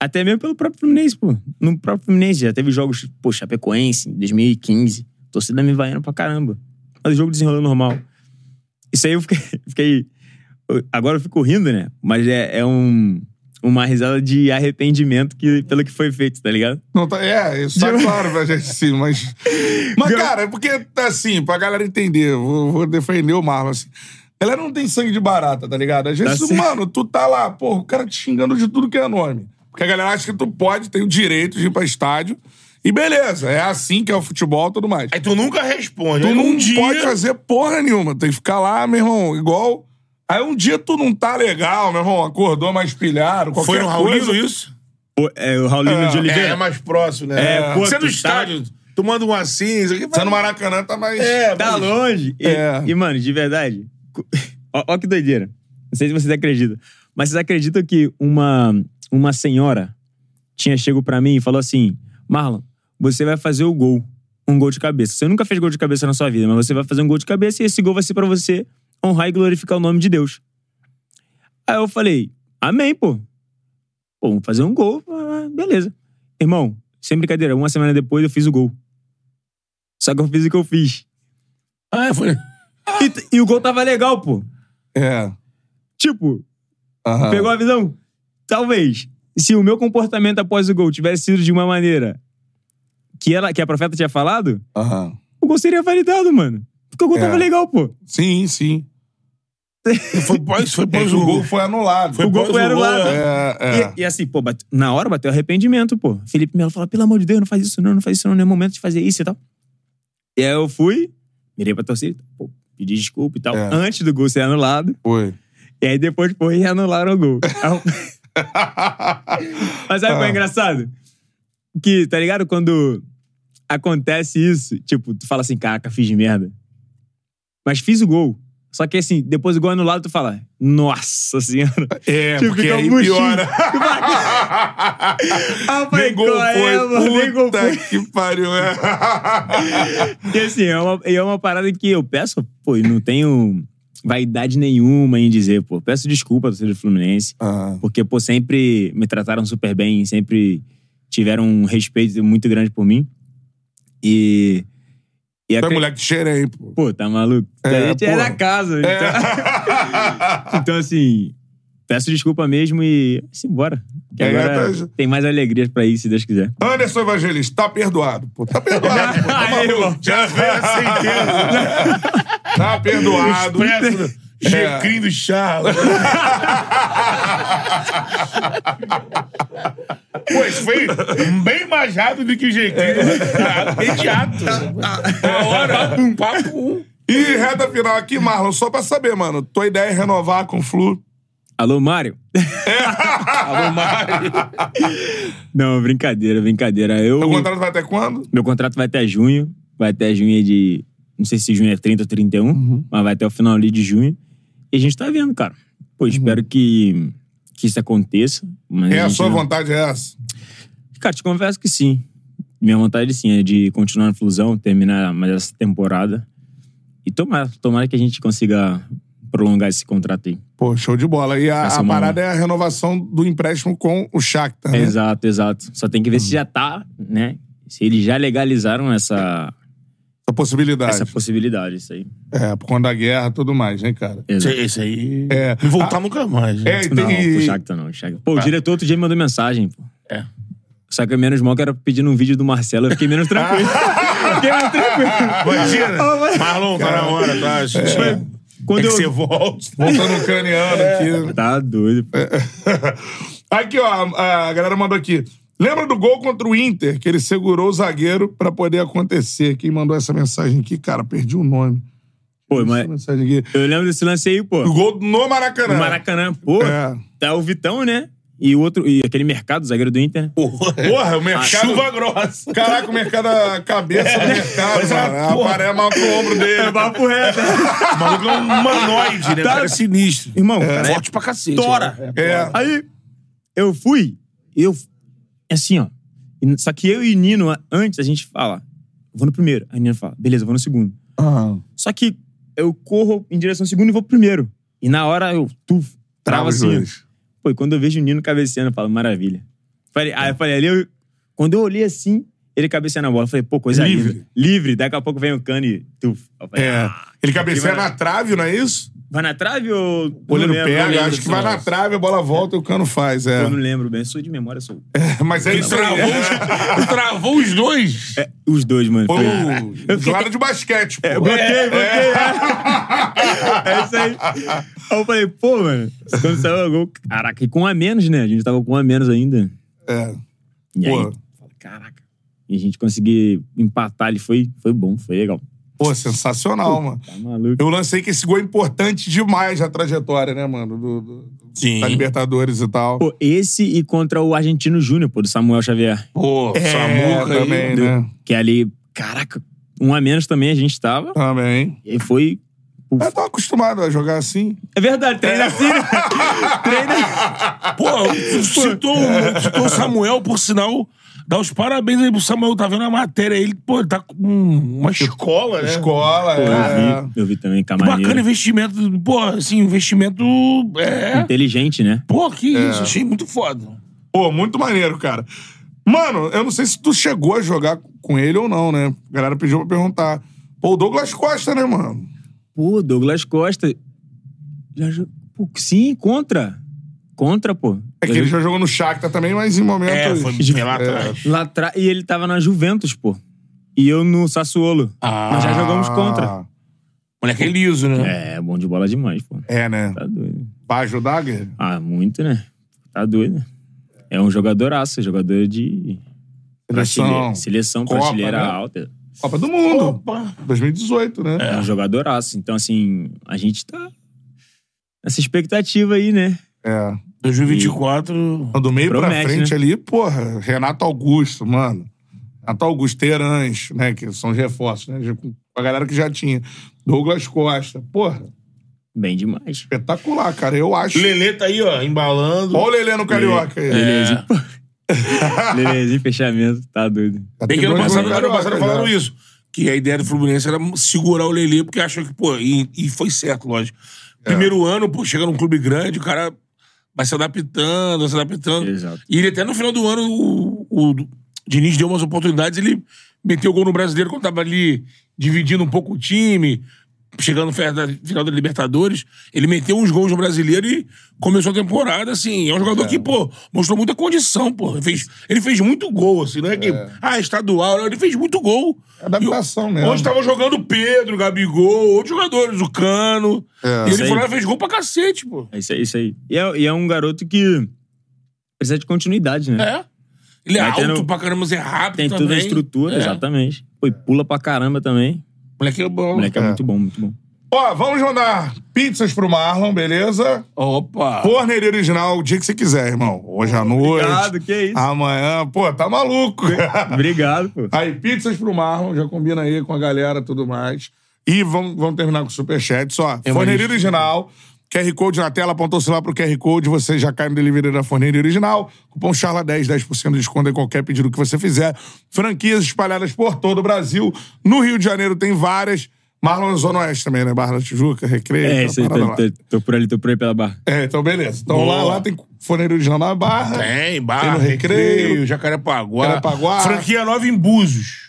C: Até mesmo pelo próprio Fluminense, pô. No próprio Fluminense já teve jogos, pô, Chapecoense, em 2015. Torcida me vaiando pra caramba. Mas o jogo desenrolou normal. Isso aí eu fiquei. fiquei- agora eu fico rindo, né? Mas é, é um, uma risada de arrependimento que, pelo que foi feito, tá ligado?
A: não, tá, é, isso tá claro pra gente sim, mas. Mas, cara, é porque, assim, pra galera entender, vou, vou defender o Marlon, assim. A galera não tem sangue de barata, tá ligado? Às vezes,
C: Tá
A: mano, tu tá lá, pô, o cara te xingando de tudo que é nome. Porque a galera acha que tu pode, tem o direito de ir pra estádio. E beleza, é assim que é o futebol e tudo mais.
B: Aí tu nunca responde.
A: Tu
B: Aí
A: não
B: um dia...
A: pode fazer porra nenhuma. Tem que ficar lá, meu irmão, igual. Aí um dia tu não tá legal, meu irmão, acordou mais pilhado, qualquer
B: Foi no Raulino
A: coisa.
B: isso?
C: Pô, é o Raulino
A: É,
C: de
B: É,
C: Oliveira.
B: é mais próximo, né?
C: É, pô,
B: Você é no
C: tu tá-
B: estádio, tu manda um assim, isso aqui.
A: Você no Maracanã tá mais.
B: É,
C: Tá
B: mas-
C: longe. E,
A: É.
C: e, mano, de verdade. ó que doideira. Não sei se vocês acreditam. Mas vocês acreditam que uma, uma senhora tinha chego pra mim e falou assim: Marlon, você vai fazer o gol. Um gol de cabeça. Você nunca fez gol de cabeça na sua vida, mas você vai fazer um gol de cabeça e esse gol vai ser pra você honrar e glorificar o nome de Deus. Aí eu falei: Amém, pô. Pô, vamos fazer um gol. ah, beleza. Irmão, sem brincadeira, uma semana depois eu fiz o gol. Só que eu fiz o que eu fiz.
B: Ah, foi.
C: E, e o gol tava legal, pô.
A: É.
C: Tipo,
A: Aham.
C: pegou a visão? Talvez. Se o meu comportamento após o gol tivesse sido de uma maneira que, ela, que a profeta tinha falado,
A: Aham.
C: o gol seria validado, mano. Porque o gol
A: É.
C: tava legal, pô.
A: Sim, sim.
B: Foi pós, foi
A: É
B: pós o
A: gol foi anulado.
B: Foi
C: o gol
B: pós
C: foi
B: o gol,
C: anulado.
A: É, é.
C: E, e assim, pô, bate- na hora bateu arrependimento, pô. Felipe Melo falou, pelo amor de Deus, não faz isso não, não faz isso não, não é momento de fazer isso e tal. E aí eu fui, mirei pra torcida, pô, pedi desculpa e tal,
A: É.
C: antes do gol ser anulado.
A: Foi.
C: E aí depois, pô, e anularam o gol. Mas sabe o que é
A: Ah.
C: engraçado? Que, tá ligado? Quando acontece isso, tipo, tu fala assim, caraca, fiz merda. Mas fiz o gol. Só que assim, depois do gol anulado, tu fala, nossa senhora.
A: É,
C: Tipo,
A: porque aí
C: murchinho.
A: piora.
C: Ah,
A: Nem gol
C: é,
A: foi.
C: mano? Gol
A: Puta
C: foi.
A: que pariu. É.
C: E assim, é uma, é uma parada que eu peço, pô, e não tenho vaidade nenhuma em dizer, pô. Peço desculpa ao torcedor do Fluminense.
A: Ah,
C: Porque, pô, sempre me trataram super bem, sempre tiveram um respeito muito grande por mim. E. E
A: tu é moleque de xerém, pô.
C: Pô, tá maluco?
A: É,
C: a gente é da casa.
A: É.
C: Então, então, assim, peço desculpa mesmo e. Assim, bora. Que
A: É,
C: agora
A: tá-
C: tem mais alegrias pra ir, se Deus quiser.
A: Anderson Evangelista, tá perdoado, pô. Tá perdoado, pô. Tá
C: Aí.
B: Já veio a sentença.
A: Tá perdoado.
B: Expresso.
A: É.
B: Checrim do Charles. Pô, isso foi bem mais rápido do que o Jequim. Imediato. Uma hora, pum, papo.
A: E reta final aqui, Marlon, só pra saber, mano. Tua ideia é renovar com o Flu?
C: Alô, Mário?
B: Alô, Mário.
C: Não, brincadeira, brincadeira. Eu,
A: O contrato vai até quando?
C: meu contrato vai até junho. Vai até junho de. Não sei se junho é 30 ou 31,
A: Uhum.
C: mas vai até o final ali de junho. E a gente tá vendo, cara. Pô, espero que, que isso aconteça.
A: É, a
C: gente
A: sua
C: não-
A: vontade é essa?
C: Cara, te confesso que sim. Minha vontade, sim, é de continuar na Flusão, terminar mais essa temporada. E tomara, tomara que a gente consiga prolongar esse contrato aí.
A: Pô, show de bola. E a, a parada é a renovação do empréstimo com o Shakhtar, né?
C: Exato, exato. Só tem que ver se já tá, né? Se eles já legalizaram Essa
A: possibilidade.
C: essa possibilidade, isso aí.
A: É, por conta da guerra e tudo mais, né, cara?
B: Esse, esse aí.
A: É.
B: Não voltar nunca mais. né?
A: É, e
C: Não,
A: tem...
C: o Shakhtar não, Shakhtar. Pô, o diretor outro dia me mandou mensagem, pô.
B: É.
C: Só que menos mal que era pedindo um vídeo do Marcelo, eu fiquei menos tranquilo. fiquei mais tranquilo.
B: Imagina.
C: Ah, mas-
B: Marlon, tá na hora, tá?
A: É.
C: quando
B: É que
C: eu...
B: você volta.
A: Voltando ucraniano aqui.
C: Tá doido. pô.
A: Aqui, ó, a galera mandou aqui. Lembra do gol contra o Inter, que ele segurou o zagueiro pra poder acontecer? Quem mandou essa mensagem aqui? Cara, perdi o nome.
C: Pô,
A: Essa
C: mas
A: mensagem aqui.
C: eu lembro desse lance aí, pô.
A: O gol no Maracanã.
C: No Maracanã, pô.
A: É.
C: Tá o Vitão, né? E o outro, e aquele mercado, zagueiro do Inter. né?
A: Porra, o mercado...
B: Chuva grossa.
A: Caraca, o mercado, a cabeça do mercado,
B: Mas é
A: mano.
B: porra.
A: Mal pro ombro dele.
C: É papo reto.
B: O maluco é um humanoide, né? O
C: Tá.
B: cara é sinistro.
C: Irmão, cara,
B: Forte pra cacete.
C: tora.
B: né?
A: É.
C: Aí, eu fui, eu, assim, ó. Só que eu e o Nino, antes, a gente fala, vou no primeiro. Aí o Nino fala, beleza, vou no segundo.
A: Ah,
C: Só que eu corro em direção ao segundo e vou pro primeiro. E na hora eu, tu, trava assim.
A: dois.
C: Pô, e quando eu vejo o Nino cabeceando, eu falo, maravilha. Falei, aí eu falei, ali, eu, quando eu olhei assim, ele cabeceando a bola, eu falei, pô, coisa
A: Livre.
C: linda. Livre. Daqui a pouco vem o cano e tu. Falei,
A: É.
C: ah,
A: Ele cabeceia na trave, não é isso?
C: Vai na trave ou.
A: O goleiro pega,
C: lembro
A: acho que vai na trave, a bola volta e o cano faz. É.
C: Eu não lembro bem, sou de memória, sou.
A: Mas é
B: Ele
A: isso aí.
B: travou, os, travou os dois.
C: É, os dois, mano.
A: Foi
C: Foi.
A: o
C: Eu fiquei-
A: jogador de basquete, pô.
C: É, botei, botei. É. é isso aí. Aí eu falei, pô, mano, quando saiu o gol. Caraca, e com um a menos, né? A gente tava com um a menos ainda.
A: É.
C: E aí,
A: Pô.
C: falei, caraca. E a gente conseguir empatar ali foi, foi bom, foi legal.
A: Pô, sensacional, mano.
C: Tá maluco.
A: Eu lancei que esse gol é importante demais na trajetória, né, mano? Do, do-
B: Sim.
A: da Libertadores e tal.
C: Pô, esse e contra o Argentino Júnior, pô, do Samuel Xavier.
B: Pô,
A: é,
B: Samuca
A: também,
B: aí.
A: né?
C: Que ali, caraca, um a menos também a gente tava.
A: Também.
C: E foi.
A: Eu tô acostumado a jogar assim.
C: É verdade, treina assim, né? treina.
B: Pô, citou, citou o Samuel, por sinal. Dá os parabéns aí pro Samuel, tá vendo a matéria. Ele, pô, ele tá com uma escola, né?
A: Escola,
C: Pô,
A: é.
C: eu vi, eu vi também,
B: Que
C: Camarinha.
B: bacana investimento. Pô, assim, investimento. É.
C: Inteligente, né?
B: Pô, que isso. Achei muito foda.
A: Pô, muito maneiro, cara. Mano, eu não sei se tu chegou a jogar com ele ou não, né? A galera pediu pra perguntar. Pô, o Douglas Costa, né, mano?
C: Pô, Douglas Costa. Já Pô, sim, contra. Contra, pô.
A: É que ele já jogou no Shakhtar também, mas em momentos...
B: É, foi
C: de-
B: bem lá atrás.
C: Lá atrás. E ele tava na Juventus, pô. E eu no Sassuolo.
B: Ah.
C: Nós já jogamos contra.
B: Moleque é liso, né?
C: É, bom de bola demais, pô.
A: É, né?
C: Tá doido.
A: Vai ajudar, Guerreiro?
C: Ah, muito, né? Tá doido. É um jogadoraço, jogador de.
A: Seleção.
C: prateleira- Seleção,
A: Copa,
C: prateleira
A: né?
C: alta.
A: Copa do Mundo.
B: Opa.
A: 2018, né?
C: É um jogadoraço. Então, assim, a gente tá nessa expectativa aí, né?
A: É.
B: 2024.
A: Do meio pra
C: Promete,
A: frente
C: né?
A: ali, porra, Renato Augusto, mano. Renato Augusto, Terãs, né? Que são os reforços, né? a galera que já tinha. Douglas Costa. Porra,
C: Bem demais.
A: espetacular, cara. Eu acho.
B: Lelê tá aí, ó, embalando.
A: Olha o Lelê no Carioca aí.
C: Beleza. Beleza, fechamento. Tá doido.
A: Já
B: Bem que ano passado, ano passado falaram isso. Que a ideia do Fluminense era segurar o Lelê, porque achou que, pô, e, e foi certo, lógico. Primeiro ano, pô, chega num clube grande, o cara vai se adaptando, vai se adaptando.
C: Exato.
B: E ele até no final do ano, o, o Diniz deu umas oportunidades, ele meteu gol no brasileiro quando tava ali dividindo um pouco o time, chegando no final da Libertadores. Ele meteu uns gols no brasileiro e começou a temporada, assim. É um jogador que, pô, mostrou muita condição, pô. Ele fez, ele fez muito gol, assim, não é que. Ah, estadual, não, ele fez muito gol.
A: É adaptação
B: E,
A: mesmo.
B: Onde tava jogando o Pedro, o Gabigol, outros jogadores, o Cano.
A: É.
B: e ele foi lá e fez gol pra cacete, pô.
C: É isso aí, isso aí. E é, e é um garoto que precisa de continuidade, né?
B: É. Ele é
C: Vai
B: alto
C: tendo-
B: pra caramba, mas é rápido
C: Tem
B: também.
C: toda a estrutura,
B: É.
C: exatamente. Pô, e pula pra caramba também.
B: Moleque é bom.
C: O moleque é,
A: É.
C: muito bom, muito bom.
A: Ó, vamos mandar pizzas pro Marlon, beleza?
B: Opa.
A: Forneria original, o dia que você quiser, irmão. Hoje à noite.
C: Obrigado, que isso.
A: Amanhã. Pô, tá maluco.
C: Obrigado, pô.
A: Aí, pizzas pro Marlon, já combina aí com a galera e tudo mais. E vamos, vamos terminar com o superchat. Só,
B: É
A: forneria
B: lista.
A: original. QR Code na tela, apontou o celular pro QR Code, você já cai no delivery da Forneria Original. Cupom CHARLA10, 10% de desconto em qualquer pedido que você fizer. Franquias espalhadas por todo o Brasil. No Rio de Janeiro tem várias. Marlon Zona Oeste também, né? Barra da Tijuca, Recreio.
C: É, isso aí, tô,
A: lá.
C: tô- tô por ali, tô por aí pela barra.
A: É, então beleza. Então
B: Boa.
A: lá, lá tem Forneria Original na Barra.
B: Tem, Barra,
A: Tem no Recreio,
B: Recreio, Jacarepaguá.
A: Jacarepaguá.
B: Franquia nova em Búzios.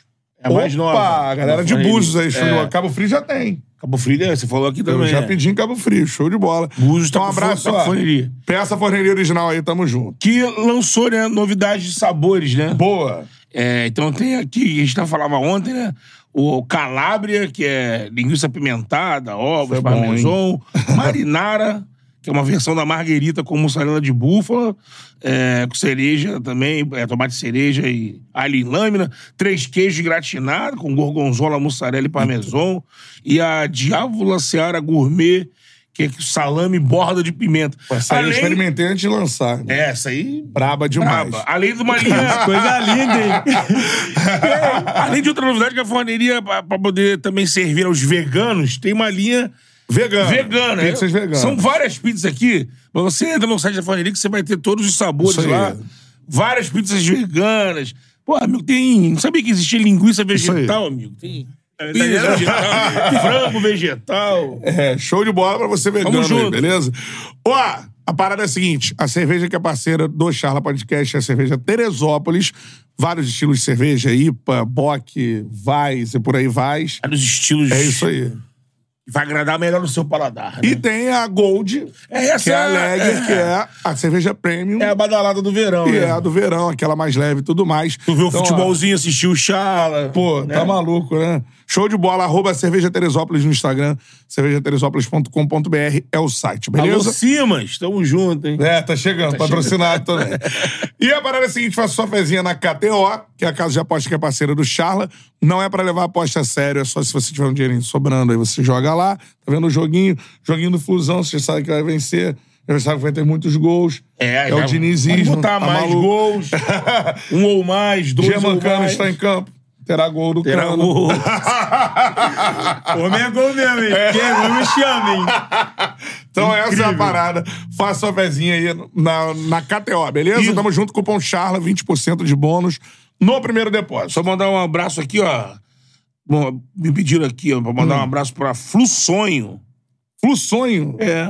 B: É mais
A: Opa,
B: nova.
A: a galera de. Búzios aí, show de
B: É.
A: bola. Cabo Frio já tem.
B: Cabo Frio, é, você falou aqui também.
A: Eu já
B: é.
A: pedi em Cabo Frio, show de bola.
B: Búzios tá
A: então, um
B: com
A: abraço,
B: tá
A: ó.
B: forneria.
A: Peça forneria original aí, tamo junto.
B: Que lançou, né, novidades de sabores, né?
A: Boa.
B: É, então tem aqui, a gente tá falava ontem, né? o Calabria, que é linguiça pimentada, ovos,
A: é
B: parmesão. Marinara, que é uma versão da marguerita com mussarela de búfala, é, com cereja também, é, tomate cereja e alho em lâmina. Três queijos gratinados com gorgonzola, mussarela e parmesão. E a diávola seara gourmet, que é salame borda de pimenta.
A: Essa aí eu
B: Além-
A: experimentei antes de lançar. né?
B: É, essa aí...
A: Braba demais.
B: Braba. Além de uma linha...
C: Coisa linda, hein?
B: Além de outra novidade que a forneria, pra poder também servir aos veganos, tem uma linha
A: Vegana.
B: vegana.
A: Pizzas
B: É,
A: veganas.
B: São várias pizzas aqui. Mas você entra no site da forneria que você vai ter todos os sabores
A: aí.
B: lá. Várias pizzas veganas. Pô, amigo, tem... Não sabia que existia linguiça
A: aí.
B: vegetal, amigo. Tem pizza vegetal, frango vegetal.
A: É, show de bola pra você vegano
B: Tamo
A: aí,
B: junto.
A: beleza? Ó, a parada é a seguinte: a cerveja que é parceira do Charla Podcast é a cerveja Teresópolis. Vários estilos de cerveja, IPA, Bock, Vais e por aí vai.
B: Vários estilos.
A: É isso aí.
B: Vai agradar melhor no seu paladar. Né?
A: E tem a Gold,
B: É essa
A: que é a Lager,
B: é-
A: que é a cerveja premium.
B: É a badalada do verão,
A: E
B: né?
A: é a do verão, aquela mais leve e tudo mais.
B: Tu vê o
A: Então, ó,
B: futebolzinho, assistiu o Chala.
A: Pô,
B: né?
A: tá maluco, né? Show de bola, arroba Cerveja Teresópolis no Instagram, cervejateresópolis.com.br é o site,
B: Alô,
A: beleza?
B: Simas, tamo junto, hein?
A: É, tá chegando, patrocinado também. E a parada é a seguinte, faça sua fezinha na KTO, que é a casa de aposta que é parceira do Charla. Não é pra levar a aposta a sério, é só se você tiver um dinheirinho sobrando, aí você joga lá, tá vendo o joguinho, joguinho do Flusão, você sabe que vai vencer, já sabe que vai ter muitos gols.
B: É,
A: é o dinizismo.
B: Pode botar
A: tá
B: mais
A: maluco.
B: gols. um ou mais, dois ou
A: Germancano
B: mais.
A: está em campo, terá gol do
B: Terá
A: Cano.
B: gol.
C: Homem é gol mesmo, hein? Quem não me chama, hein?
A: Então essa é a parada. Faça sua fezinha aí na, na KTO, beleza?
B: E-
A: Tamo junto, cupom CHARLA, 20% de bônus no primeiro depósito.
B: Só mandar um abraço aqui, ó. Bom, me pediram aqui, ó, pra mandar um abraço pra Flussonho.
A: Flusonho.
B: É.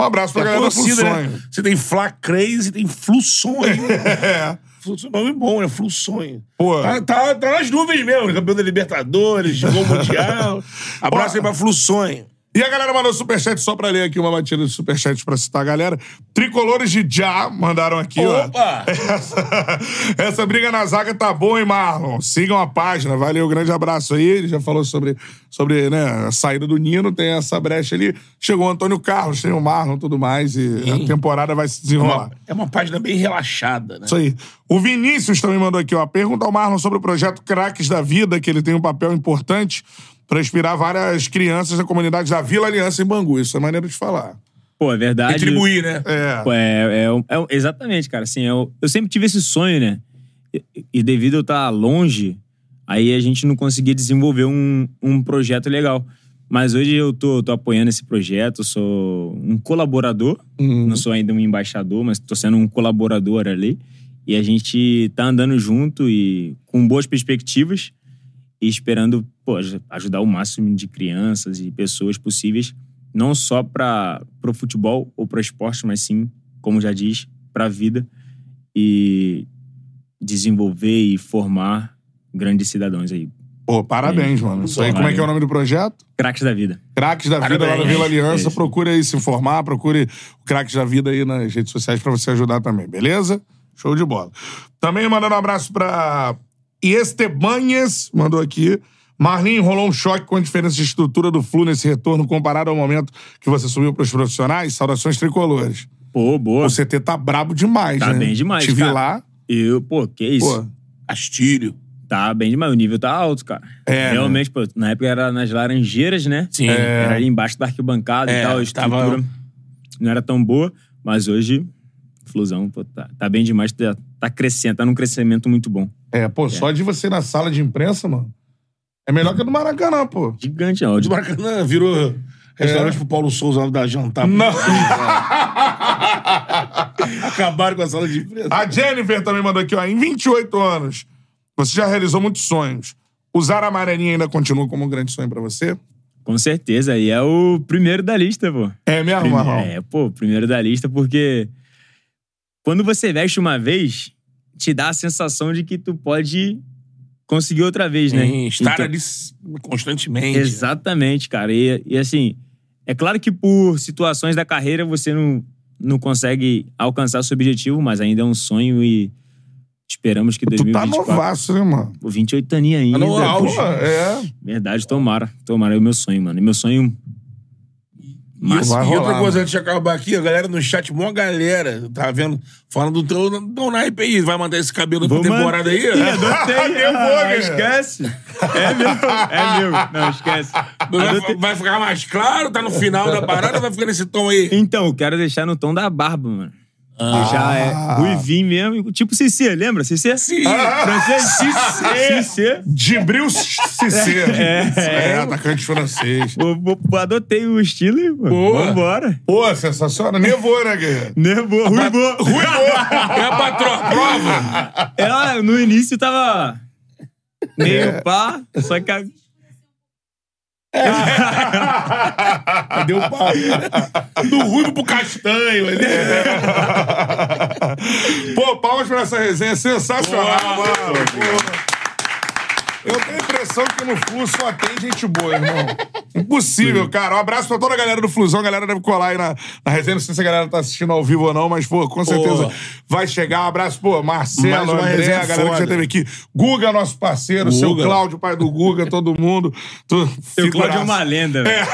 A: Um abraço pra
B: A
A: galera da
B: torcida,
A: Flusonho.
B: né? Você tem Fla Crazy, tem Flussonho.
A: É.
B: Flussonho, nome bom, né? Flussonho.
A: Pô.
B: Tá, tá, tá nas nuvens mesmo, campeão da Libertadores, o Mundial. Abraço aí pra Flussonho.
A: E a galera mandou superchat só pra ler aqui uma batida de superchat pra citar a galera. Tricolores de Já mandaram aqui,
B: Opa!
A: ó. Essa, essa briga na zaga tá boa, hein, Marlon? Sigam a página. Valeu, grande abraço aí. Ele já falou sobre, sobre né, a saída do Nino, tem essa brecha ali. Chegou o Antônio Carlos, tem o Marlon e tudo mais. E a temporada vai se
B: É
A: desenrolar.
B: uma, é uma página bem relaxada, né?
A: Isso aí. O Vinícius também mandou aqui, ó. Pergunta ao Marlon sobre o projeto Craques da Vida, que ele tem um papel importante para inspirar várias crianças da comunidade da Vila Aliança em Bangu. Isso é maneiro de falar.
C: Pô, é verdade.
B: Retribuir, né?
A: É.
C: Pô, é, é, é exatamente, cara. Assim, eu, eu sempre tive esse sonho, né? E, e devido eu estar longe, aí a gente não conseguia desenvolver um, um projeto legal. Mas hoje eu tô, tô apoiando esse projeto, eu sou um colaborador, não sou ainda um embaixador, mas tô sendo um colaborador ali. E a gente tá andando junto e com boas perspectivas e esperando pô, aj- ajudar o máximo de crianças e pessoas possíveis, não só para o futebol ou para o esporte, mas sim, como já diz, para a vida e desenvolver e formar grandes cidadãos aí.
A: Pô, parabéns, mano. Isso aí, como é que é o nome do projeto?
C: Craques da vida.
A: Craques da Vida lá
B: Parabéns.
A: na Vila Aliança.
C: Isso.
A: Procure aí se informar, procure o Craques da Vida aí nas redes sociais pra você ajudar também, beleza? Show de bola. Também mandando um abraço pra Estebanhas, mandou aqui. Marlinho, rolou um choque com a diferença de estrutura do Flu nesse retorno comparado ao momento que você subiu pros profissionais? Saudações tricolores.
C: Pô, boa.
A: O CT tá brabo demais,
C: Tá
A: né?
C: bem demais,
A: Te vi
C: cara.
A: lá,
C: Eu, pô, que isso?
A: pô.
B: Castilho.
C: Tá bem demais. O nível tá alto, cara.
A: É,
C: Realmente, pô, na época era nas Laranjeiras, né?
B: Sim.
C: Era ali embaixo da arquibancada
B: É,
C: e tal. A estrutura
B: tava-
C: não era tão boa, mas hoje, Flusão, pô, tá, tá bem demais. Tá, tá crescendo, tá num crescimento muito bom.
A: É, pô, só de você ir na sala de imprensa, mano. É melhor que a do Maracanã, pô.
C: Gigante, ó.
B: De Maracanã virou restaurante pro Paulo Souza lá da jantar.
A: Não.
B: Acabaram com a sala de imprensa.
A: A Jennifer também mandou aqui, ó. Em 28 anos, você já realizou muitos sonhos. Usar a amarelinha ainda continua como um grande sonho pra você?
C: Com certeza. E é o primeiro da lista, pô.
A: É mesmo,
C: Prime-
A: Marlon?
C: É, pô, primeiro da lista, porque quando você veste uma vez, te dá a sensação de que tu pode conseguir outra vez, né?
B: Sim, estar
C: Então-
B: ali constantemente.
C: Exatamente, cara. E, e assim, é claro que por situações da carreira você não, não consegue alcançar seu objetivo, mas ainda é um sonho e Esperamos que
A: Tu tá
C: 2024...
A: novaço, né, mano?
C: Pô, 28 aninhos ainda.
B: Tá no auge.
A: Pô, é.
C: Verdade, tomara. Tomara, é o meu sonho, mano. E meu sonho...
A: Vai
B: E outra
A: rolar,
B: coisa,
A: mano.
B: antes de acabar aqui, a galera no chat, uma galera, tá vendo? Falando do teu teu naipe aí. Vai mandar esse cabelo pra
C: Vou
B: temporada
C: man-
B: aí?
C: Adotei. Ah,
A: cara.
C: esquece. É meu. É meu. Não, esquece.
B: Vai,
C: Adotei.
B: vai ficar mais claro? Tá no final da parada ou vai ficar nesse tom aí?
C: Então, eu quero deixar no tom da barba, mano. Já é ruivinho mesmo. Tipo Cicê, lembra? Cicê?
B: Sim.
C: Francês? Cicê. Cicê.
A: Dibril Cissé.
C: É,
A: É, atacante francês.
C: Adotei o estilo e
B: Boa.
C: vambora.
A: Pô, sensacional. Nevou, né, guerreiro?
C: Nervoso. Ruivou.
B: É a patroa, prova.
C: Ela, no início, tava meio pá, só que a-
B: Deu um pau. Do ruivo pro castanho. ali.
A: Pô, palmas pra essa resenha sensacional,
B: Boa,
A: mano. Eu tenho a impressão que no Flu só tem gente boa, irmão. Impossível, cara. Um abraço pra toda a galera do Flusão. A galera deve colar aí na, na resenha. Não sei se a galera tá assistindo ao vivo ou não, mas, pô, com certeza vai chegar. Um abraço, pô,
B: Mais
A: Marcelo,
B: uma
A: André,
B: resenha
A: a galera que já teve aqui. Guga, nosso parceiro, seu
B: Guga.
A: Cláudio, pai do Guga, todo mundo. Tu,
C: o Claudio é uma lenda, velho.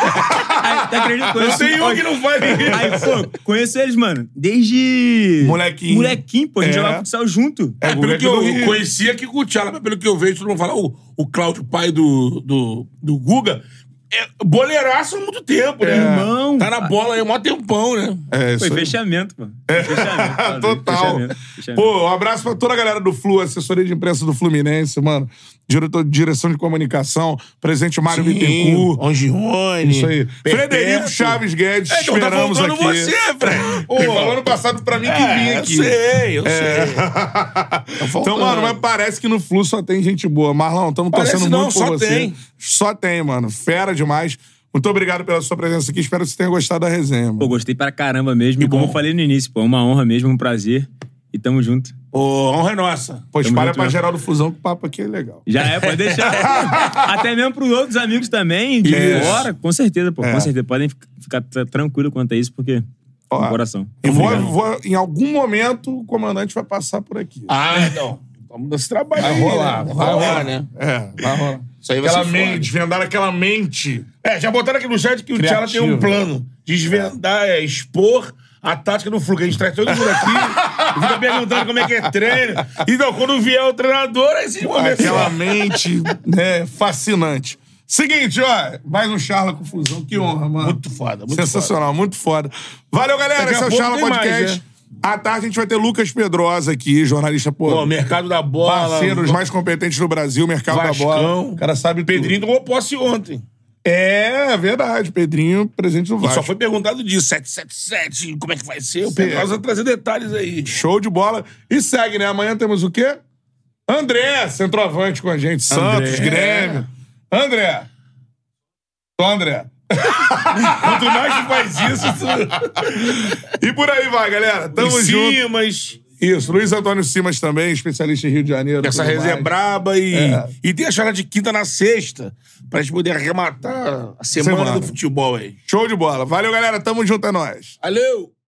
C: Aí, tá acreditando? Conheço-
B: Tem um que não faz ninguém.
C: Aí, pô, conheço eles, mano, desde...
A: Molequinho.
C: Molequinho, pô. A gente
A: É.
C: jogava futsal junto.
A: É,
B: É, pelo que eu conhecia aqui com o Tchala, mas pelo que eu vejo, todo mundo fala, o, o Cláudio, pai do, do, do Guga, é boleiraço há muito tempo, né?
C: Irmão.
B: Tá na bola aí mó tempão, né?
A: É, isso
C: Foi
A: aí.
C: fechamento, pô. Fechamento. tá,
A: Total.
C: Fechamento, fechamento.
A: Pô, um abraço pra toda a galera do Flu, assessoria de imprensa do Fluminense, mano. Diretor de direção de comunicação, presidente Mário Bittencourt.
B: Ongione.
A: Isso aí.
B: Perpétuo.
A: Frederico Chaves Guedes,
B: É, então tá
A: esperamos
B: faltando
A: aqui.
B: você, Fred.
A: Ele falou ano passado pra mim que
B: é,
A: vinha
B: eu
A: aqui.
B: sei, eu sei.
A: então,
B: faltando.
A: mano, mas parece que no Flu só tem gente boa. Marlon, estamos torcendo
B: não,
A: muito por
B: só
A: você.
B: tem.
A: Só tem, mano. Fera demais. Muito obrigado pela sua presença aqui. Espero que você tenha gostado da resenha, mano.
C: Pô, gostei pra caramba mesmo. E como eu falei no início, pô, é uma honra mesmo, um prazer. E tamo junto.
B: Ô, honra é nossa.
A: Pô, espalha
C: junto,
A: pra
C: né?
A: geral do Fusão que o papo aqui é legal.
C: Já é, pode deixar. Até mesmo pros outros amigos também, de
A: Isso.
C: fora. Com certeza, pô.
A: É.
C: Com certeza. Podem fi- ficar tra- tranquilo quanto a isso, porque...
A: Ó,
C: no coração.
A: E vou,
C: Obrigado.
A: vou- em algum momento, o comandante vai passar por aqui.
B: Ah, então. Vamos nesse trabalho
A: Vai
B: aí,
A: rolar,
B: né?
A: vai rolar.
B: né?
A: É, vai rolar.
B: Isso aí vai
A: Aquela
B: ser
A: mente,
B: foda.
A: desvendar aquela mente.
B: É, já botaram aqui no chat que o Tchala tem um
A: Criativo.
B: plano. Desvendar, é, expor a tática do Flu. Que a gente traz todo mundo aqui fica perguntando como é que é treino. Então, quando vier o treinador, aí sim vamos ver
A: Aquela mente né, fascinante. Seguinte, ó, mais um Charla com Fusão. Que honra, mano.
B: Muito foda, muito
A: Sensacional, muito foda. Valeu, galera.
B: Daqui
A: Esse é o Charla
B: tem mais,
A: Podcast.
B: né?
A: À tarde a gente vai ter Lucas Pedrosa aqui, jornalista, pô.
B: Pô, mercado da bola.
A: parceiros mais competentes do Brasil, mercado da bola.
B: Vascão.
A: O cara sabe tudo.
B: Pedrinho tomou posse ontem.
A: É, verdade. Pedrinho, presente do
B: E
A: Vasco.
B: só foi perguntado disso, 777, como é que vai ser? O Pedrosa vai trazer detalhes aí.
A: Show de bola. E segue, né? Amanhã temos o quê? André, centroavante com a gente. Santos, Grêmio. André. Só André.
B: Quanto mais tu faz isso, tu...
A: E por aí vai, galera. Tamo
B: Em
A: junto.
B: Simas,
A: Isso, Luiz Antônio Simas também, especialista em Rio de Janeiro.
B: essa resenha é
A: mais.
B: braba e,
A: É.
B: e tem a charla de quinta na sexta, pra gente poder arrematar a semana,
A: Semana.
B: do futebol aí.
A: Show de bola. Valeu, galera. Tamo junto, é nóis.
B: Valeu!